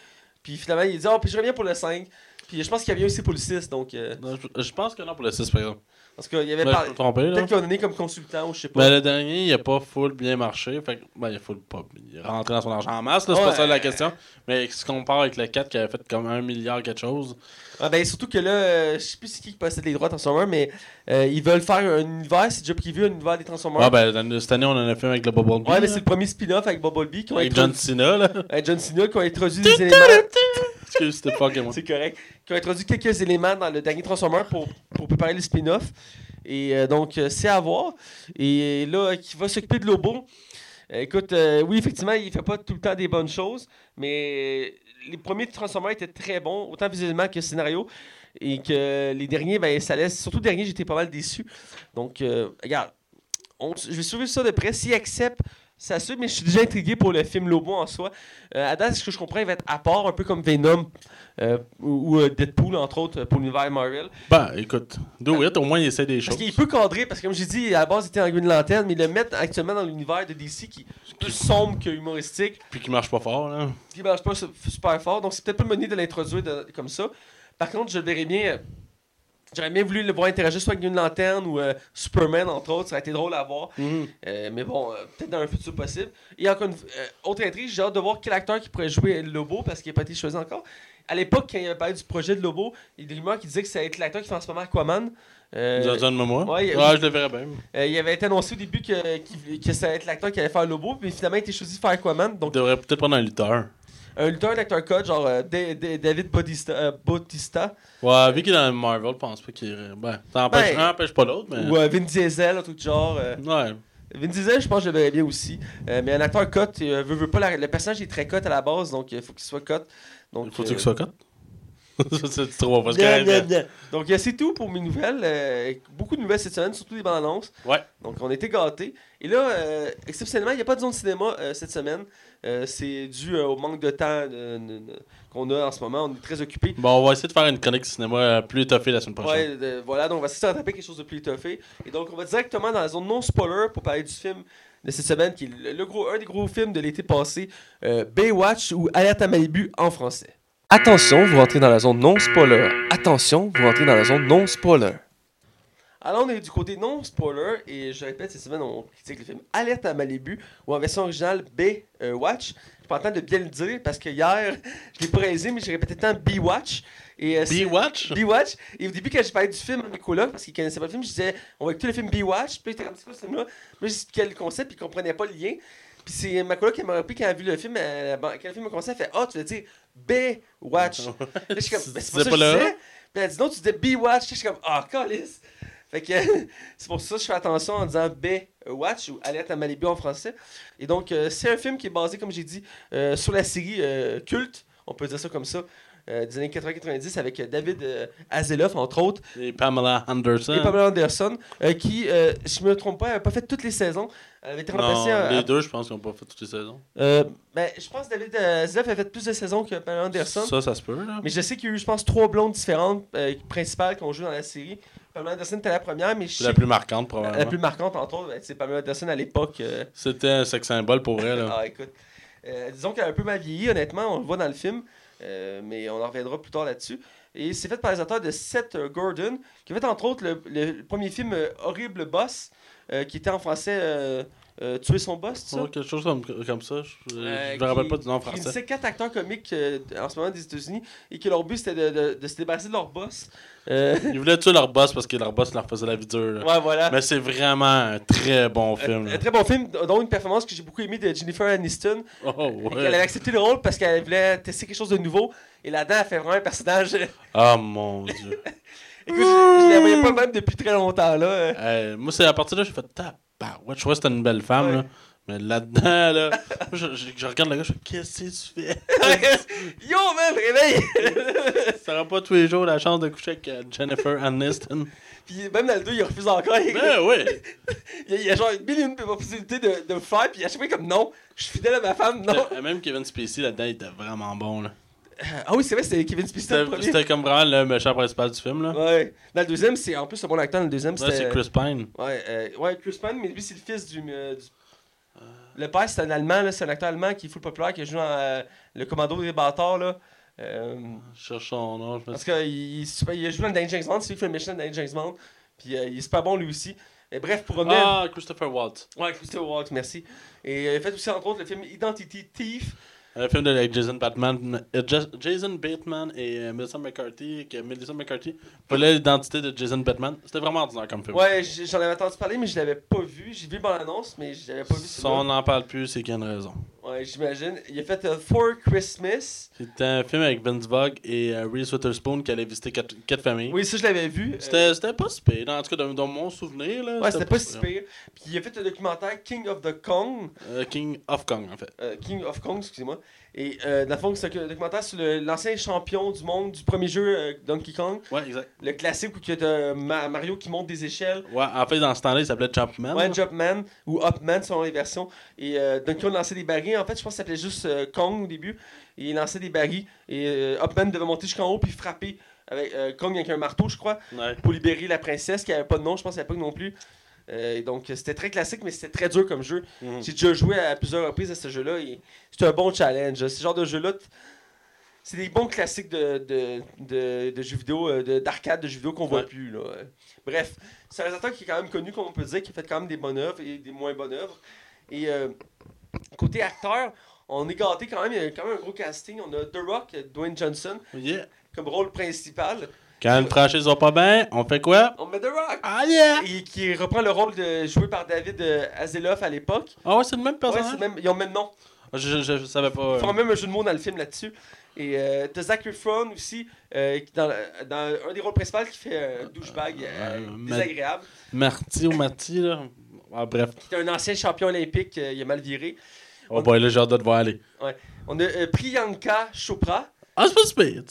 Puis finalement, il dit Oh, puis je reviens pour le 5. Puis je pense qu'il revient aussi pour le 6. Donc, euh, Non, je, je pense que non pour le 6, par exemple. Parce qu'il y avait Ben, pas. Peut-être qu'ils ont donné comme consultant ou je sais pas. Ben, le dernier, il a pas full bien marché. Fait ben, il a full pas. Il est rentré dans son argent en masse, là, c'est Ouais. pas ça la question. Mais si on compare avec le 4 qui avait fait comme un milliard quelque chose. Ah, ben, surtout que là, euh, je sais plus c'est qui qui possède les droits de Transformers, mais euh, ils veulent faire un univers, c'est déjà prévu un univers des Transformers. Ah, ben, cette année, on en a fait avec le Bumblebee. ouais, mais c'est le premier spin-off avec Bumblebee qui ont Avec John Cena, là. avec John Cena qui ont introduit des éléments. Excuse, c'était pas que moi. C'est correct. Qui ont introduit quelques éléments dans le dernier Transformer pour, pour préparer le spin-off. Et euh, donc, euh, c'est à voir. Et là, qui va s'occuper de Lobo. Euh, écoute, oui, effectivement, il fait pas tout le temps des bonnes choses, mais les premiers Transformers étaient très bons, autant visuellement que scénario. Et que les derniers, ben, ça laisse. Surtout le dernier, j'étais pas mal déçu. Donc, regarde, je vais suivre ça de près. S'il accepte, ça suit, mais je suis déjà intrigué pour le film Lobo en soi. Euh, à date, ce que je comprends, il va être à part, un peu comme Venom euh, ou, ou, euh, Deadpool, entre autres, pour l'univers Marvel. Ben, écoute, do it, au moins, il essaie des Parce choses. qu'il peut cadrer, parce que comme j'ai dit, à la base, il était en Green Lantern, mais ils le mettent actuellement dans l'univers de DC qui est plus sombre que humoristique, Puis qu'il marche pas fort, là. qui marche pas su- super fort. Donc, c'est peut-être pas le mener de l'introduire comme ça. Par contre, je verrais bien. J'aurais bien voulu le voir interagir soit avec Green Lantern ou euh, Superman, entre autres. Ça aurait été drôle à voir. Euh, mais bon, euh, peut-être dans un futur possible. Et encore une autre intrigue, j'ai hâte de voir quel acteur qui pourrait jouer Lobo parce qu'il n'a pas été choisi encore. À l'époque, quand il avait parlé du projet de Lobo, il y a des rumeurs qui disaient que ça allait être l'acteur qui fait en ce moment Aquaman. Moi. ouais, il- Ouais, je le verrais bien. euh, il avait été annoncé au début que, que ça allait être l'acteur qui allait faire Lobo, mais finalement il a été choisi pour faire Aquaman. On Donc devrait peut-être prendre un lutteur. Un lutteur d'acteur code, genre euh, Da- Da- David Bautista, euh, Bautista Ouais, vu qu'il est dans Marvel, je pense pas qu'il. Ben, ça empêche, Ben, un empêche pas l'autre, mais. ou euh, Vin Diesel, un truc du genre. euh, Ouais. Vin Diesel, je pense que je le verrais bien aussi. Euh, mais un acteur cut, euh, veut, veut pas la- le personnage est très cut à la base, donc il faut qu'il soit cut. Donc, Faut-tu euh, que ce soit cut? c'est trop, parce Non, que. non, non. Donc, euh, c'est tout pour mes nouvelles. Euh, beaucoup de nouvelles cette semaine, surtout des bandes annonces. Ouais. Donc, on était gâtés. Et là, euh, exceptionnellement, il n'y a pas de zone cinéma euh, cette semaine. Euh, c'est dû euh, au manque de temps de- de- de- qu'on a en ce moment. On est très occupés. Bon, on va essayer de faire une chronique cinéma euh, plus étoffée la semaine prochaine. Ouais, voilà, donc on va essayer de rattraper quelque chose de plus étoffé. Et donc, on va directement dans la zone non-spoiler pour parler du film de cette semaine, qui est le, le gros, un des gros films de l'été passé, euh, Baywatch ou Alerte à Malibu en français. Attention, vous rentrez dans la zone non-spoiler. Attention, vous rentrez dans la zone non-spoiler. Alors, on est du côté non-spoiler, et je répète, cette semaine, on critique le film Alerte à Malibu, ou en version originale Baywatch. Je prends le temps de bien le dire, parce que hier, je l'ai pas réalisé, mais j'ai répété tant B-Watch. Euh, B-Watch? B-Watch. Et au début, quand j'ai parlé du film à mes colocs, parce qu'ils connaissaient pas le film, je disais, on va écouter le film B-Watch. Puis étaient comme, c'est quoi ce film-là? Moi, j'expliquais le concept, puis ils comprenaient pas le lien. Puis c'est ma coloc qui m'a rappelé quand elle a vu le film, elle, quand le film a commencé, elle fait, ah, tu veux dire B-Watch. Là, je suis comme, c'est pas ça que pas je le disais. Puis elle dit, non, tu disais B-Watch. Je suis comme, ah, calice. Fait que c'est pour ça que je fais attention en disant B-Watch ou Alerte à Malibu en français. Et donc, euh, c'est un film qui est basé, comme j'ai dit, euh, sur la série euh, culte, on peut dire ça comme ça, euh, des années 80-90 avec David Hasselhoff, entre autres, Et Pamela Anderson. et Pamela Anderson, qui, si je me trompe pas, n'avait pas fait toutes les saisons. Elle avait été remplacée Non, les à- deux, je pense qu'ils n'ont pas fait toutes les saisons. ben, je pense que David Hasselhoff a fait plus de saisons que Pamela Anderson. Ça, ça se peut, là. Mais je sais qu'il y a eu, je pense, trois blondes différentes principales qui ont joué dans la série. Pamela Anderson était la première, mais je sais la plus marquante, probablement. la plus marquante, entre autres, ben, c'est Pamela Anderson à l'époque. euh, C'était un sex symbole pour elle, là. ah, écoute. Euh, disons qu'elle a un peu mal vieilli, honnêtement, on le voit dans le film, euh, mais on en reviendra plus tard là-dessus. Et c'est fait par les auteurs de Seth euh, Gordon, qui a fait entre autres le, le premier film euh, Horrible Boss, euh, qui était en français euh, euh, Tuer son boss, ça? Ouais, quelque chose comme, comme ça. Je ne Euh, me rappelle pas du nom français. unissait quatre acteurs comiques euh, en ce moment des États-Unis et que leur but c'était de, de- de se débarrasser de leur boss. Euh, Ils voulaient tuer leur boss parce que leur boss leur faisait la vie dure. là. ouais, voilà. Mais c'est vraiment un très bon film. Un, très bon film, dont une performance que j'ai beaucoup aimée de Jennifer Aniston. Oh, ouais. avait accepté le rôle parce qu'elle voulait tester quelque chose de nouveau. Et là-dedans, elle fait vraiment un personnage. Écoute, Oh mon dieu. je, je la voyais pas même depuis très longtemps là. Moi, c'est à partir de là, j'ai fait tabarouette. Je crois que c'était une belle femme, Ouais. là. Mais là-dedans, là, moi, je, je- je regarde le gars, je fais Qu'est-ce que tu fais? Yo, man, réveille! T'auras pas tous les jours la chance de coucher avec euh, Jennifer Aniston. puis même dans le 2, il refuse encore. Ben ouais. y a, il y a genre une million de possibilités de, de me faire. Puis à chaque fois, comme non, je suis fidèle à ma femme. Non. Euh, Même Kevin Spacey là-dedans, il était vraiment bon. Là. Ah oui, c'est vrai, c'était Kevin Spacey dans le C'était premier. c'était comme vraiment le méchant principal du film. Là. Ouais. Dans le deuxième, c'est en plus un bon acteur. Dans le deuxième, Ouais, c'est Chris Pine. Ouais, euh, ouais, Chris Pine, mais lui, c'est le fils du. euh, du- Le père, c'est un Allemand, là, c'est un acteur allemand qui est full populaire, qui a joué dans euh, Le Commando des bâtards. Là. Euh, Je cherche son nom. Je me parce qu'il il, a joué dans Danny James Bond, c'est lui qui fait le méchant de Danny James Bond. Puis euh, il est super bon lui aussi. Et bref, pour revenir. Ah, Christopher Waltz. Ouais, Christopher Waltz, merci. Et euh, il a fait aussi, entre autres, le film Identity Thief. Un film de avec Jason Bateman, euh, Ja- Jason Bateman et euh, Melissa McCarthy, que Melissa McCarthy volait l'identité de Jason Bateman. C'était vraiment ordinaire comme film. Ouais, j'en avais entendu parler, mais je l'avais pas vu. J'ai vu bon annonce, mais je l'avais pas vu. Si on n'en parle plus, c'est qu'il y a une raison. Ouais, j'imagine. Il a fait euh, For Christmas. C'était un film avec Vince Vaughn et euh, Reese Witherspoon qui allait visiter quatre, quatre familles. Oui, ça, je l'avais vu. Euh, C'était pas si pire, en tout cas dans, dans mon souvenir. Là, Ouais, c'était pas si pire. pire. Puis il a fait le documentaire King of the Kong. Euh, King of Kong, en fait. euh, King of Kong, excusez-moi. Et euh, dans le fond, c'est un documentaire sur l'ancien champion du monde du premier jeu euh, Donkey Kong. Ouais, exact. Le classique où il y a Ma- Mario qui monte des échelles. Ouais, en fait, dans ce temps-là, il s'appelait Jumpman. Ouais, là. Jumpman ou Upman selon les versions. Et euh, Donkey Kong lançait des barils. En fait, je pense que ça s'appelait juste Kong au début. Et il lançait des barils. Et Upman devait monter jusqu'en haut puis frapper avec euh, Kong avec un marteau, je crois, Ouais. pour libérer la princesse qui avait pas de nom, je pense, à l'époque non plus. Euh, donc, c'était très classique, mais c'était très dur comme jeu. Mhm. J'ai déjà joué à plusieurs reprises à ce jeu-là et c'est un bon challenge. Ce genre de jeu-là, c'est des bons classiques de, de, de, de jeux vidéo, euh, de- d'arcade de, jeux vidéo qu'on voit Ouais. plus. Là. Bref, c'est un réalisateur qui est quand même connu, comme on peut dire, qui a fait quand même des bonnes œuvres et des moins bonnes œuvres. Et euh, côté acteur, on est gâté quand même, il y a quand même un gros casting. On a The Rock, Dwayne Johnson, Yeah. comme rôle principal. Quand une franchise va pas bien, on fait quoi? On met The Rock! Ah yeah! Et qui reprend le rôle de, joué par David euh, Hasselhoff à l'époque. Ah ouais, c'est le même Ouais, personnage? c'est même, ils ont le même nom. Ah, je, je, je savais pas. Ils font même un jeu de mots dans le film là-dessus. Et euh, t'as Zac Efron aussi, euh, dans, dans un des rôles principaux qui fait un douchebag euh, Euh, mais- désagréable. Marty ou Marty, là. Ah, bref. Qui est un ancien champion olympique, euh, il a mal viré. Oh boy, là, j'ai hâte de te voir aller. On a euh, Priyanka Chopra, Ah, c'est pas super.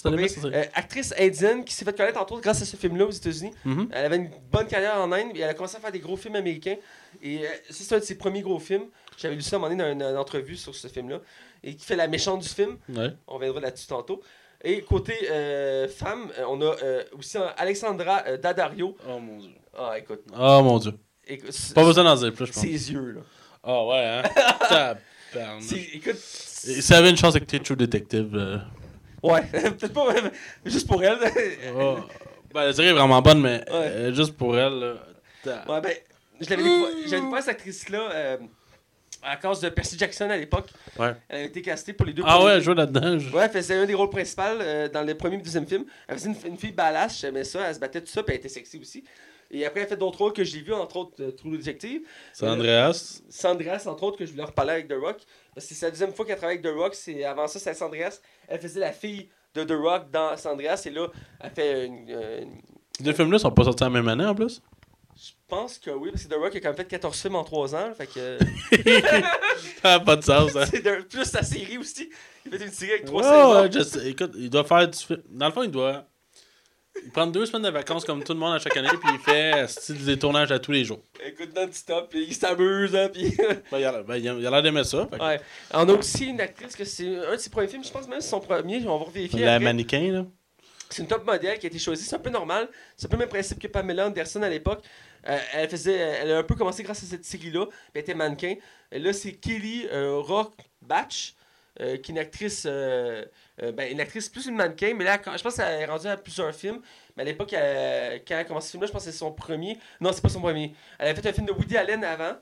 Euh, actrice indienne qui s'est fait connaître entre autres grâce à ce film-là aux États-Unis. Mhm. Elle avait une bonne carrière en Inde et elle a commencé à faire des gros films américains. Et euh, ça, c'est un de ses premiers gros films. J'avais lu ça à un moment donné dans une, une entrevue sur ce film-là. Et qui fait la méchante du film. Ouais. On reviendra là-dessus tantôt. Et côté euh, femme, euh, on a euh, aussi Alexandra euh, Daddario. Oh mon dieu. Ah, écoute. Oh mon dieu. écoute Pas besoin d'en dire plus, je pense. Ses yeux, là. Ah ouais, hein. Écoute. Ça avait une chance avec True Detective. Ouais, peut-être pas juste pour elle. oh. Ben, la série est vraiment bonne, mais Ouais. euh, juste pour elle. là, Ouais, ben, je l'avais découvert, j'avais découvert cette actrice-là euh, à cause de Percy Jackson à l'époque. Ouais. Elle avait été castée pour les deux Ah premiers ouais, elle jouait là-dedans. je- Ouais, elle faisait un des rôles principaux euh, dans le premier et le deuxième film. Elle faisait une, une fille badass, j'aimais ça, elle se battait tout ça, puis elle était sexy aussi. Et après, elle a fait d'autres rôles que j'ai vus, entre autres euh, True Detective. C'est Andreas. Sandras, entre autres, que je voulais reparler avec The Rock. Parce que c'est la deuxième fois qu'elle travaille avec The Rock. C'est, avant ça, c'était Sandras. Elle faisait la fille de The Rock dans Sandras. Et là, elle fait une. euh, une- Les deux films-là sont pas sortis la même année en plus? Je pense que oui, parce que The Rock a quand même fait 14 films en 3 ans. Fait que. Ça n'a pas de sens, hein. c'est de- plus sa série aussi. Il fait une série avec 3 Ouais, saisons. ouais, je sais. Écoute, il doit faire du film. Dans le fond, il doit. Il prend deux semaines de vacances comme tout le monde à chaque année, puis il fait style des tournages à tous les jours. Écoute, non-stop. Puis il s'amuse. Hein, puis... Ben, il a ben, il a il a l'air d'aimer ça. fait ouais. On a aussi une actrice que c'est un de ses premiers films. Je pense même que c'est son premier. On va vérifier. La après. mannequin, là. C'est une top modèle qui a été choisie. C'est un peu normal. C'est un peu le même principe que Pamela Anderson à l'époque. Euh, elle faisait, elle a un peu commencé grâce à cette série-là. puis Elle était mannequin. Et là, c'est Kelly euh, Rock Batch, euh, qui est une actrice, euh, euh, ben, une actrice plus une mannequin. Mais là, quand- je pense qu'elle est rendue à plusieurs films. Mais à l'époque, elle- quand elle a commencé ce film-là, je pense que c'est son premier. Non, c'est pas son premier. Elle avait fait un film de Woody Allen avant.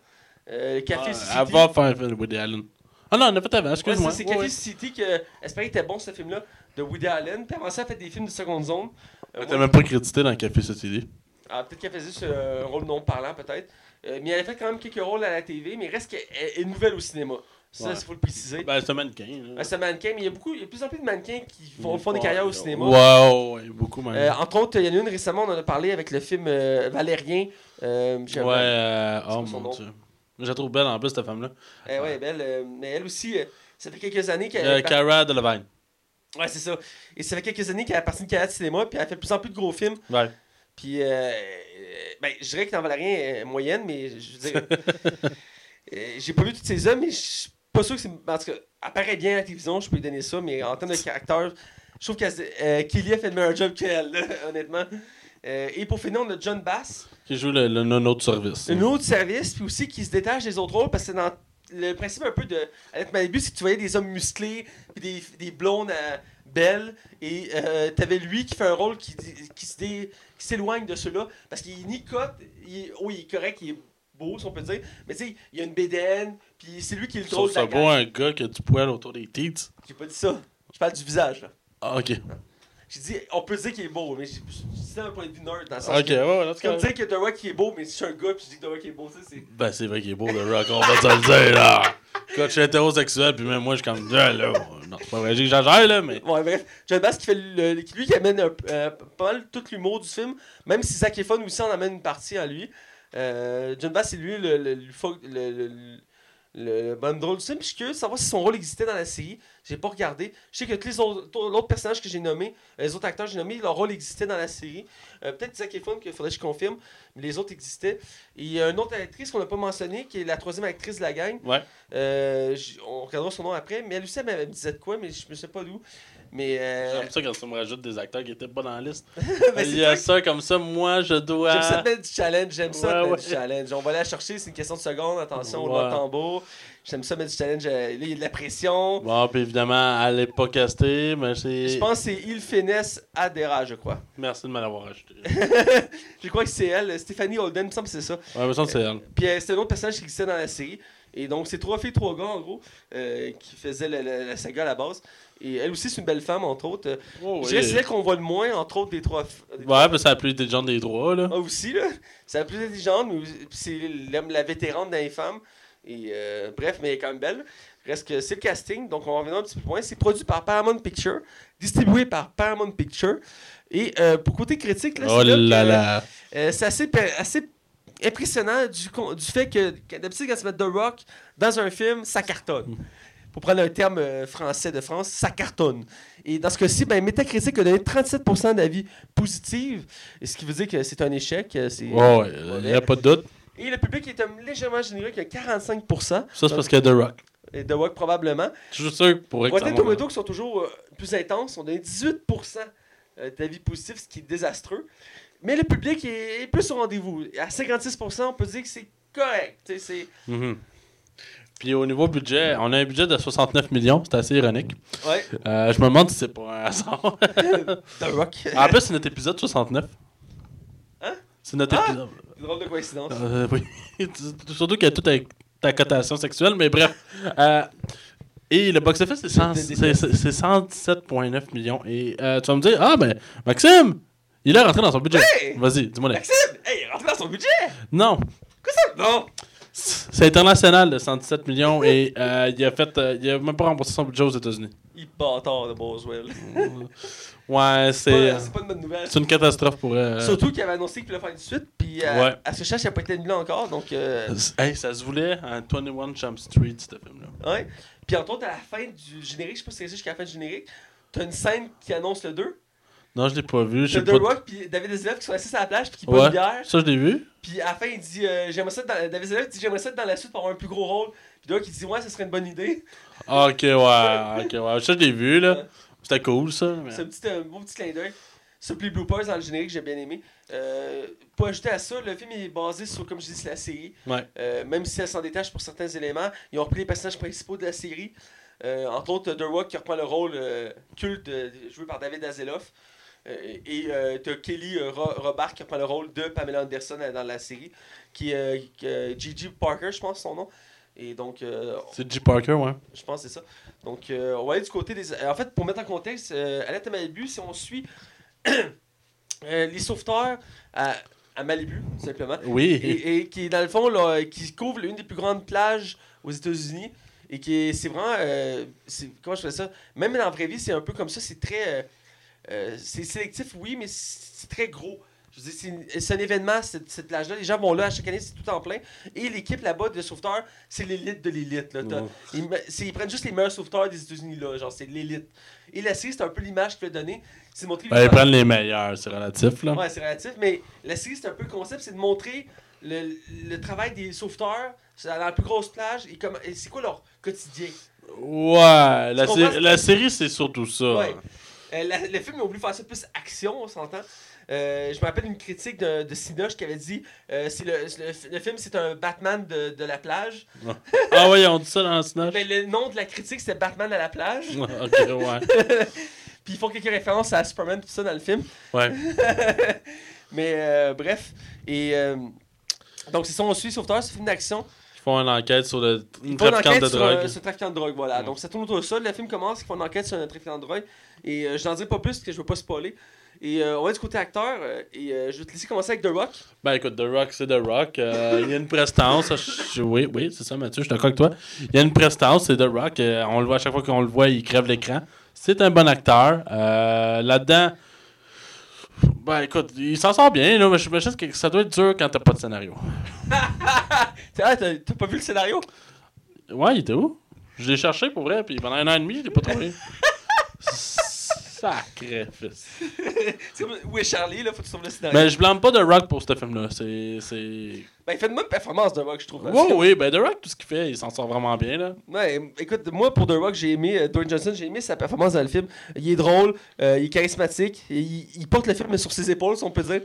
Café Ah, City. elle va faire un film de Woody Allen. Ah non, on a fait avant, Ouais, excuse-moi. c'est c'est Ouais, Café ouais. City que espérait qu'il était bon ce film-là de Woody Allen. Puis avant ça, elle a fait des films de seconde zone. Euh, T'as même pas crédité dans Café idée. Ah, peut-être qu'elle faisait ce euh, rôle non parlant, peut-être. Mais elle a fait quand même quelques rôles à la TV, mais il reste qu'elle est nouvelle au cinéma. Ça, il Ouais. faut le préciser. Ben, c'est un mannequin. là. Euh, c'est un mannequin, mais il y a beaucoup, il y a de plus en plus de mannequins qui font, Il font des carrières au cinéma. Wow, ouais, beaucoup même. Euh, entre autres, il y en a une récemment, on en a parlé avec le film euh, Valérien. Euh, ouais, euh, oh mon nom? dieu. Je la trouve belle en plus, cette femme-là. Eh ouais, belle. euh, mais elle aussi, euh, ça fait quelques années qu'elle. Euh, Cara Delevingne. Ouais, c'est ça. Et ça fait quelques années qu'elle a parti de carrière de cinéma, puis elle fait de plus en plus de gros films. Ouais. Puis, euh, ben, je dirais que dans Valérien est moyenne, mais je veux dire. euh, j'ai pas vu toutes ses œuvres, mais je pas sûr que c'est. En tout cas, elle paraît bien à la télévision, je peux lui donner ça, mais en termes de caractère, je trouve que euh, Kelly a fait le meilleur job qu'elle, honnêtement. Euh, et pour finir, on a John Bass, Qui joue le, le non autre service. un autre service, puis aussi qui se détache des autres rôles, parce que dans le principe un peu de Annette Malibu, c'est que tu voyais des hommes musclés, puis des, des blondes euh, belles, et euh, t'avais lui qui fait un rôle qui, qui s'éloigne de ceux-là, parce qu'il est ni cote, il oh, il est correct, il est beau, si on peut dire, mais tu sais, il y a une BDN, puis c'est lui qui est le drôle trouve de ça la beau gang. un gars qui a du poil autour des teats. J'ai pas dit ça, je parle du visage, là. Ah, ok. J'ai dit, on peut dire qu'il est beau, mais j'ai je dis ça d'un point de vue nerd, dans le sens Ok, que- ouais, ouais, là, c'est comme dire que The Rock qui est beau, mais si je suis un gars, puis je dis que The Rock est beau, ça, c'est... Ben, c'est vrai qu'il est beau, le rock, on va te le dire, là. Quand je suis hétérosexuel, puis même moi, je suis comme, ah, là, non, c'est pas vrai, j'exagère, là, mais. Ouais, bref. John Bass qui fait le, qui- lui qui amène un- euh, pas mal tout l'humour du film, même si Zac Efron aussi en amène une partie à lui. Euh, John Bass, c'est lui le, le, le, le, le, bon savoir si son rôle existait dans la série. J'ai pas regardé. Je sais que tous les autres, personnages que j'ai nommés, euh, les autres acteurs que j'ai nommés, leur rôle existait dans la série. Euh, Peut-être Zac Efron, qu'il faudrait que je confirme, mais les autres existaient. Et il y a une autre actrice qu'on n'a pas mentionnée, qui est la troisième actrice de la gang. Ouais. Euh, on regardera son nom après. Mais elle aussi, elle me elle me disait de quoi, mais je ne sais pas d'où. Mais. euh, J'aime ça quand tu me rajoutes des acteurs qui étaient pas dans la liste. mais Il y a ça, comme ça, moi, je dois. J'aime ça te mettre du challenge, j'aime ça te Ouais, mettre du challenge. On va aller la chercher, c'est une question de seconde, attention, Ouais. au tambour. J'aime ça mettre du challenge, euh, là, il y a de la pression. Bon, puis évidemment, elle est pas castée, mais c'est. Je pense que c'est Il Finesse Adera, je crois. Merci de m'avoir ajouté. je crois que c'est elle, Stéphanie Holden, il me semble que c'est ça. Ouais, mais ça, c'est elle. Puis euh, c'était un autre personnage qui existait dans la série. Et donc, c'est trois filles, trois gars, en gros, euh, qui faisaient la, la- la saga à la base. Et elle aussi, c'est une belle femme, entre autres. Euh, Oh, Je dirais c'est elle qu'on voit le moins, entre autres, des trois. des Ouais, mais c'est la plus intelligente des trois, là. Ah, aussi, là. C'est la plus intelligente, mais c'est la, la vétérane dans les femmes. Et euh, bref, mais elle est quand même belle. Reste que c'est le casting, donc on va revenir un petit peu plus loin. C'est produit par Paramount Picture, distribué par Paramount Picture. Et euh, pour côté critique, là, Oh là euh, c'est assez, assez impressionnant du, du fait que, d'habitude, quand tu mets The Rock dans un film, ça cartonne. pour prendre un terme français de France, ça cartonne. Et dans ce cas-ci, ben, Metacritic a donné 37% d'avis positifs, ce qui veut dire que c'est un échec. c'est il n'y a pas de doute. Et le public est um, légèrement généreux, qui a 45%. Ça, c'est parce qu'il y a The Rock. Et The Rock, probablement. Je suis sûr pour Rotten Tomatoes qui sont toujours euh, plus intenses, ont donné 18% euh, d'avis positifs, ce qui est désastreux. Mais le public est, est plus au rendez-vous. À 56%, on peut dire que c'est correct. Mhm. Puis au niveau budget, on a un budget de 69 millions, c'est assez ironique. Ouais, Euh, je me demande si c'est pas un hasard. The Rock. en plus, c'est notre épisode 69. C'est notre Ah! épisode. Drôle de coïncidence. Euh, oui. Surtout qu'il y a tout avec ta cotation sexuelle, mais bref. Euh, et le box-office, c'est cent- Je te c'est- c'est c'est 117,9 millions. Et euh, tu vas me dire, ah ben, Maxime, il est rentré dans son budget. Hey! Vas-y, dis-moi. les- Maxime! Hey, il est rentré dans son budget! Non, Quoi ça? Non! c'est international, le 117 millions, et euh, il a fait, euh, il a même pas remboursé son budget aux États-Unis. Il bâtard de Boswell. Ouais, C'est c'est pas, une bonne nouvelle. c'est une catastrophe pour. euh, Surtout qu'il avait annoncé qu'il voulait faire une suite, puis euh, Ouais. à ce sache, il n'a pas été annulé encore, donc... euh, Hey, ça se voulait à 21 Jump Street, ce film-là. ouais. Puis entre autres, à la fin du générique, je sais pas si c'est jusqu'à la fin du générique, t'as une scène qui annonce le 2. Non, je l'ai pas vu. T'as The. Rock puis David Hasselhoff qui sont assis à la plage puis qui boivent Ouais, une bière. ça je l'ai vu. Puis à la fin, il dit euh, j'aimerais ça dans... David dit j'aimerais ça être dans la suite pour avoir un plus gros rôle. Puis The Rock il dit ouais, ça serait une bonne idée. Ah, Ok, ouais, ok, ouais. Ça je l'ai vu, là. C'était cool, ça. mais- C'est un petit, un beau petit clin d'œil. Puis les bloopers dans le générique, j'ai bien aimé. Euh, pour ajouter à ça, le film est basé sur, comme je dis, la série. Ouais. Euh, même si elle s'en détache pour certains éléments, ils ont repris les personnages principaux de la série. Euh, entre autres, The Rock qui reprend le rôle euh, culte euh, joué par David. Euh, et euh, t'as Kelly euh, Ro- Robart qui reprend le rôle de Pamela Anderson euh, dans la série, qui est euh, euh, Gigi Parker, je pense son nom. Et donc, euh, C'est G. Parker, ouais. je pense que c'est ça. Donc, euh, on va aller du côté des. euh, En fait, pour mettre en contexte, euh, à Malibu, si on suit euh, les sauveteurs à, à Malibu, tout simplement, Oui. et, et qui, dans le fond, là, qui couvre une des plus grandes plages aux États-Unis, et qui est. C'est vraiment. comment je fais ça? Même dans la vraie vie, c'est un peu comme ça, c'est très. c'est sélectif, oui, mais c'est très gros. Je veux dire, c'est un événement, cette, cette plage-là. Les gens vont là à chaque année, c'est tout en plein. Et l'équipe là-bas de sauveteurs, c'est l'élite de l'élite. ils, prennent juste les meilleurs sauveteurs des États-Unis, là. Genre, c'est l'élite. Et la série, c'est un peu l'image qu'il veut donner. C'est montrer. Ben, ils prennent les meilleurs, c'est relatif, là. Ouais, c'est relatif, mais la série, c'est un peu le concept, c'est de montrer le, le travail des sauveteurs dans la plus grosse plage et, c'est quoi leur quotidien? Ouais, la, sé- série, c'est surtout ça. Ouais. Euh, la- le film, ils ont voulu faire ça plus action, on s'entend. Euh, je me rappelle une critique de, de qui avait dit euh, c'est le, le- le film, c'est un Batman de, de la plage. Ah ils ont dit ça dans Snatch? Mais le nom de la critique, c'était Batman à la plage. ok, ouais. Puis ils font quelques références à Superman, tout ça dans le film. Ouais. Mais euh, bref. Et donc, c'est ça, on suit Sauveteur, un film d'action. Ils font une enquête sur le, une enquête de sur, drogue. euh, un trafiquant de drogue, voilà. Ouais. Donc, ça tourne autour de ça. Le film commence, ils font une enquête sur un trafiquant de drogue. Et euh, je n'en dirai pas plus parce que je veux pas spoiler. Et euh, on va du côté acteur. euh, et euh, je vais te laisser commencer avec The Rock. Ben écoute, The Rock, c'est The Rock. Euh, il y a une prestance. je- oui, oui, c'est ça, Mathieu, je suis d'accord avec toi. Il y a une prestance, c'est The Rock. on le voit à chaque fois qu'on le voit, il crève l'écran. C'est un bon acteur. Là-dedans, ben écoute, il s'en sort bien, là, mais je me dis que ça doit être dur quand t'as pas de scénario. T'as pas vu le scénario? Ouais, il était où? Je l'ai cherché pour vrai, puis pendant un an et demi, je l'ai pas trouvé. Sacré fils. C'est comme, Où est Charlie, là? Faut que tu trouves le scénario. Mais je blâme pas The Rock pour ce film-là. C'est. c'est- Ben, il fait une bonne performance, The Rock, je trouve. Oui, oui, ben The Rock, tout ce qu'il fait, il s'en sort vraiment bien, là. Ouais, écoute, moi pour The Rock, j'ai aimé euh, Dwayne Johnson, j'ai aimé sa performance dans le film. Il est drôle, euh, il est charismatique, il, il porte le film sur ses épaules, si on peut dire.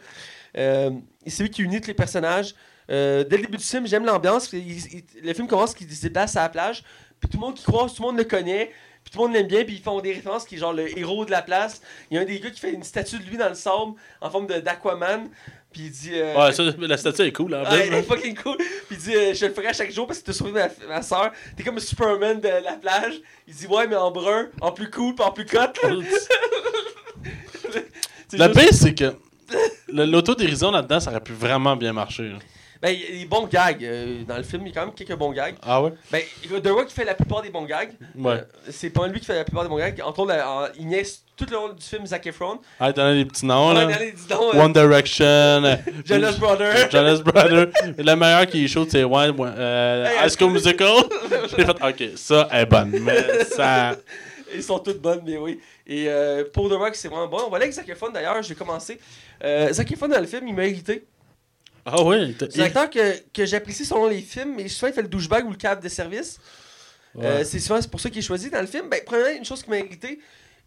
Euh, c'est lui qui unit tous les personnages. Euh, dès le début du film, j'aime l'ambiance. Il- il- le film commence qu'il se déplace à la plage, puis tout le monde qui croise, tout le monde le connaît, puis tout le monde l'aime bien, puis ils font des références qui est genre le héros de la place. Il y a un des gars qui fait une statue de lui dans le sable en forme d'Aquaman, puis il dit. euh, Ouais, ça, la statue est cool, hein. ah, elle est fucking cool. Puis il dit euh, Je le ferai à chaque jour parce que t'as sauvé ma, ma soeur. T'es comme Superman de la plage. Il dit Ouais, mais en brun, en plus cool, puis en plus cut. C'est Le juste- pire, c'est que le- l'autodérision là-dedans, ça aurait pu vraiment bien marcher. là. Ben, il y a des bons gags. euh, dans le film, il y a quand même quelques bons gags. Ah ouais? Ben, The Rock fait la plupart des bons gags. Ouais. Euh, c'est pas lui qui fait la plupart des bons gags. Entre autres, la- en- il niaise tout le long du film Zac Efron. Ah, donner des petits noms, là. euh, One Direction. euh, Jonas Brothers. Jonas Brothers. Le meilleur qui est chaud, c'est One, High School Musical. J'ai fait, ok, ça est bonne. Mais ça. Ils sont toutes bonnes, mais oui. Et euh, pour The Rock, c'est vraiment bon. On va aller avec Zac Efron d'ailleurs, j'ai commencé. Zac Efron dans le film, il m'a irrité. Ah oui. C'est un acteur que, que j'apprécie selon les films, mais souvent il fait le douchebag ou le cave de service. Euh, c'est souvent pour ça qu'il est choisi dans le film. Ben, premièrement, une chose qui m'a irrité,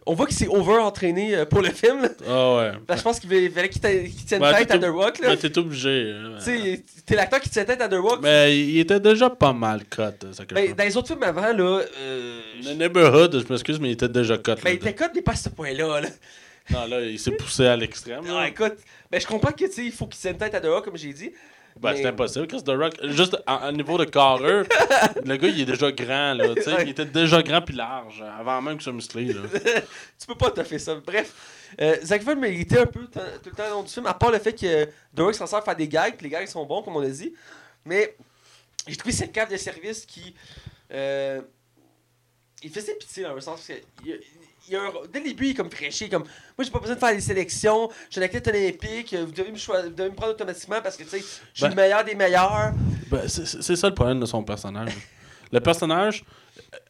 on voit qu'il s'est over-entraîné euh, pour le film. Ah ouais. Ben, je pense qu'il fallait qu'il tienne Ouais, tête à The Rock. Là. Mais t'es obligé. hein. Sais, t'es l'acteur qui tient tête à The Rock. Mais il était déjà pas mal cut, ça que Ben, dans les autres films avant, là. Euh, Le Neighborhood, je m'excuse, mais il était déjà cut. ben, là. il était code, mais pas à ce point-là. Là. Non, là, il s'est poussé à l'extrême. Non, écoute, ben, je comprends que, il faut qu'il tienne tête à Rock, comme j'ai dit. Ben, mais- c'est impossible. Chris The Rock, juste à niveau de carreur, le gars, il est déjà grand, là. Tu sais, Ouais. il était déjà grand puis large, avant même qu'il soit musclé, là. tu peux pas te faire ça. Bref, euh, Zac Efron méritait un peu tout le temps le long du film, à part le fait que The Rock s'en sert à faire des gags, que les gags sont bons, comme on a dit. Mais j'ai trouvé cette cave de service qui. euh, il faisait pitié dans un sens. Parce que il a- un- dès le début, il est comme fraîché. Comme, moi, j'ai pas besoin de faire des sélections. Je suis un athlète olympique. Vous devez me, choi- vous devez me prendre automatiquement parce que, tu sais, je suis Ben- le meilleur des meilleurs. Ben, c'est ça le problème de son personnage. Le personnage,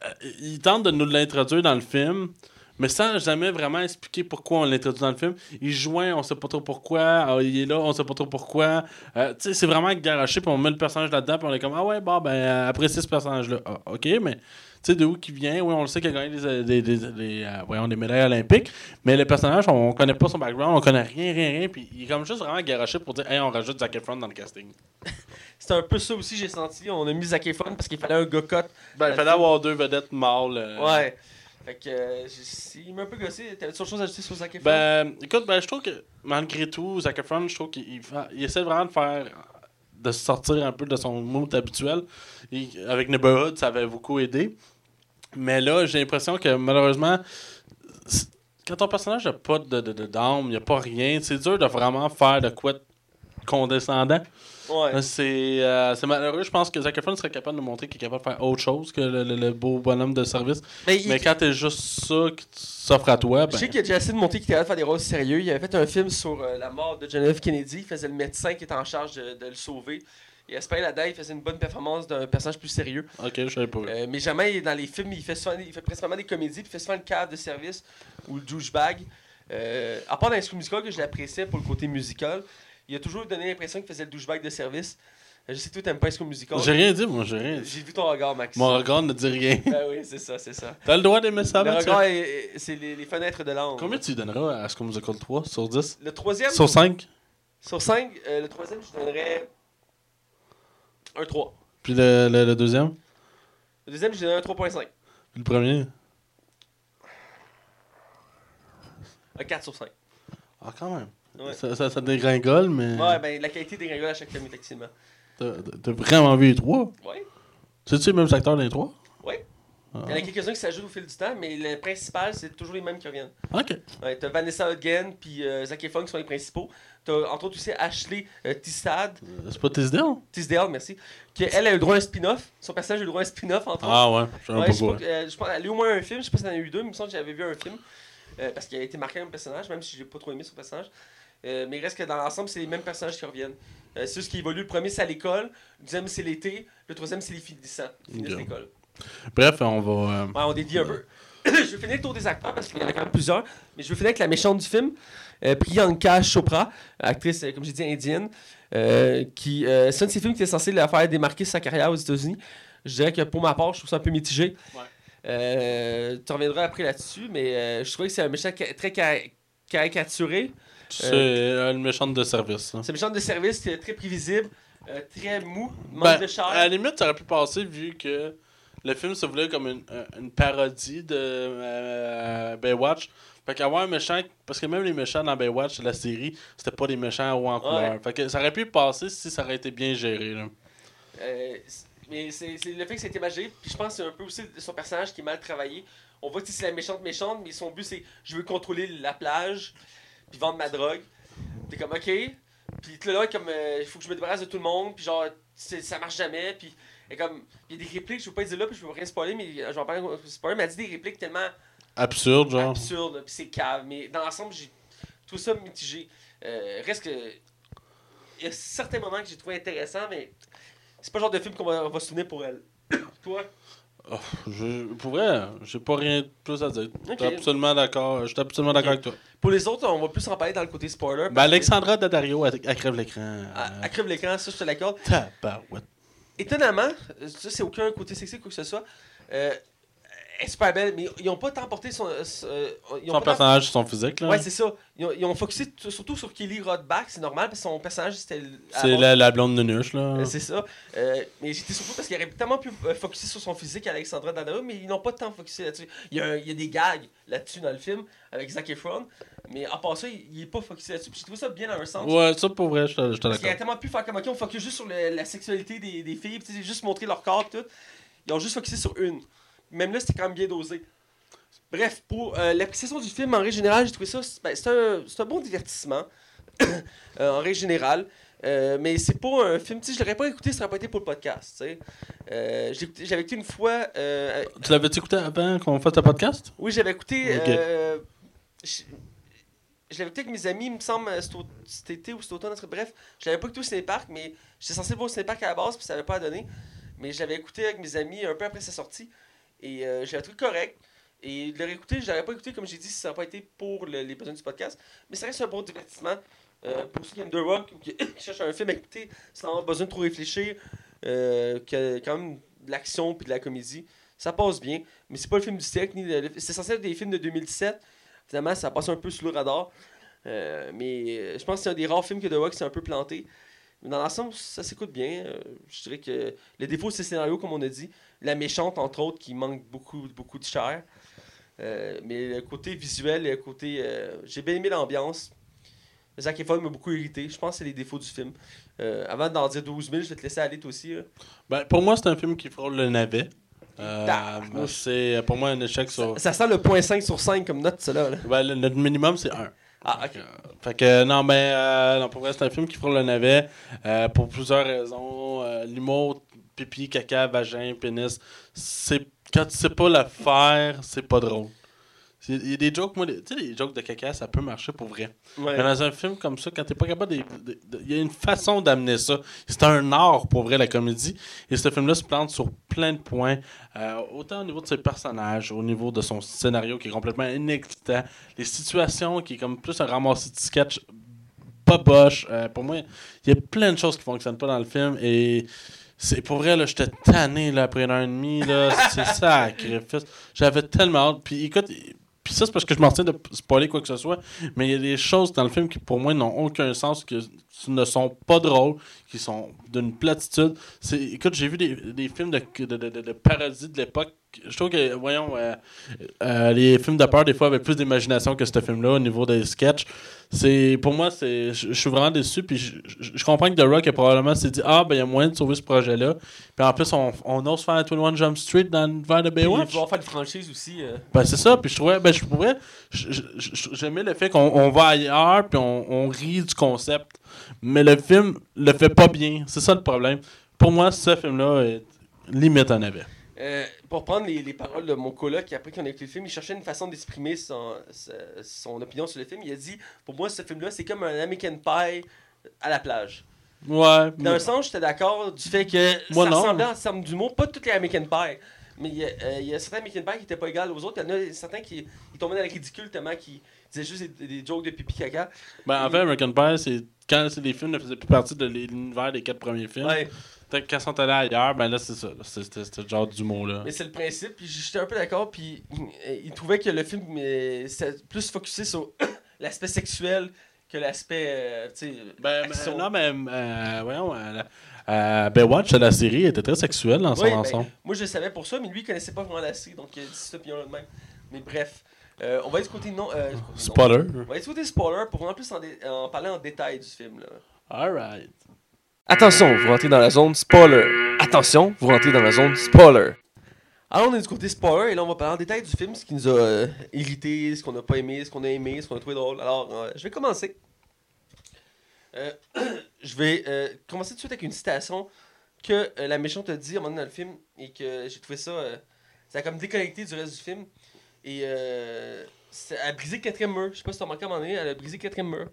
euh, il tente de nous l'introduire dans le film, mais sans jamais vraiment expliquer pourquoi on l'introduit dans le film. Il joint, on sait pas trop pourquoi. Ah, il est là, on sait pas trop pourquoi. Euh, tu sais, c'est vraiment garoché, puis on met le personnage là-dedans, puis on est comme, ah ouais, bon, ben, euh, apprécie ce personnage-là. Ah, ok, mais. Tu sais, de où qu'il vient, oui, on le sait qu'il a gagné des, des, des, des, euh, voyons, des médailles olympiques, mais le personnage, on, on connaît pas son background, on connaît rien, rien, rien, puis il est comme juste vraiment garoché pour dire, hey, on rajoute Zac Efron dans le casting. C'est un peu ça aussi, j'ai senti. On a mis Zac Efron parce qu'il fallait un gars cut. Ben, il fallait avoir deux vedettes mâles. euh, Ouais. Fait que, euh, il m'a un peu gossé. T'avais autre chose à ajouter sur Zac Efron? Ben, écoute, ben, je trouve que malgré tout, Zac Efron, je trouve qu'il essaie vraiment de faire de sortir un peu de son mood habituel. Et avec Neighborhood, ça avait beaucoup aidé. Mais là, j'ai l'impression que malheureusement, quand ton personnage n'a pas de, de, de d'âme, il n'y a pas rien, c'est dur de vraiment faire de quoi de condescendant. ouais. C'est euh, c'est malheureux. Je pense que Zac Efron serait capable de montrer qu'il est capable de faire autre chose que le, le- le beau bonhomme de service. Mais, il- Mais quand t'es juste ça qui s'offre à toi, Je ben, sais qu'il a déjà essayé de montrer qu'il était capable de faire des rôles sérieux. Il avait fait un film sur euh, la mort de John F. Kennedy. Il faisait le médecin qui était en charge de, de le sauver. Et espérait là-dedans, il faisait une bonne performance d'un personnage plus sérieux. ok, je savais pas. Euh, mais jamais dans les films, il fait, souvent, il fait principalement des comédies, puis il fait souvent le cave de service ou le douchebag. Euh, à part dans les Musical, que je l'appréciais pour le côté musical, il a toujours donné l'impression qu'il faisait le douchebag de service. Euh, Je sais que toi, t'aimes pas School Musical. J'ai rien dit, moi, j'ai rien dit. J'ai vu ton regard, Max. Mon regard ne dit rien. Ben oui, c'est ça, c'est ça. T'as le droit d'aimer ça, Le Mathieu? regard, est- est- c'est les, les fenêtres de l'âme. Combien tu donneras à School Musical 3 sur 10 Le troisième Sur 5 Sur 5, le troisième, je donnerais un 3. Puis le, le, le deuxième? Le deuxième, je donnerais un 3.5. Puis le premier? Un 4 sur 5. Ah, quand même. Ouais. Ça, ça, ça dégringole, mais. Ouais, ben la qualité dégringole à chaque film, effectivement. T'as vraiment vu les trois? Ouais. C'est-tu les mêmes acteurs dans les trois? Ouais. Ah. Il y en a quelques-uns qui s'ajoutent au fil du temps, mais le principal, c'est toujours les mêmes qui reviennent. Ok. Ouais, t'as Vanessa Hudgens puis euh, Zac Efron qui sont les principaux. T'as entre autres aussi Ashley euh, Tisdale, Euh, C'est pas Tisdale? Tisdale, merci, qui elle a eu le droit à un spin-off. Son personnage a eu le droit à un spin-off, entre autres. Ah ouais, je Ouais, sais pas, euh, je pense elle a eu au moins un film, je sais pas si elle en a eu deux, mais il me semble que j'avais vu un film. euh, parce qu'il a été marqué comme personnage, même si j'ai pas trop aimé son personnage. Mais il reste que dans l'ensemble, c'est les mêmes personnages qui reviennent. C'est juste qui évolue. Le premier, c'est à l'école. Le deuxième, c'est l'été. Le troisième, c'est les finissants. Ils finissent l'école. Bref, on va. euh, Ouais, on dévie un peu. je vais finir le tour des acteurs parce qu'il y en a quand même plusieurs. Mais je vais finir avec la méchante du film, euh, Priyanka Chopra, actrice, euh, comme j'ai dit, indienne. euh, qui, euh, c'est un de ces films qui est censé la faire démarquer sa carrière aux États-Unis. Je dirais que pour ma part, je trouve ça un peu mitigé. Ouais. Euh, tu reviendras après là-dessus, mais euh, je trouvais que c'est un méchant ca- très ca- caricaturé. C'est euh, une méchante de service. C'est un méchant de service qui est très prévisible, euh, très mou, manque Ben, de chair. à la limite, ça aurait pu passer vu que le film se voulait comme une, euh, une parodie de euh, Baywatch. Fait qu'avoir un méchant, parce que même les méchants dans Baywatch, la série, c'était pas des méchants hauts en couleur. Fait que ça aurait pu passer si ça aurait été bien géré. Là. Euh, mais c'est le fait que c'était imagé, puis je pense que c'est un peu aussi son personnage qui est mal travaillé. On voit que c'est la méchante méchante, mais son but c'est je veux contrôler la plage, puis vendre ma drogue. T'es comme ok, puis là, là comme euh, il faut que je me débarrasse de tout le monde, puis genre ça marche jamais, puis et comme il y a des répliques, je veux pas dire là, puis je veux rien spoiler, mais je vais en parler spoiler, mais elle dit des répliques tellement absurde, genre. absurde, là, puis c'est cave. Mais dans l'ensemble, j'ai tout ça mitigé. Euh, reste que. Il y a certains moments que j'ai trouvé intéressants, mais c'est pas le genre de film qu'on va, va se souvenir pour elle. Toi? Oh, je, pour vrai, j'ai pas rien de plus à dire. Absolument d'accord. J'étais absolument d'accord avec toi. Pour les autres, on va plus en parler dans le côté spoiler. Ben, parce que- Alexandra Daddario, elle, elle crève l'écran. À crève l'écran, ça, je te l'accorde. Tabarouette. Étonnamment, ça, c'est aucun côté sexy, quoi que ce soit. Euh, est super belle, mais ils ont pas tant porté son. euh, euh, ils ont Son tant- personnage, son physique, là. Ouais, c'est ça. Ils ont, ils ont focusé surtout sur Kelly Rodbach, c'est normal, parce que son personnage, c'était. c'est la, la blonde de nuche, là. Euh, C'est ça. Euh, mais j'étais surtout parce qu'il aurait tellement pu focuser sur son physique Alexandra Daddario, mais ils n'ont pas tant focusé là-dessus. Il y, a un- il y a des gags là-dessus dans le film avec Zac Efron, mais à part ça, il, il est pas focusé là-dessus. Puis J'ai trouvé ça bien dans un sens. Ouais, ça pour vrai, j'étais j'étais Parce qu'il aurait d'accord. tellement pu faire comme ok, on focus juste sur le- la sexualité des, des filles, puis juste montrer leur corps tout. Ils ont juste focusé sur une. Même là, c'était quand même bien dosé. Bref, pour euh, l'appréciation du film, en règle générale, j'ai trouvé ça. c'est- ben, c'est un, bon divertissement. Euh, en règle générale. Euh, mais c'est pas un film. Tu je l'aurais pas écouté, ça aurait pas été pour le podcast. Euh, j'ai écouté- j'avais écouté une fois. euh, Tu l'avais-tu écouté avant qu'on fasse le podcast? oui, j'avais écouté. Je je l'avais écouté avec mes amis, il me semble, cet été ou cet automne. Bref, je l'avais pas écouté au Cinépark, mais j'étais censé voir au Cinépark à la base, puis ça n'avait pas donné. Mais je l'avais écouté avec mes amis un peu après sa sortie. Et euh, j'avais trouvé correct. Et de le réécouter, je l'aurais pas écouté, comme j'ai dit, si ça n'a pas été pour le- les besoins du podcast. Mais ça reste un bon divertissement. Euh, pour ceux qui aiment The Rock ou qui, cherchent un film à écouter sans avoir besoin de trop réfléchir, euh, qui a quand même de l'action puis de la comédie, ça passe bien. Mais c'est pas le film du siècle, c'est censé être des films de 2017. Finalement, ça passe un peu sous le radar. Euh, mais je pense que c'est un des rares films que The Rock s'est un peu planté. Mais dans l'ensemble, ça s'écoute bien. Je dirais que le défaut, c'est le scénario, comme on a dit. La méchante, entre autres, qui manque beaucoup, beaucoup de chair. Euh, mais le côté visuel, le côté. euh, J'ai bien aimé l'ambiance. Zac Efron m'a beaucoup irrité. Je pense que c'est les défauts du film. Euh, avant d'en dire 12 000, je vais te laisser aller toi aussi. Ben, pour moi, c'est un film qui frôle le navet. C'est pour moi un échec sur. Ça sent le point 5 sur 5 comme note, ça là. Ben, le- notre minimum, c'est 1. Ah, ok. Fait que non, mais euh, non, pour vrai, c'est un film qui frôle le navet pour plusieurs raisons. L'humour, pipi, caca, vagin, pénis, c'est quand tu sais pas le faire, c'est pas drôle. Il y a des jokes, moi, tu sais, les jokes de caca, ça peut marcher pour vrai. Ouais. Mais dans un film comme ça, quand t'es pas capable de. Il y a une façon d'amener ça. C'est un art pour vrai, la comédie. Et ce film-là se plante sur plein de points. Euh, autant au niveau de ses personnages, au niveau de son scénario qui est complètement inexistant, les situations qui est comme plus un ramassis de sketch pas boche. Euh, pour moi, il y a plein de choses qui fonctionnent pas dans le film. Et. C'est pour vrai, là, j'étais tanné là, après une heure et demie. Là, c'est sacrifice. J'avais tellement hâte. Puis écoute, puis ça, c'est parce que je m'en tiens de spoiler quoi que ce soit. Mais il y a des choses dans le film qui, pour moi, n'ont aucun sens, qui ne sont pas drôles, qui sont d'une platitude. C'est, écoute, j'ai vu des, des films de, de, de, de- de parodie de l'époque. Je trouve que, voyons, euh, euh, les films de peur, des fois, avaient plus d'imagination que ce film-là au niveau des sketchs. C'est, pour moi, c'est, je, suis vraiment déçu. Puis je, comprends que The Rock a probablement s'est dit Ah, ben, il y a moyen de sauver ce projet-là. Puis en plus, on, on ose faire un 21 Jump Street dans vers de Baywatch. falloir faire une franchise aussi. euh. Ben, c'est ça. Puis je trouvais, ben, je pourrais, j'aimais le fait qu'on on va ailleurs, puis on, on rit du concept. Mais le film le fait pas bien. C'est ça le problème. Pour moi, ce film-là est limite un avis. Euh, pour prendre les, les paroles de mon coloc, après qu'on a écouté le film, il cherchait une façon d'exprimer son, son opinion sur le film. Il a dit Pour moi, ce film-là, c'est comme un American Pie à la plage. Ouais. Dans un sens, j'étais d'accord du fait que Moi, ça non. ressemblait en termes d'humour, pas toutes les American Pie. Mais il y, a, euh, il y a certains American Pie qui n'étaient pas égales aux autres. Il y en a certains qui ils tombaient dans le ridicule tellement qu'ils disaient juste des, des jokes de pipi caca. Ben, en fait, American Pie, c'est quand des films ne faisaient plus partie de l'univers des quatre premiers films. Ouais. Quand ils sont allés ailleurs, ben là, c'est ça. C'était ce genre d'humour-là. Mais c'est le principe, puis j'étais un peu d'accord, puis euh, il trouvait que le film euh, c'était plus focusé sur l'aspect sexuel que l'aspect, euh, tu sais, Ben, ben, non, mais euh, voyons, euh, euh, Baywatch, la série, était très sexuelle dans son Oui, ben, ensemble. Moi, je le savais pour ça, mais lui, il connaissait pas vraiment la série, donc il a dit cette opinion-là de même. Mais bref, euh, on va être du côté non. euh, du côté non. Spoiler. On va être du côté spoiler pour vraiment plus en, en parler en détail du film. Là. Alright. Attention, vous rentrez dans la zone spoiler. Attention, vous rentrez dans la zone spoiler. Alors, on est du côté spoiler et là, on va parler en détail du film, ce qui nous a euh, irrité, ce qu'on n'a pas aimé, ce qu'on a aimé, ce qu'on a trouvé drôle. Alors, euh, je vais commencer. Euh, je vais euh, commencer tout de suite avec une citation que la méchante a dit à un moment donné dans le film et que j'ai trouvé ça. ça a comme déconnecté du reste du film. Et elle a brisé le quatrième mur. Je sais pas si t'as remarqué à un moment donné, elle a brisé le quatrième mur.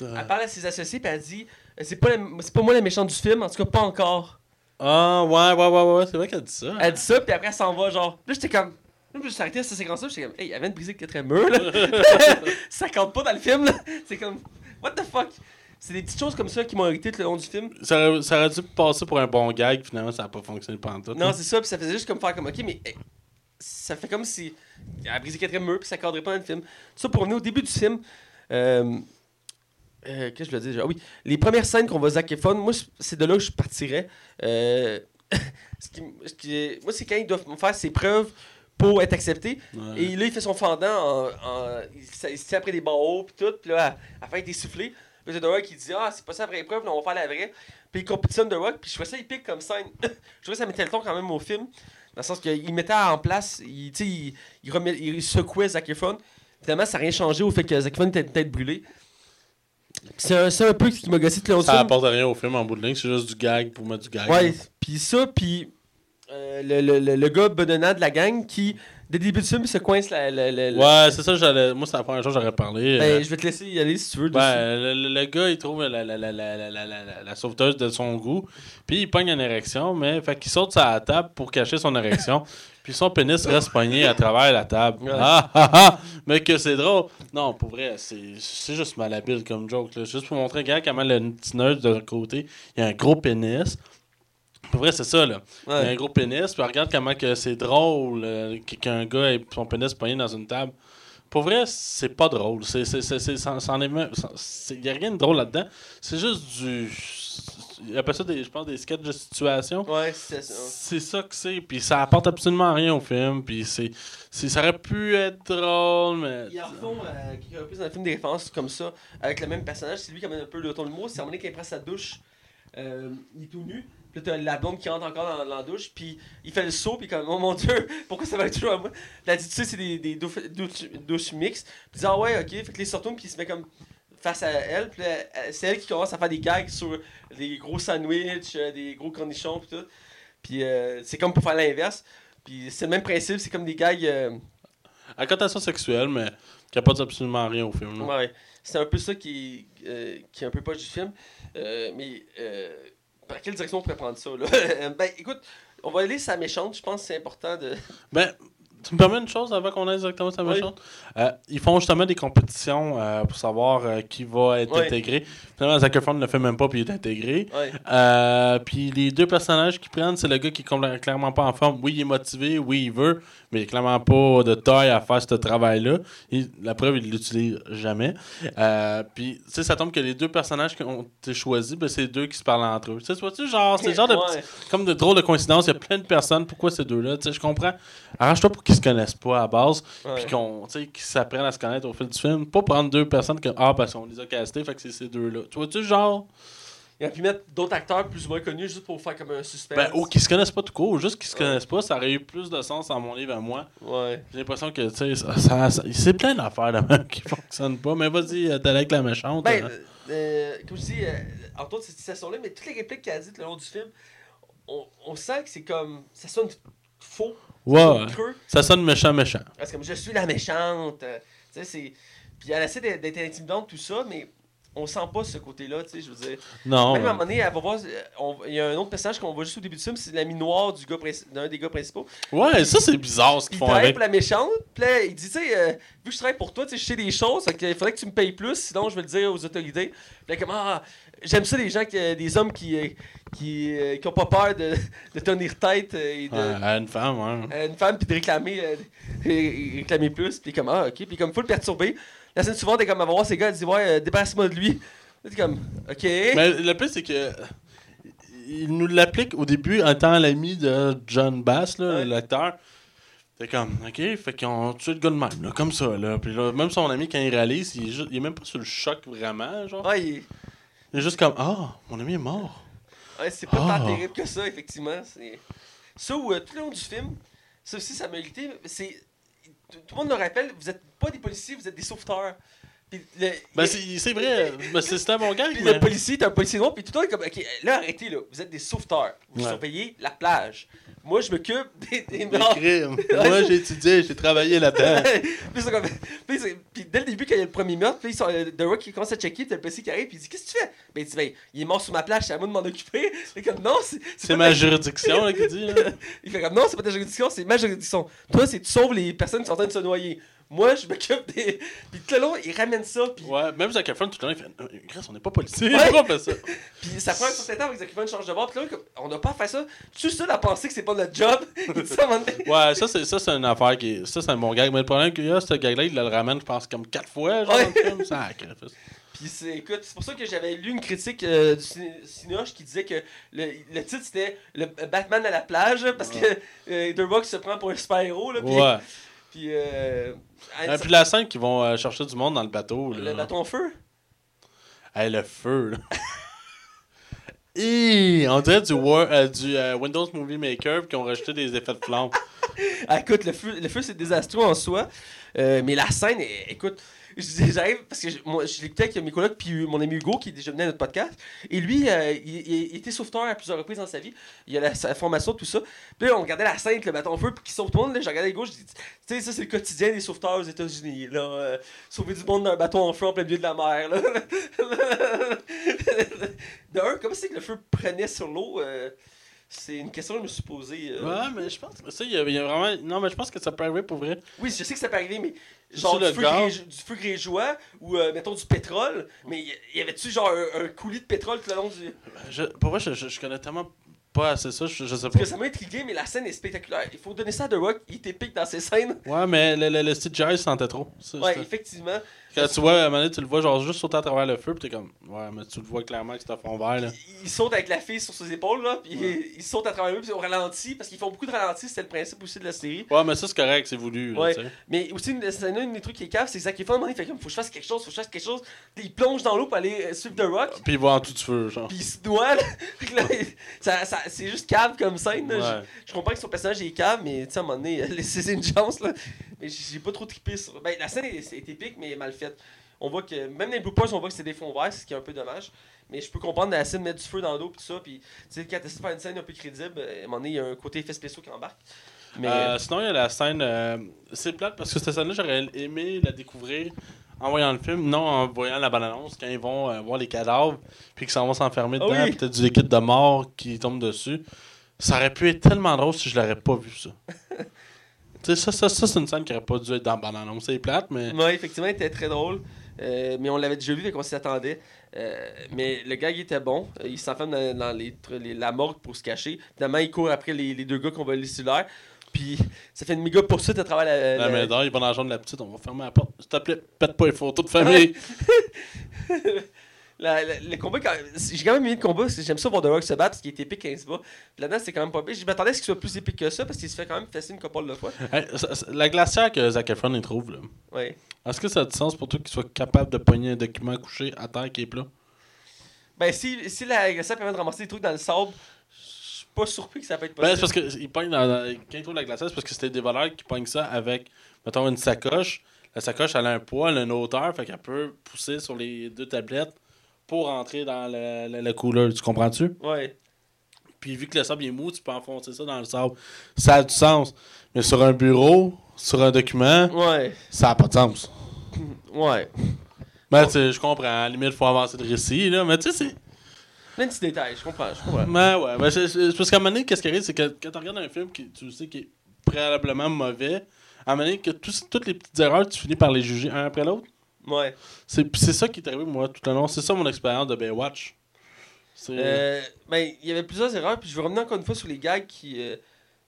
Elle parle à ses associés, puis elle dit euh, C'est pas, la- c'est pas moi la méchante du film, en tout cas pas encore. Ah, ouais, ouais, ouais, ouais, c'est vrai qu'elle dit ça. Elle dit ça, puis après elle s'en va, genre. Là, j'étais comme. Là, je suis arrêté à cette séquence-là, j'étais comme, hey, elle vient de briser le quatrième mur, là. ça compte pas dans le film, là. C'est comme, what the fuck? C'est des petites choses comme ça qui m'ont irrité tout le long du film. Ça aurait, ça aurait dû passer pour un bon gag, finalement, ça n'a pas fonctionné pendant tout. Non, c'est ça, puis ça faisait juste comme faire comme, ok, mais hey, ça fait comme si elle a brisé le quatrième mur, puis ça cadrait pas dans le film. Tout ça pour revenir au début du film. Euh, euh, Qu'est-ce que je voulais dire? Ah oui, les premières scènes qu'on voit Zac Efron, moi, c'est de là que je partirais. Euh, ce qui, ce qui- moi, c'est quand il doit faire ses preuves pour être accepté. Ouais. Et là, il fait son fendant, en, en- il, se tient après des barreaux, puis tout, puis là, à, à. Puis c'est The Rock qui dit Ah, c'est pas ça la vraie épreuve, on va faire la vraie. Puis il compétitionne The Rock, puis je trouvais ça épique comme scène. je trouvais que ça mettait le ton quand même au film, dans le sens qu'il mettait en place, il, il, il, remet- il secouait Zac Efron. Finalement, ça n'a rien changé au fait que Zac Efron était peut-être brûlé. Puis C'est un, un peu ce qui m'a gossé du Ça apporte rien au film en bout de ligne, c'est juste du gag pour mettre du gag. Ouais, puis ça, puis euh, le, le, le, le gars bedonnant de la gang qui, dès le début du film, il se coince la. la- la- la- Ouais, c'est ça, j'allais. Moi, c'est la première chose que j'aurais parlé. Ben, Euh, je vais te laisser y aller si tu veux. Ouais, le, le- le gars, il trouve la, la, la, la, la, la, la, la- la sauveteuse de son goût. Puis il pogne une érection, mais fait qu'il saute la table pour cacher son érection. puis son pénis reste pogné à travers la table. Ouais. Ah ah ah! Mais que c'est drôle. Non, pour vrai, c'est c'est juste malhabile comme joke. Là. Juste pour montrer gars comment le petit nerd de l'autre côté, il y a un gros pénis. Pour vrai, c'est ça, là. Il y a un Ouais. gros pénis, puis regarde comment que c'est drôle euh, qu'un gars ait son pénis pogné dans une table. Pour vrai, c'est pas drôle. C'est, c'est, c'est, c'est- c'en- c'en est même- c'en- c'est- y a rien de drôle là-dedans. C'est juste du. Il appelle ça, des, je pense, des sketchs de situation. Ouais, c'est ça. C'est ça que c'est. Puis ça apporte absolument rien au film. Puis c'est, ça aurait pu être drôle, mais. Ils en refont euh, quelques reprises dans le film des références comme ça, avec le même personnage. C'est lui qui amène un peu le ton de mot. C'est à un moment donné qu'il prend sa douche, euh, il est tout nu. Puis là, t'as la blonde qui rentre encore dans, dans la douche. Puis il fait le saut. Puis comme, oh mon dieu, pourquoi ça va être toujours à moi? Elle dit, tu sais, c'est des, des douches, douches, douches mixtes. Puis il dit, ah ouais, ok. Fait que les se retourne. Puis il se met comme face à elle. Puis c'est elle qui commence à faire des gags sur les gros sandwichs, euh, des gros cornichons. Puis tout. Puis euh, c'est comme pour faire l'inverse. Puis c'est le même principe. C'est comme des gags. euh, À connotation sexuelle, mais qui apporte absolument rien au film. là. Ouais, c'est un peu ça qui, euh, qui est un peu poche du film. Mais par quelle direction on pourrait prendre ça là? Ben écoute, on va aller sa méchante, je pense que c'est important de. Ben, tu me permets une chose avant qu'on aille directement sur la Oui. Euh, ils font justement des compétitions euh, pour savoir euh, qui va être Oui. intégré. Finalement, Efron ne le fait même pas, puis il est intégré. Puis les deux personnages qu'ils prennent, c'est le gars qui est clairement pas en forme. Oui, il est motivé, oui, il veut, mais il est clairement pas de taille à faire ce travail-là. Il- La preuve, il l'utilise jamais. Puis, tu sais, ça tombe que les deux personnages qui ont été choisis, ben, c'est les deux qui se parlent entre eux. Tu sais, vois-tu, genre, c'est genre de comme de drôles de coïncidences. Il y a plein de personnes. Pourquoi ces deux-là? Tu sais, je comprends. Arrange-toi pour qu'ils se connaissent pas à base, puis qu'on, s'apprennent à se connaître au fil du film. Pas prendre deux personnes que, ah, parce qu'on les a castés, fait que c'est ces deux-là. Tu vois-tu, genre, Il aurait pu mettre d'autres acteurs plus ou moins connus juste pour faire comme un suspense. ben, ou qu'ils se connaissent pas tout court, juste qu'ils se connaissent pas, ça aurait eu plus de sens dans mon livre à moi. Ouais. J'ai l'impression que, tu sais, ça, ça- ça- c'est plein d'affaires de même qui fonctionnent pas. Mais vas-y, euh, t'es avec la méchante. Ben, euh. euh, euh, comme je dis, euh, entre autres, cette situation-là, mais toutes les répliques qu'elle a dites le long du film, on, on sent que c'est comme. Ça sonne faux. Ça ouais, sonne ouais. creux. ça sonne méchant, méchant. Parce que je suis la méchante. euh, tu sais, c'est. Puis elle essaie d'être intimidante, tout ça, mais on sent pas ce côté-là, tu sais, je veux dire. Non. Même à un moment donné, elle va voir. euh, Il y a un autre personnage qu'on voit juste au début du film, c'est l'ami noir du gars d'un des gars principaux. ouais, ça, c'est bizarre ce qu'ils il font travaille avec. pour la méchante. Puis là, il dit, tu sais, euh, vu que je travaille pour toi, tu sais, je sais des choses, fait il faudrait que tu me payes plus, sinon je vais le dire aux autorités. Puis là, comme, ah, j'aime ça, les gens, qui, euh, des hommes qui, euh, qui, euh, qui ont pas peur de, de tenir tête et de. Ouais, à une femme, ouais. à une femme puis de réclamer, ré- réclamer plus puis comme ah ok puis comme faut le perturber la scène suivante est comme elle va voir ces gars elle dit ouais débarrasse-moi de lui t'es comme ok Mais le pire, c'est que. Il nous l'applique au début en étant l'ami de John Bass, là, Ouais. l'acteur. C'est comme, ok, fait qu'ils ont tué le gars de même, là, comme ça, là. Puis là, même son ami, quand il réalise, il est, juste- il est même pas sur le choc vraiment, genre. ouais, il- Il est juste comme, ah, mon ami est mort. ouais, c'est pas Ah. tant terrible que ça effectivement ça où euh, tout le long du film ça aussi ça m'a irrité c'est tout le monde le rappelle vous êtes pas des policiers vous êtes des sauveteurs le, Ben, c'est vrai. Ben, c'est un bon gag, puis mais... le policier, t'es un policier noir, puis tout le temps, il est comme, ok, là, arrêtez, là, vous êtes des sauveteurs, vous Ouais. surveillez la plage. Moi, je m'occupe des, des Des crimes. Moi, j'ai étudié, j'ai travaillé là-dedans. puis, comme- puis puis dès le début, quand il y a le premier meurtre, puis sont- euh, The Rock il commence à checker, t'as le policier qui arrive, puis il dit Qu'est-ce que tu fais? Ben il dit Ben, il est mort sur ma plage, c'est à moi de m'en occuper. C'est comme Non, c'est. Ma ta- juridiction, là, qui dit, là. Il fait comme Non, c'est pas ta juridiction, c'est ma juridiction. Toi, c'est tu sauves les personnes qui sont en train de se noyer. Moi, je m'occupe des. Puis tout le long, il ramène ça, puis, Ouais, même Zac Efron, tout le temps, il fait euh, Chris, on n'est pas policier, Ouais. pourquoi on fait ça puis ça prend un certain temps avec Zac Efron change de bord, puis là, comme, on n'a pas à faire ça. Tu seul à penser que c'est pas notre job. Ça. Ouais, ça, c'est ça, c'est une affaire qui est. Ça, c'est un bon gag. Mais le problème qu'il y a, ce gag-là, il le ramène, je pense, comme 4 fois, genre, Ouais. le film. Sacrifice. Puis c'est, écoute, c'est pour ça que j'avais lu une critique euh, du Cinoche qui disait que le, le titre c'était le Batman à la plage parce que euh, The Rock se prend pour un super-héros là, puis, Ouais. Puis, euh, Et ah, puis la scène qu'ils vont euh, chercher du monde dans le bateau, là. le bâton feu? Hey, le feu, là. Hi, on dirait du, War- euh, du euh, Windows Movie Maker qui ont rajouté des effets de flamme. Ah, écoute, le feu, le feu c'est désastreux en soi, euh, mais la scène, écoute, j'arrive parce que je, moi, je l'écoutais avec mes collègues puis mon ami Hugo qui est déjà venu à notre podcast et lui euh, il, était sauveteur à plusieurs reprises dans sa vie il a la, sa formation tout ça puis là on regardait la scène le bâton feu puis qui sauve tout le monde là je regardais Hugo je dis tu sais ça c'est le quotidien des sauveteurs aux États-Unis là euh, sauver du monde d'un bâton en feu en plein milieu de la mer là de un comment c'est que le feu prenait sur l'eau euh, c'est une question que je me suis posée euh. Ouais, mais je pense que ça, il y, y a vraiment. Non, mais je pense que ça peut arriver pour vrai. Oui, je sais que ça peut arriver, mais Genre le du feu, gré- du feu grégeois ou euh, mettons du pétrole, mais y, avait-tu genre un, un coulis de pétrole tout le long du. Je, pour vrai, je, je, je connais tellement pas assez ça, je, je sais Parce pas. que ça m'a intrigué, mais la scène est spectaculaire. Il faut donner ça à The Rock, il est épique dans ses scènes. Ouais, mais le, le, le Jazz sentait trop. Ça, Ouais, effectivement. Quand tu vois, à un moment donné, tu le vois genre juste sauter à travers le feu, pis t'es comme, ouais, mais tu le vois clairement que c'est un fond vert, là. Il, il saute avec la fille sur ses épaules, là, puis il, il saute à travers eux, puis au ralenti, parce qu'ils font beaucoup de ralenti, c'était le principe aussi de la série. Ouais, mais ça, c'est correct, c'est voulu, Ouais. Mais aussi, une, c'est un des trucs qui est cave, c'est que Zac Efron, à un moment donné, il fait comme, faut que je fasse quelque chose, faut que je fasse quelque chose. Puis il plonge dans l'eau pour aller euh, suivre The Rock. Puis il va en tout de feu, genre. Puis il se doit, là. Ça, ça- c'est juste cave comme scène. là. Ouais. Je, je comprends que son personnage est cave, mais tu sais, à un moment donné, laissez une chance. Là. Mais j'ai pas trop trippé sur. Ben, la scène est, est épique, mais mal faite. On voit que, même les bloopers, on voit que c'est des fonds verts, ce qui est un peu dommage. Mais je peux comprendre la scène mettre du feu dans l'eau, pis tout ça. Puis, tu sais, quand de faire une scène un peu crédible, euh, à un moment donné, il y a un côté effet spéciaux qui embarque. Mais. Euh, sinon, il y a la scène. euh, c'est plate parce que cette scène-là, j'aurais aimé la découvrir en voyant le film, non en voyant la bande-annonce, quand ils vont euh, voir les cadavres, puis qu'ils s'en vont s'enfermer Ah dedans, oui. t'as du liquide de mort qui tombe dessus. Ça aurait pu être tellement drôle si je l'aurais pas vu, ça. sais, ça, ça, ça c'est une scène qui aurait pas dû être dans bande-annonce. C'est plate, mais. Ouais, effectivement, il était très drôle. Euh, mais on l'avait déjà vu, fait qu'on s'y attendait. Euh, mais le gag était bon. Euh, il s'enferme dans, dans les, la morgue pour se cacher. Finalement, il court après les, les deux gars qu'on va les cellulaire. Puis ça fait une méga poursuite à travers la. La la- main d'or, il va dans la jambe de la petite, on va fermer la porte. S'il te plaît, pète pas les photos de famille. la- la- le combat, quand- j'ai quand même aimé le combat j'aime ça voir The Rock se battre parce qu'il est épique quand il se bat. Là-dedans, c'est quand même pas pire. Je m'attendais à ce qu'il soit plus épique que ça parce qu'il se fait quand même fesser une couple de fois. Hey, la glacière que Zac Efron trouve, là. Est-ce que ça a du sens pour toi qu'il soit capable de pogner un document couché à terre qui est plat? Ben, si, si la ça permet de ramasser des trucs dans le sable, je suis pas surpris que ça peut être Ben, possible. c'est parce que il pogne dans, dans- quand il trouve la glacière, c'est parce que c'était des voleurs qui pognent ça avec, mettons, une sacoche. La sacoche, elle a un poids, elle a une hauteur, fait qu'elle peut pousser sur les deux tablettes pour entrer dans le, le, le cooler. Tu comprends-tu? Ouais. Puis vu que le sable est mou, tu peux enfoncer ça dans le sable. Ça a du sens. Mais sur un bureau, sur un document, Ouais. ça n'a pas de sens. Ouais. Ben, tu sais, je comprends. À la limite, il faut avancer de récit, là. Mais tu sais, c'est. Plein de petits détails, je comprends, je comprends. Ben ouais, ben, c'est- parce qu'à un moment donné, qu'est-ce qui arrive, c'est que quand tu regardes un film qui tu sais qui est préalablement mauvais, à un moment donné, que toutes les petites erreurs, tu finis par les juger un après l'autre. Ouais. C'est ça qui est arrivé, moi, tout le long. C'est ça mon expérience de Baywatch. Euh, ben, il y avait plusieurs erreurs, puis je vais revenir encore une fois sur les gags qui. euh,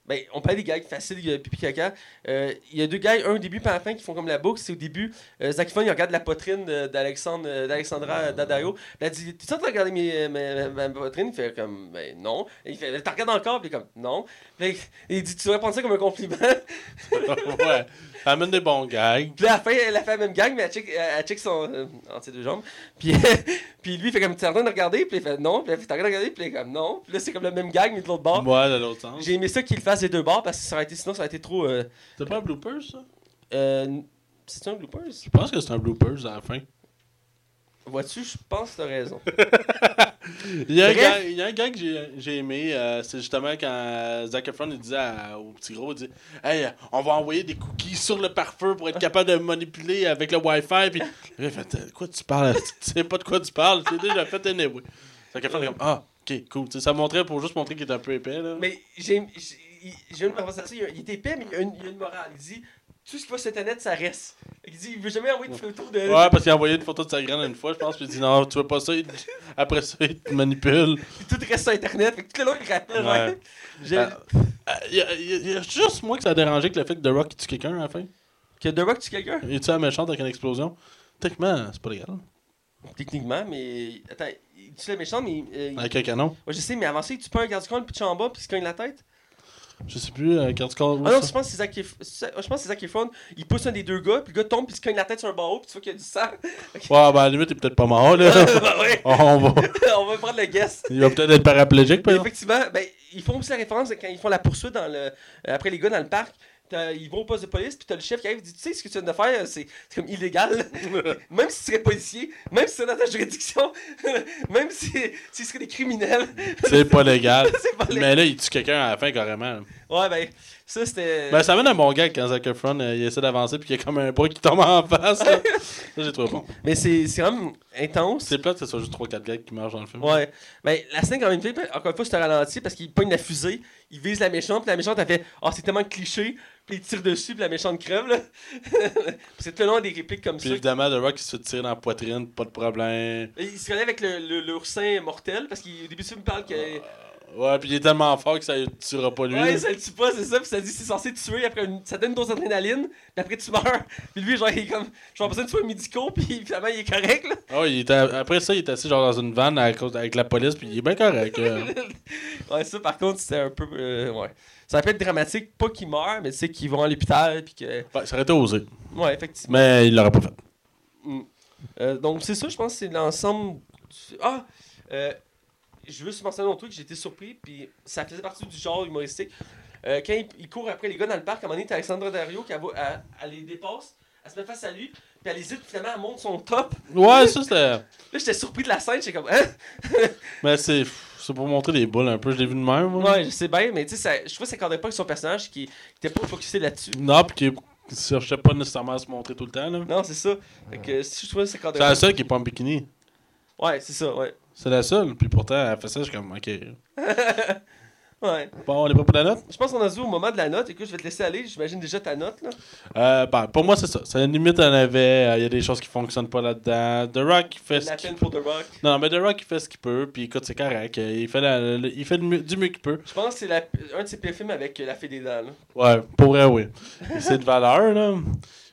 ben, on parlait des gags faciles, euh, pipi caca. Euh, Il y a deux gags, un au début à la fin, qui font comme la boucle. C'est au début, euh, Zac Efron, il regarde la poitrine de- d'Alexandre, euh, d'Alexandra Daddario. Elle dit T'es en train de regarder mes, ma, ma- ma poitrine Il fait comme Ben non. Et il fait T'en regardes encore Puis il est comme Non. Puis il dit Tu devrais prendre ça comme un compliment. ouais. Ça amène des bons gags. Puis à la fin, elle a fait la même gang, mais elle check, elle, check son. euh, entre ses deux jambes. Puis, puis lui, il fait comme T'es en train de regarder Puis il fait Non. Puis elle fait T'es en train de regarder Puis il est comme Non. Puis là, c'est comme le même gang, mais de l'autre bord. Ouais, de l'autre sens. J'ai aimé ça qu'il le fasse des deux bords parce que ça aurait été, sinon ça aurait été trop. Euh, C'est pas un blooper, ça? euh, C'est un bloopers? Je pense que c'est un bloopers à la fin. Vois-tu, je pense que t'as raison. Il y a, un gars, il y a un gars que j'ai j'ai aimé, euh, c'est justement quand Zac Efron il disait à- au petit gros, il dit Hey, euh, on va envoyer des cookies sur le pare-feu pour être capable de manipuler avec le Wi-Fi. Puis il fait Quoi tu parles? Tu sais pas de quoi tu parles, j'ai déjà fait un anyway. Zac Efron est comme Ah, ok, cool. Tu sais, ça montrait pour juste montrer qu'il était un peu épais. Là. Mais j'ai j'ai- une conversation, il, il est épais, mais il y a une, il y a une morale. Il dit tout ce qui va sur Internet, ça reste. Il dit il veut jamais envoyer de photos de. Ouais, parce qu'il a envoyé une photo de sa graine une fois, je pense, puis il dit Non, tu veux pas ça. Il- Après ça, il te manipule. Tout reste sur Internet. Fait que tout le long, il rappelle. Ouais. ouais. J'ai- Euh, Il y, a- il y a- il y a juste moi que ça a dérangé que le fait que The Rock tue quelqu'un à la fin. Que The Rock tue quelqu'un? Il tue la méchante avec une explosion. Techniquement, c'est pas légal. Techniquement, mais. Attends, il tue le méchant, mais. euh, il- Avec un canon. Ouais, je sais, mais avant ça, il tue pas un garde du corps, puis tu en bas, puis il se cogne la tête? Je sais plus, euh, quand tu. Ah non, je pense que c'est Zac Efron. Je pense que c'est Zac Efron. Il pousse un des deux gars, puis le gars tombe, puis il se cogne la tête sur un barreau, puis tu vois qu'il y a du sang. Ouais, ben à la limite, il est peut-être pas mort, là. bah ouais. On va... On va prendre le guess. Il va peut-être être paraplégique, par Mais exemple. effectivement, ben, ils font aussi la référence quand ils font la poursuite dans le, euh, après les gars dans le parc. Ils vont au poste de police, puis t'as le chef qui arrive et dit Tu sais ce que tu viens de faire, c'est comme illégal. même si tu serais policier, même si c'est dans ta juridiction, même si, si tu serais des criminels, C'est pas légal. c'est pas légal. Mais là, il tue quelqu'un à la fin, carrément. Ouais, ben, ça c'était. Ben, ça amène un bon gag quand Zac Efron euh, il essaie d'avancer, puis qu'il y a comme un bras qui tombe en face. là. Ça, j'ai trouvé bon. Mais c'est c'est vraiment intense. C'est plate que ce soit juste 3-4 gags qui marchent dans le film. Ouais. Ben, la scène, quand même, fait, encore une fois, c'est un ralenti parce qu'il pogne la fusée, il vise la méchante, puis la méchante, elle fait Ah, c'est tellement cliché, puis il tire dessus, puis la méchante crève, là. C'est tout le long des répliques comme Puis ça. évidemment, The Rock, il se fait tirer dans la poitrine, pas de problème. Et Il se relève avec le, le- l'oursin mortel parce qu'au début du film, il parle que. Ouais, puis il est tellement fort que ça ne tuera pas lui. Ouais, ça le tue pas, c'est ça. Puis ça dit c'est censé tuer. Après une- ça donne une dose d'adrénaline. Puis après, tu meurs. Puis lui, genre, il est comme. J'ai besoin de soins médicaux. Puis finalement, il est correct, là. Ah ouais, il était- après ça, il est assis genre dans une vanne avec la police, puis il est bien correct. euh. ouais, ça, par contre, c'était un peu. euh, ouais. Ça peut être dramatique. Pas qu'il meurt, mais tu sais qu'ils vont à l'hôpital. Puis que. Ouais, ça aurait été osé. Ouais, effectivement. Mais il l'aurait pas fait. Mm. Euh, donc, c'est ça, je pense que c'est l'ensemble. du- Ah euh, Je veux juste mentionner un truc, été surpris, puis ça faisait partie du genre humoristique. Euh, quand il, il court après les gars dans le parc, à un moment donné, t'as Alexandra Dario qui elle, elle- elle les dépasse, elle se met face à lui, puis elle hésite, finalement elle monte son top. Ouais, ça c'était. Là, j'étais surpris de la scène, j'étais comme, hein? Mais c'est. C'est pour montrer des boules un peu, je l'ai vu de même. moi. Ouais, je sais bien, mais tu sais, je trouve que ça cadrait pas avec son personnage qui, était pas focusé là-dessus. Non, puis qui cherchait pas nécessairement à se montrer tout le temps. là. Non, c'est ça. Fait que si je trouvais ça C'est la seule qui est pas en bikini. Ouais, c'est ça, ouais. C'est la seule, puis pourtant, elle fait ça, je suis comme, ok. Ouais. Bon, on est pas pour la note? Je pense qu'on a vu au moment de la note. Écoute, je vais te laisser aller. J'imagine déjà ta note, là. Euh, ben, pour moi, c'est ça. C'est une limite, en avait. Il y a des choses qui fonctionnent pas là-dedans. The Rock, il fait ce La qu'il peine pour The Rock. Non, mais The Rock, il fait ce qu'il peut, puis écoute, c'est correct. euh, Il fait, la- le- il fait du mieux- du mieux qu'il peut. Je pense que c'est la- un de ses pires films avec euh, La Fée des Dents. là. Ouais, pour vrai, oui. c'est de valeur, là.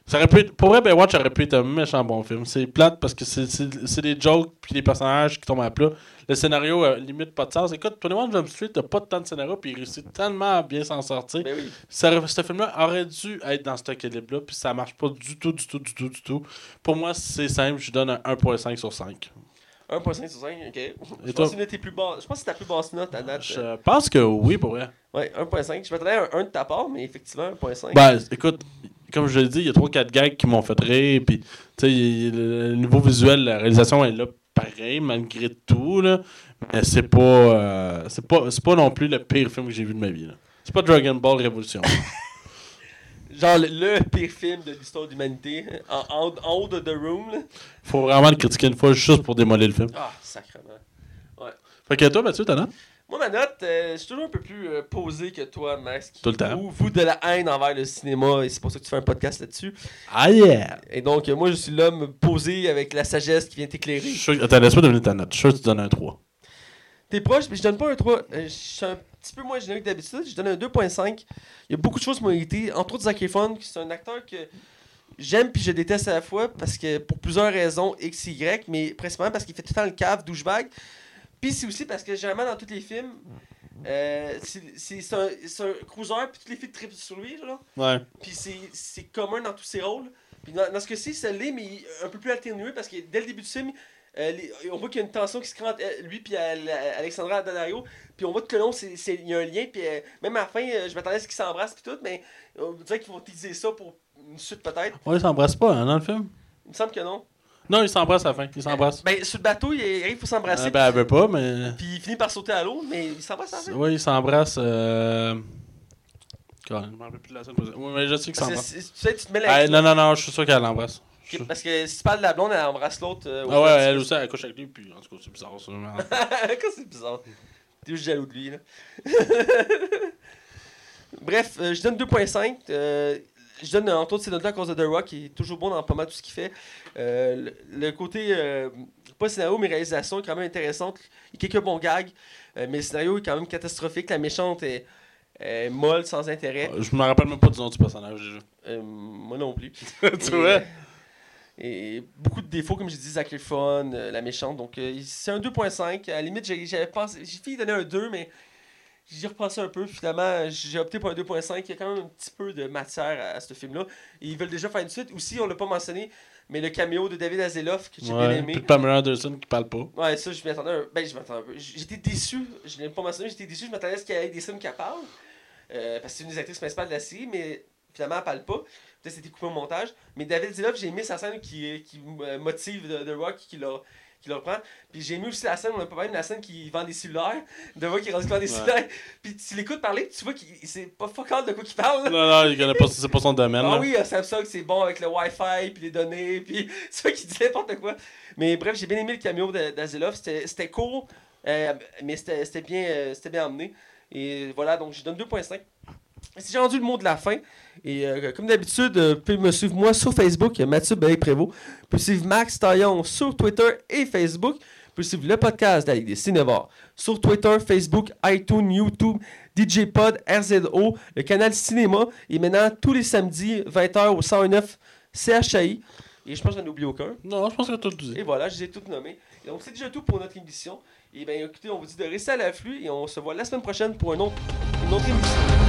Ça aurait pu être- pour vrai, Baywatch aurait pu être un méchant bon film. C'est plate parce que c'est- des jokes puis des personnages qui tombent à plat. Le scénario, euh, limite, pas de sens. Écoute, 21 Jump Street, t'as pas tant de scénario puis il réussit tellement à bien s'en sortir. Ben oui. Ça aurait- ce film-là aurait dû être dans cet équilibre-là, puis ça marche pas du tout, du tout, du tout, du tout. Pour moi, c'est simple, je donne un 1.5 sur 5. 1.5 sur 5, ok. Je pense que tes plus. Je pense que c'est ta plus basse note à date. Je pense que oui, pour vrai. Ouais, 1.5. Je m'attendais à un 1 de ta part, mais effectivement, 1.5. Ben, écoute, comme je l'ai dit, il y a 3-4 gags qui m'ont fait rire, puis tu sais, le, le niveau visuel, la réalisation est là pareil, malgré tout, là. Mais c'est pas, euh, c'est pas, c'est pas non plus le pire film que j'ai vu de ma vie, là. C'est pas Dragon Ball Révolution. Genre le, le pire film de l'histoire de l'humanité. En, en, en haut de The Room. Là. Faut vraiment le critiquer une fois juste pour démolir le film. Ah, sacrément. Fait que toi, Mathieu, t'as note? Moi, ma note, euh, je suis toujours un peu plus euh, posé que toi, Max. qui Tout le temps. Vous, de la haine envers le cinéma, et c'est pour ça que tu fais un podcast là-dessus. Ah yeah! Et donc, euh, moi, je suis l'homme posé avec la sagesse qui vient Je t'éclairer. suis Attends, laisse-moi donner ta note. Je suis sûr que tu donnes un 3. T'es proche, mais je donne pas un 3. Euh, je suis un petit peu moins généreux que d'habitude. Je donne un 2.5. Il y a beaucoup de choses qui m'ont irrité. Entre autres, Zac Efron, qui c'est un acteur que j'aime puis je déteste à la fois parce que pour plusieurs raisons X, Y, mais principalement parce qu'il fait tout le temps le cave, douchebag. Puis c'est aussi parce que généralement dans tous les films, euh, c'est un, un cruiser puis toutes les filles trippent sur lui. Genre. Ouais. Puis c'est- commun dans tous ses rôles. Puis dans, dans ce cas-ci, ça l'est, mais un peu plus atténué parce que dès le début du film, euh, les- on voit qu'il y a une tension qui se crée entre euh, lui et Alexandra Daddario. Puis on voit que le long, il y a un lien. Puis euh, même à la fin, je m'attendais à ce qu'ils s'embrassent puis tout, mais on dirait qu'ils vont utiliser ça pour une suite peut-être. Ouais, ils s'embrassent pas hein, dans le film? Il me semble que non. Non, ils s'embrassent à la fin. Ils s'embrassent. Ben, sur le bateau, il arrive pour s'embrasser. Euh, ben, elle veut pas, mais. Puis il finit par sauter à l'eau, mais il s'embrasse à la fin. Oui, ils s'embrassent. Euh... Je me rappelle plus de la scène. Oui, mais je sais s'embrassent. c'est- tu sais, tu te mets la. Ah, non, non, non, je suis sûr qu'elle l'embrasse. Parce que si tu parles de la blonde, elle embrasse l'autre. euh, Ah ouais, elle aussi, elle couche avec lui, puis en tout cas, c'est bizarre ça. c'est bizarre. T'es juste jaloux de lui, là. Bref, euh, je donne 2.5. je donne entre autres ces notes-là à cause de The Rock, qui est toujours bon dans pas mal tout ce qu'il fait. Euh, le, le côté, euh, pas scénario, mais réalisation est quand même intéressante. Il y a quelques bons gags, euh, mais le scénario est quand même catastrophique. La méchante est, est molle, sans intérêt. Je me rappelle même pas du nom du personnage déjà. Moi non plus. tu Et, vois? Et beaucoup de défauts, comme je dis, Zac Efron, la méchante. Donc, c'est un 2.5. À la limite, j'ai- j'avais pensé. J'ai failli donner un 2, mais j'y ai repensé un peu. Finalement, j'ai opté pour un 2.5. Il y a quand même un petit peu de matière à, à ce film-là. Ils veulent déjà faire une suite. Aussi, on l'a pas mentionné, mais le caméo de David Azeloff, que j'ai bien aimé. puis Pamela Anderson qui parle pas. Ouais, ça, je m'attendais un... Ben, je m'attendais un peu. J'étais déçu. Je l'ai pas mentionné, j'étais déçu. Je m'attendais à ce qu'il y ait des scènes qui parlent. Euh, parce que c'est une des actrices principales de la série, mais finalement, elle parle pas. Peut-être c'était coupé au montage. Mais David Ziloff, j'ai aimé sa scène qui, qui euh, motive de Rock, qui le, qui le reprend. Puis j'ai aimé aussi la scène, on a pas parlé de la scène qui vend des cellulaires. De Rock qui rendu vend des Ouais. cellulaires. Puis tu l'écoutes parler, tu vois qu'il c'est pas fuck all de quoi qu'il parle. là. Non, non, il connaît pas, c'est pas son domaine. Ah là. oui, euh, Samsung, c'est bon avec le Wi-Fi, puis les données, puis c'est vrai qu'il dit n'importe quoi. Mais bref, j'ai bien aimé le cameo d'Azelov. C'était court, euh, mais c'était bien, euh, c'était bien emmené. Et voilà, donc je donne 2.5. Si j'ai rendu le mot de la fin, et euh, comme d'habitude, euh, vous pouvez me suivre moi sur Facebook, Mathieu Bellec Prévost. Vous pouvez suivre Max Taillon sur Twitter et Facebook. Vous pouvez suivre le podcast de la Ligue des Cinévores sur Twitter, Facebook, iTunes, YouTube, DJ Pod, RZO, le canal Cinéma. Et maintenant, tous les samedis, 20h au 109 CHI. Et je pense que j'en ai oublié aucun. Non, je pense que tout dit. Et voilà, je les ai toutes nommées. Et donc, c'est déjà tout pour notre émission. Et bien, écoutez, on vous dit de rester à l'afflux et on se voit la semaine prochaine pour un autre, une autre émission.